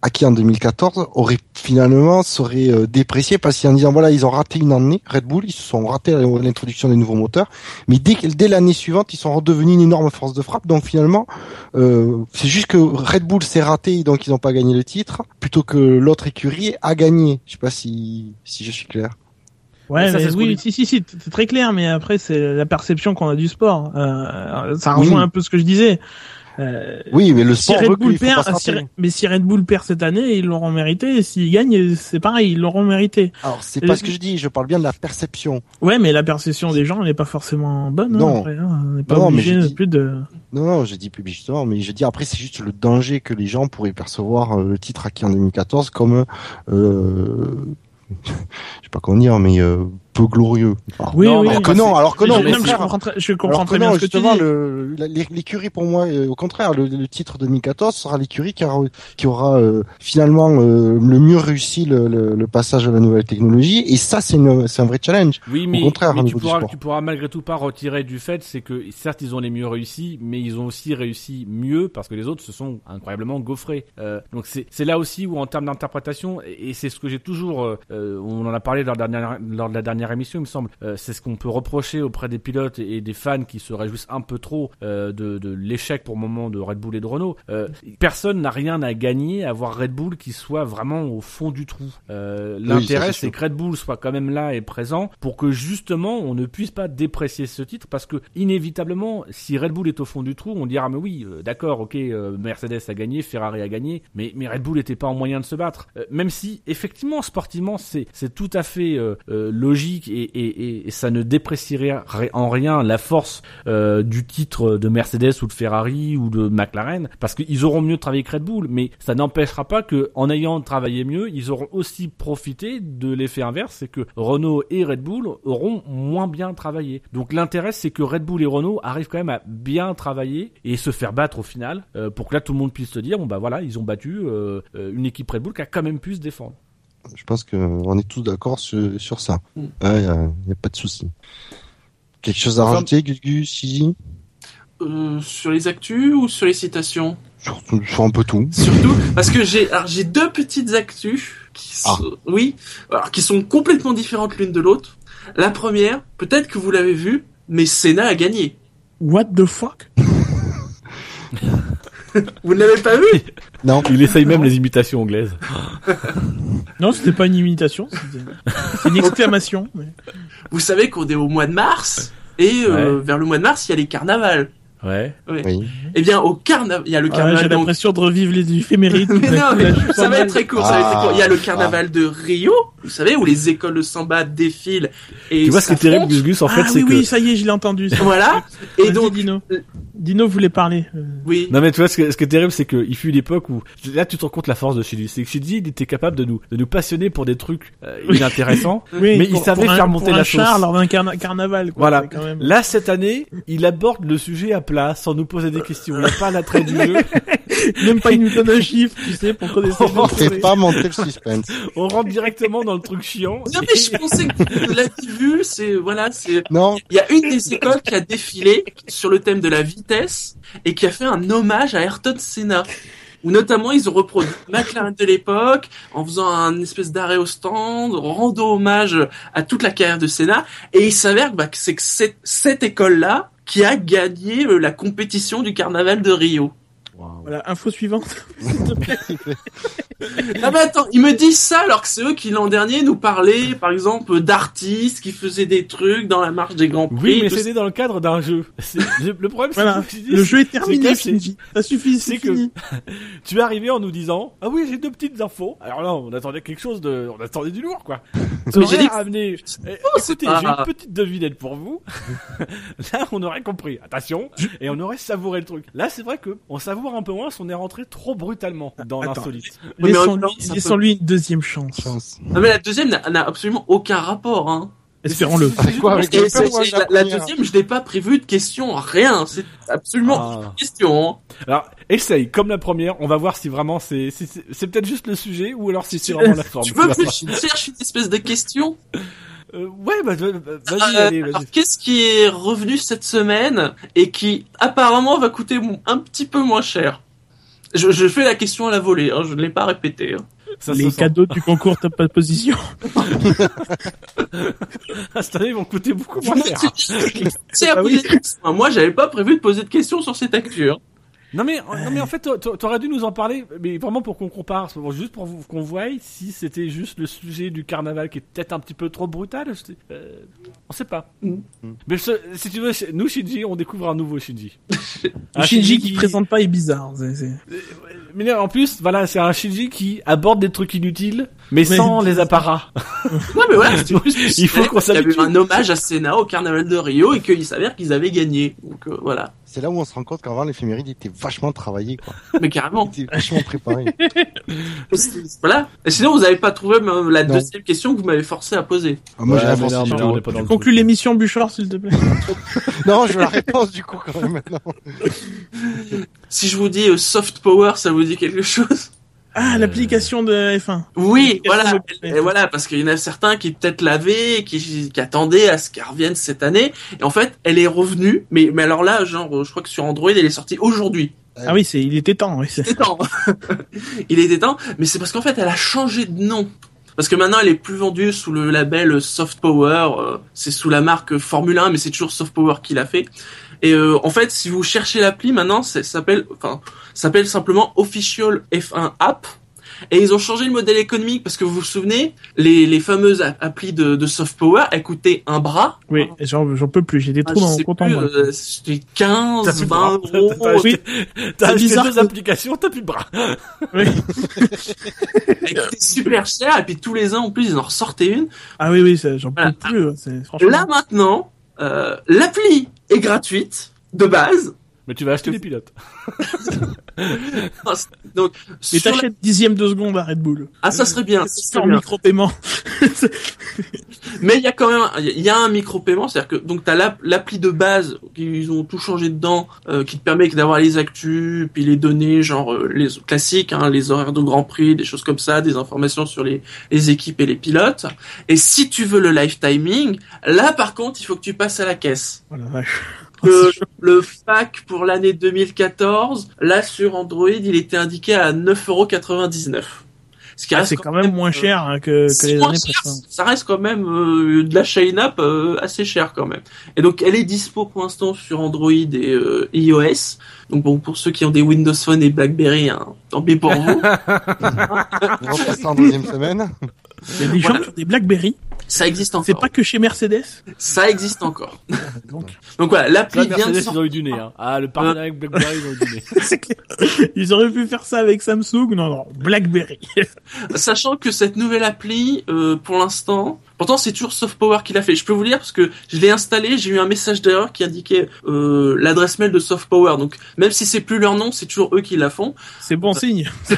acquis en 2014 aurait finalement serait euh, déprécié parce qu'en disant voilà, ils ont raté une année, Red Bull, ils se sont ratés à l'introduction des nouveaux moteurs, mais dès, dès l'année suivante, ils sont redevenus une énorme force de frappe. Donc finalement, euh, c'est juste que Red Bull s'est raté, donc ils n'ont pas gagné le titre, plutôt que l'autre écurie a gagné. Je sais pas si, si je suis clair. Ouais, ça, mais oui, dit. si, si, si, c'est très clair, mais après, c'est la perception qu'on a du sport. Euh, ça rejoint Oui. un peu ce que je disais. Euh, Oui, mais le si sport Red veut Bull perd, si. Red- mais si Red Bull perd cette année, ils l'auront mérité. Et s'ils gagnent, c'est pareil, ils l'auront mérité. Alors, c'est pas ce que je dis, je parle bien de la perception. Ouais, mais la perception des gens, elle n'est pas forcément bonne. hein, Non. après, hein. On n'est pas Non, mais obligé dis- plus de. Non, non, je dis plus justement, mais je dis après, c'est juste le danger que les gens pourraient percevoir euh, le titre acquis en 2014 comme, euh, je sais pas comment dire, mais euh, peu glorieux. Alors, Oui, Non, oui. alors que non, alors que Je- non, non, mais je comprends très, je comprends très bien non, ce que tu justement, dis. l'écurie pour moi, euh, au contraire, le, le titre 2014 sera l'écurie qui aura, qui aura euh, finalement euh, le mieux réussi le, le, le passage à la nouvelle technologie, et ça, c'est un vrai challenge. Oui, mais, contraire, mais au tu, pourras, tu pourras malgré tout pas retirer du fait, c'est que certes ils ont les mieux réussi, mais ils ont aussi réussi mieux parce que les autres se sont incroyablement gaufrés. Euh, donc c'est là aussi où en termes d'interprétation, et, et c'est ce que j'ai toujours, euh, on en a parlé lors de la dernière, lors de la dernière dernière émission, il me semble. Euh, c'est ce qu'on peut reprocher auprès des pilotes et des fans qui se réjouissent un peu trop euh, de, de l'échec pour le moment de Red Bull et de Renault. Euh, personne n'a rien à gagner à voir Red Bull qui soit vraiment au fond du trou. L'intérêt, c'est c'est que Red Bull soit quand même là et présent pour que justement on ne puisse pas déprécier ce titre parce que inévitablement, si Red Bull est au fond du trou, on dira mais oui, d'accord, ok, Mercedes a gagné, Ferrari a gagné, mais, mais Red Bull n'était pas en moyen de se battre. Même si effectivement sportivement c'est tout à fait euh, et, ça ne déprécierait en rien la force euh, du titre de Mercedes ou de Ferrari ou de McLaren parce qu'ils auront mieux travaillé que Red Bull, mais ça n'empêchera pas que en ayant travaillé mieux, ils auront aussi profité de l'effet inverse, c'est que Renault et Red Bull auront moins bien travaillé. Donc l'intérêt c'est que Red Bull et Renault arrivent quand même à bien travailler et se faire battre au final euh, pour que là tout le monde puisse se dire bon bah voilà ils ont battu euh, une équipe Red Bull qui a quand même pu se défendre. Je pense qu'on est tous d'accord sur, sur ça. Mm. Il n'y a, y a pas de souci. Quelque chose à Enfin- rajouter, Gugus, Sisi Euh, sur les actus ou sur les citations? Sur, sur un peu tout. Surtout parce que j'ai deux petites actus qui Ah. sont, oui alors, qui sont complètement différentes l'une de l'autre. La première, peut-être que vous l'avez vu, mais Senna a gagné. What the fuck? Vous ne l'avez pas vu Non, Il essaye même les imitations anglaises. Non, c'était pas une imitation, c'était c'est une exclamation. mais- Vous savez qu'on est au mois de mars et euh, vers le mois de mars il y a les carnavals. Ouais. oui. Eh bien au carnaval, il y a le Ah, carnaval J'ai donc l'impression de revivre les éphémérides. Mais non, mais ça va être très court, ça va être très court. Il y a le Ah. carnaval de Rio, vous savez, où les écoles de samba défilent et Tu vois ce qui est terrible. Gus Gus, en fait, ah c'est oui, que oui, ça y est, je l'ai entendu. ça. Voilà. Et donc, Dino. euh, Dino voulait parler. euh, oui. Non mais tu vois ce, que, ce qui est terrible c'est qu'il fut une époque où là tu te rends compte la force de Shinji c'est que Shinji il était capable de nous de nous passionner pour des trucs euh, inintéressants Oui, Mais il savait faire monter la sauce. lors d'un carna- carnaval. Voilà. là cette année il aborde le sujet à plat sans nous poser des questions il n'a pas l'attrait du jeu Même pas, il nous donne un chiffre, tu sais, pour le C'est trouver. pas monter le suspense. on rentre directement dans le truc chiant Non mais je pensais que l'aviez vu, c'est voilà, c'est Non, il y a une des écoles qui a défilé sur le thème de la vitesse et qui a fait un hommage à Ayrton Senna. Où notamment ils ont reproduit McLaren de l'époque en faisant un espèce d'arrêt au stand, rendant hommage à toute la carrière de Senna. Et il s'avère bah, que c'est que cette, cette école-là qui a gagné euh, la compétition du carnaval de Rio. Voilà, info suivante. Ah bah attends, ils me disent ça alors que c'est eux qui l'an dernier nous parlaient par exemple d'artistes qui faisaient des trucs dans la marche des grands prix. oui mais c'était dans le cadre d'un jeu le problème c'est Voilà. que Le jeu est terminé, c'est- Shinji. Ça suffit, c'est que- fini. tu es arrivé en nous disant ah oui j'ai deux petites infos alors là on attendait quelque chose de on attendait du lourd quoi Mais mais j'ai j'ai dit- ramené écoutez pas- j'ai une petite devinette pour vous là on aurait compris attention et on aurait savouré le truc là c'est vrai que on savoure un peu moins on est rentré trop brutalement dans l'insolite Oui, Laissons-lui une deuxième chance. chance. Non mais la deuxième n'a absolument aucun rapport. Hein. Espérons-le. La, la deuxième, je n'ai pas prévu de questions, rien. C'est absolument Ah. une question. Hein. alors essaye comme la première on va voir si vraiment c'est c'est peut-être juste le sujet ou alors si c'est vraiment la forme Tu veux que je cherche une espèce de question? Euh, ouais bah, bah, bah, vas-y Euh, alors, vas-y Qu'est-ce qui est revenu cette semaine et qui apparemment va coûter un petit peu moins cher? Je, je fais la question à la volée, hein, je ne l'ai pas répété. hein. Ça Les cadeaux du concours top pas de position. Ah, cette année ils vont coûter beaucoup moins cher Ah oui. Moi, j'avais pas prévu de poser de questions sur cette actu. Non mais, non mais en fait, t'a- t'a- t'aurais dû nous en parler, mais vraiment pour qu'on compare, juste pour qu'on voie si c'était juste le sujet du carnaval qui est peut-être un petit peu trop brutal. euh, on sait pas. Mm. Mais ce- si tu veux, nous Shinji, on découvre un nouveau Shinji. Un Shinji qui présente pas est bizarre. c'est- c'est- Mais en plus, voilà, c'est un Shinji qui aborde des trucs inutiles, mais, Mais- sans les apparats. Ouais, mais voilà, juste Il faut c'est- qu'on Il y avait s'habitue. un hommage à Senna au carnaval de Rio et qu'il s'avère qu'ils avaient gagné. Donc euh, voilà. C'est là où on se rend compte qu'avant l'éphéméride était vachement travaillé, quoi. Mais carrément. Il était vachement préparé. voilà. Et sinon, vous avez pas trouvé même la Non. deuxième question que vous m'avez forcé à poser. Ah, moi, j'ai Ouais, la dans le Conclue l'émission Bouchard, s'il te plaît. Non, je veux la réponse du coup quand même maintenant. Si je vous dis euh, soft power, ça vous dit quelque chose? Ah, l'application de F1. Oui, voilà. de- voilà, parce qu'il y en a certains qui peut-être l'avaient, qui, qui attendaient à ce qu'elle revienne cette année. Et en fait, elle est revenue. Mais, mais alors là, genre, euh, je crois que sur Android, elle est sortie aujourd'hui. Ah oui, c'est, il était temps. Oui, c'est- Il était temps. Il était temps. Mais c'est parce qu'en fait, elle a changé de nom. Parce que maintenant, elle est plus vendue sous le label Soft Power. euh, c'est sous la marque Formule 1, mais c'est toujours Soft Power qui l'a fait. Et euh, en fait, si vous cherchez l'appli maintenant, ça s'appelle, enfin, s'appelle simplement Official F1 App. Et ils ont changé le modèle économique parce que vous vous souvenez, les, les fameuses applis de, de Soft Power, elles coûtaient un bras. Oui, j'en j'en peux plus, j'ai des Ah, trous je dans mon compte en euh, C'était T'as 15, plus de 20 bras. euros. T'as acheté, C'est acheté bizarre deux applications, t'as plus de bras. Oui. Elles coûtaient super cher. Et puis tous les ans, en plus, ils en ressortaient une. Ah oui, oui, j'en peux Voilà. plus. hein, c'est- Franchement. Là maintenant, euh, l'appli est gratuite de base. Mais tu vas acheter des pilotes. Donc, Et sur la- t'achètes dixième de seconde à Red Bull. ah, ça serait bien. Sans micro-paiement. Mais il y a quand même, il y a un micro-paiement, c'est-à-dire que donc t'as l'app- l'appli de base, ils ont tout changé dedans, euh, qui te permet d'avoir les actus, puis les données, genre euh, les classiques, hein, les horaires de Grand Prix, des choses comme ça, des informations sur les, les équipes et les pilotes. Et si tu veux le live timing, là par contre, il faut que tu passes à la caisse. Voilà, vache. Le, le FAQ pour l'année 2014, là sur Android, il était indiqué à 9,99€. Ce qui Ah, reste c'est quand même moins euh, cher hein, que, que les années précédentes. Ça reste quand même euh, de la Shine-Up euh, assez cher quand même. Et donc elle est dispo pour l'instant sur Android et euh, iOS. Donc bon, pour ceux qui ont des Windows Phone et BlackBerry, hein, tant pis pour vous. On repasse ça en deuxième semaine. Il y a des gens Voilà. qui ont des Blackberry. Ça existe C'est encore. pas que chez Mercedes. Ça existe encore. Donc, Donc voilà, l'appli vient de Mercedes, ils ont eu du nez. Hein. Ah, le partenariat avec BlackBerry, ils ont eu du nez. c'est clair. Ils auraient pu faire ça avec Samsung. Non, non, Blackberry. Sachant que cette nouvelle appli, euh, pour l'instant, pourtant c'est toujours Soft Power qui l'a fait. Je peux vous le dire parce que je l'ai installé, j'ai eu un message d'erreur qui indiquait euh, l'adresse mail de Soft Power. Donc même si c'est plus leur nom, c'est toujours eux qui la font. C'est bon signe.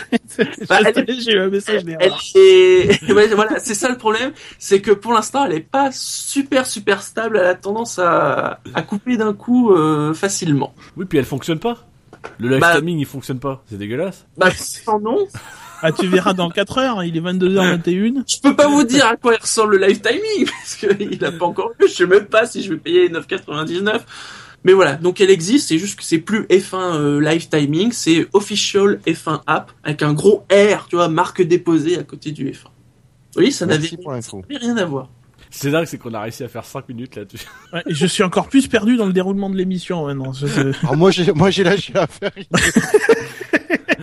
Bah, J'ai eu un message d'erreur. est... ouais, voilà, c'est ça le problème, c'est que pour l'instant, elle est pas super super stable. Elle a tendance à, à couper d'un coup euh, facilement. Oui, puis elle fonctionne pas. Le live Bah- timing, il fonctionne pas. C'est dégueulasse. Bah, sans nom, Ah, tu verras dans 4 heures. Il est 22h21. je peux pas vous dire à quoi il ressemble le live timing parce qu'il a pas encore eu. Je sais même pas si je vais payer 9,99. Mais voilà, donc elle existe, c'est juste que c'est plus F1 euh, live timing, c'est official F1 app avec un gros R, tu vois, marque déposée à côté du F1. Oui, ça n'avait rien à voir. C'est dingue, c'est qu'on a réussi à faire 5 minutes là-dessus. Ouais, et je suis encore plus perdu dans le déroulement de l'émission maintenant. Je- moi j'ai moi j'ai lâché l'affaire.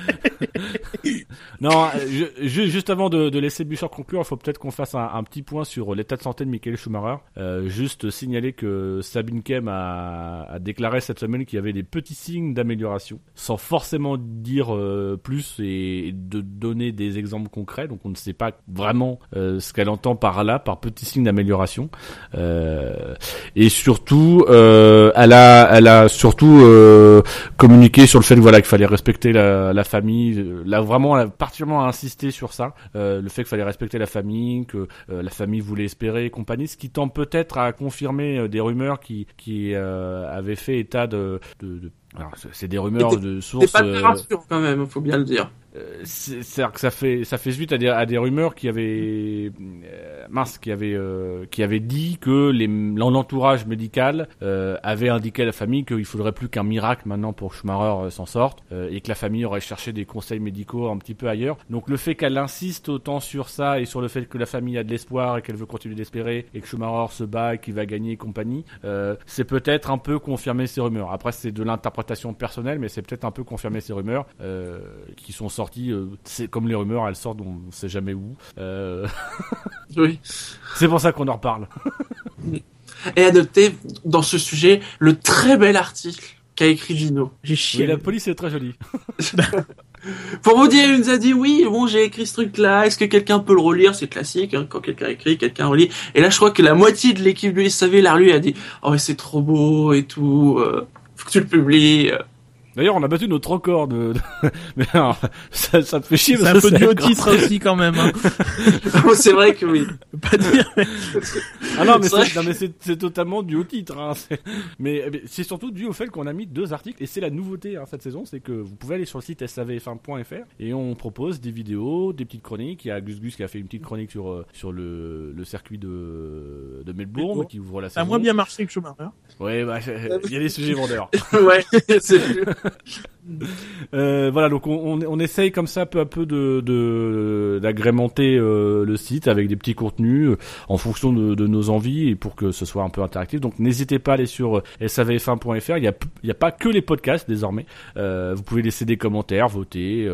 Non, euh, je- ju- juste avant de, de laisser Bouchard conclure, il faut peut-être qu'on fasse un, petit point sur l'état de santé de Michael Schumacher. Euh, juste signaler que Sabine Kem a, a déclaré cette semaine qu'il y avait des petits signes d'amélioration, sans forcément dire euh, plus et, de donner des exemples concrets. Donc on ne sait pas vraiment euh, ce qu'elle entend par là, par petits signes d'amélioration. Euh, et surtout, euh, elle a, elle a surtout euh, communiqué sur le fait voilà qu'il fallait respecter la, la famille. Euh, Là vraiment, particulièrement insisté sur ça, euh, le fait qu'il fallait respecter la famille, que euh, la famille voulait espérer et compagnie, ce qui tend peut-être à confirmer euh, des rumeurs qui avaient fait état de- alors, c'est- c'est des rumeurs de C'est sources. pas euh, très rassurant quand même, faut bien le dire. euh, c'est- C'est-à-dire que ça fait ça fait suite à des, à des rumeurs qui avaient euh, mince qui avaient euh, qui avaient dit que les l'entourage médical euh, avait indiqué à la famille qu'il faudrait plus qu'un miracle maintenant pour que Schumacher s'en sorte euh, et que la famille aurait cherché des conseils médicaux un petit peu ailleurs. Donc le fait qu'elle insiste autant sur ça et sur le fait que la famille a de l'espoir et qu'elle veut continuer d'espérer et que Schumacher se bat et qu'il va gagner et compagnie, euh, c'est peut-être un peu confirmer ces rumeurs. Après c'est de l'interprétation personnelle mais c'est peut-être un peu confirmer ces rumeurs euh, qui sont sorties euh, c'est comme les rumeurs elles sortent on sait jamais où. Euh, Oui. c'est pour ça qu'on en reparle. Et à noter, dans ce sujet, le très bel article qu'a écrit Gino. J'ai Oui, chié. la police est très jolie. Pour vous dire, il nous a dit, oui, bon, j'ai écrit ce truc-là, est-ce que quelqu'un peut le relire? C'est classique, hein, quand quelqu'un écrit, quelqu'un relit. Et là, je crois que la moitié de l'équipe du SAV l'a relu et a dit, oh, mais c'est trop beau et tout, euh, tu le publies. D'ailleurs, on a battu notre record de. de- Mais alors, ça, ça me fait chier C'est un peu dû au titre aussi quand même. Hein. c'est vrai que oui. Pas dire. mais- Ah non, mais C'est vrai. c'est non, mais c'est c'est totalement dû au titre. Hein. C'est- Mais, mais c'est surtout dû au fait qu'on a mis deux articles et c'est la nouveauté hein, cette saison, c'est que vous pouvez aller sur le site savf1.fr et on propose des vidéos, des petites chroniques. Il y a Gus Gus qui a fait une petite chronique sur euh, sur le, le circuit de de Melbourne Melbourne. qui ouvre la Ça a saison. moins bien marché que Schumacher. Ouais, bah, il y a des sujets vendeurs. ouais, c'est Euh, voilà, donc on, on, on essaye comme ça peu à peu de de- d'agrémenter euh, le site avec des petits contenus euh, en fonction de, de nos envies et pour que ce soit un peu interactif. Donc n'hésitez pas à aller sur euh, savf1.fr. Il y a il y a pas que les podcasts désormais. Euh, vous pouvez laisser des commentaires, voter,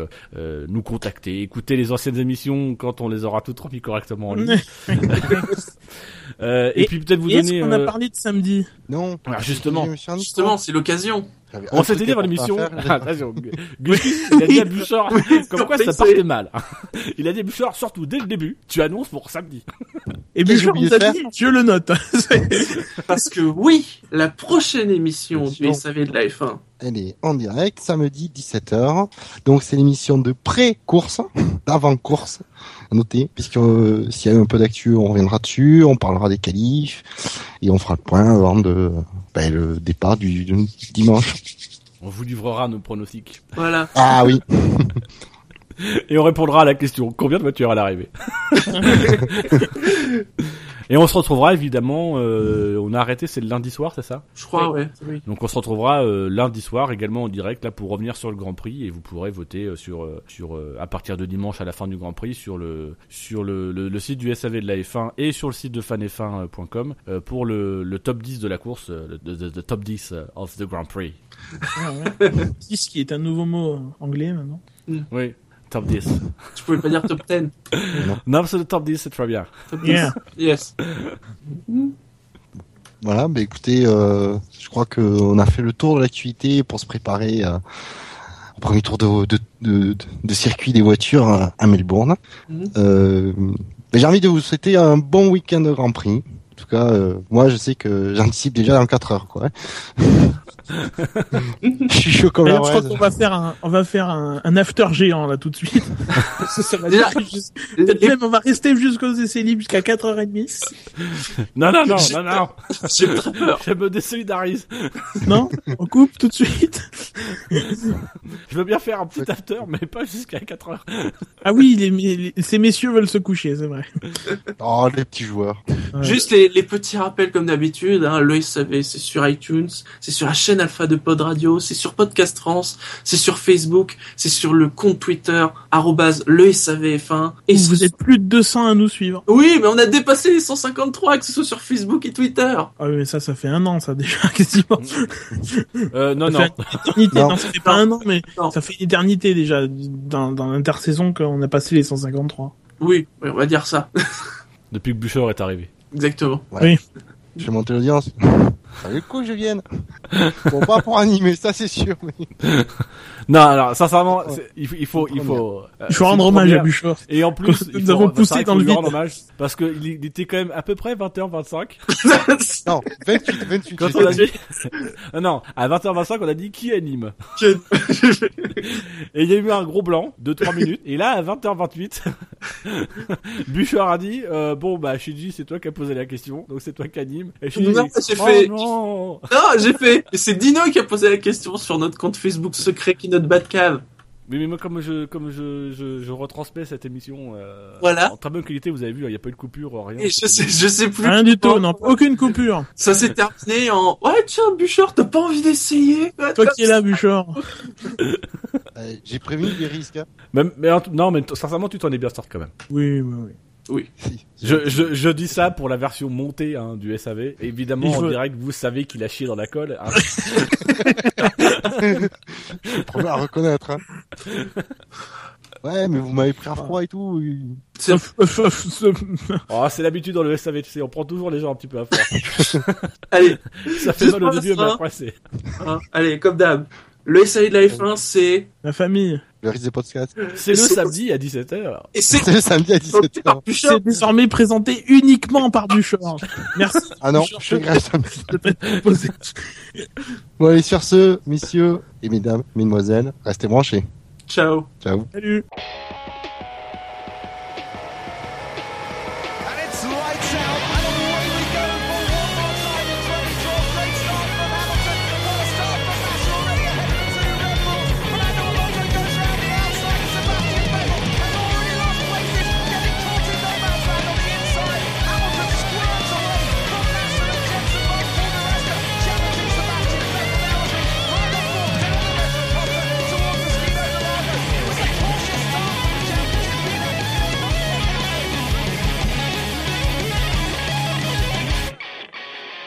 nous contacter, écouter les anciennes émissions quand on les aura toutes remises correctement en ligne. Euh, et, Et- puis peut-être vous Et Est-ce donner. qu'on a parlé de samedi? Non. Alors, justement. Rendu Justement, compte. c'est l'occasion. On s'était dit avant l'émission. Attention, Gus, il a dit à Bouchard, comme quoi ça partait mal. Il a dit à Bouchard, surtout dès le début, tu annonces pour samedi. Et Bouchard nous a dit, je le note. Parce que oui, la prochaine émission du. SAV de la F1, Elle est en direct, samedi 17h. Donc c'est l'émission de pré-course, d'avant-course, à noter, puisque euh, s'il y a eu un peu d'actu, on reviendra dessus, on parlera des qualifs, et on fera le point avant de, ben, le départ du, du dimanche. On vous livrera nos pronostics. voilà. Ah oui, Et on répondra à la question, combien de voitures à l'arrivée? Et on se retrouvera évidemment, euh, on a arrêté, c'est le lundi soir, c'est ça? Je crois, ouais. Donc on se retrouvera euh, lundi soir également en direct là pour revenir sur le Grand Prix et vous pourrez voter euh, sur sur euh, à partir de dimanche à la fin du Grand Prix sur le sur le, le, le site du SAV de la F1 et sur le site de fanf1.com euh, pour le, le top 10 de la course, le, the- the top 10 of the Grand Prix. Ah ouais. 10 qui est un nouveau mot anglais maintenant. Oui, top 10. Tu pouvais pas dire top 10. non, c'est le top 10, c'est très bien. Top 10. Yeah. Yes. voilà, ben écoutez, euh, je crois qu'on a fait le tour de l'activité pour se préparer euh, au premier tour de, de, de, de circuit des voitures à Melbourne. Mhm. Euh, ben, j'ai envie de vous souhaiter un bon week-end de Grand Prix. En tout cas, euh, moi je sais que j'anticipe déjà dans 4 heures, quoi. je suis chaud comme D'ailleurs, je crois qu'on va faire un, on va faire un, un after géant là tout de suite. ça, ça va Déjà, durer jus- Les- Peut-être même on va rester jusqu'aux essais libres jusqu'à 4h30. Non, non, non, non, non. J'ai très peur. Je me désolidarise. Non On coupe tout de suite Je veux bien faire un petit after, mais pas jusqu'à 4 heures. Ah oui, les, les- ces messieurs veulent se coucher, c'est vrai. Oh, les petits joueurs. Ouais. Juste les, les petits rappels comme d'habitude, hein, le SAV c'est sur iTunes, c'est sur la chaîne Alpha de Pod Radio, c'est sur Podcast France, c'est sur Facebook, c'est sur le compte Twitter, arrobase le SAVF1. Et Vous êtes plus de 200 à nous suivre. Oui, mais on a dépassé les 153, que ce soit sur Facebook et Twitter. Ah oui, mais ça, ça fait un an, ça déjà, quasiment. Euh, non, Ça non. fait une éternité. Non. Non, ça fait pas un an, mais Non. ça fait une éternité déjà dans, dans l'intersaison qu'on a passé les 153. Oui, oui, on va dire ça. Depuis que Bouchard est arrivé. Exactement. Je vais monter l'audience. Valait le coup je vienne. Bon, pas pour animer, ça c'est sûr. mais- Non, alors, sincèrement, c'est- il faut, il faut, il faut, euh, faut c'est rendre hommage à. Bouchard. Et en plus, Nous il faut- avons poussé qu'il dans le vide. hommage parce que il était quand même à peu près 21-25 Non, 28, 28. quand on a dit. Ah non, à 21-25 on a dit qui anime. Et il y a eu un gros blanc de 3 minutes. Et là, à 20h28, Bouchard a dit, euh, bon, bah, Shinji, c'est toi qui as posé la question, donc c'est toi qui anime. Et Shinji Non, dit, oh fait- non. Non, j'ai fait. C'est Dino qui a posé la question sur notre compte Facebook secret qui note Batcave. Mais, mais moi, comme je, comme je, je, je retransmets cette émission, euh, Voilà. en très bonne qualité, vous avez vu, il n'y a pas eu de coupure, rien. Et je sais, je sais plus. Rien du tout, non, aucune coupure. Ça s'est terminé en ouais tiens Bouchard t'as pas envie d'essayer? Toi qui es là, Bouchard. Euh, J'ai prévenu des risques. hein. Même, mais non, mais sincèrement, tu t'en es bien sorti quand même. Oui, oui, oui. Si. Je, je, je dis ça pour la version montée hein, du SAV. Évidemment, je en veux- direct, vous savez qu'il a chié dans la colle. hein. Premier à reconnaître. Hein. Ouais, mais vous m'avez pris à froid et tout. C'est- oh, c'est l'habitude dans le SAV, tu sais, on prend toujours les gens un petit peu à froid. Allez, ça fait mal au début, mais après c'est... hein, allez comme d'hab. Le SAV de la F1 c'est La famille. Le risque des podcasts. C'est le C'est- samedi à 17h. et c'est le samedi à présenté 17h. par Bouchard. C'est désormais présenté uniquement par Bouchard. Merci. Ah non, Bouchard, je suis grave. Bon, allez, sur ce, messieurs et mesdames, mesdemoiselles, restez branchés. Ciao. Ciao. Salut.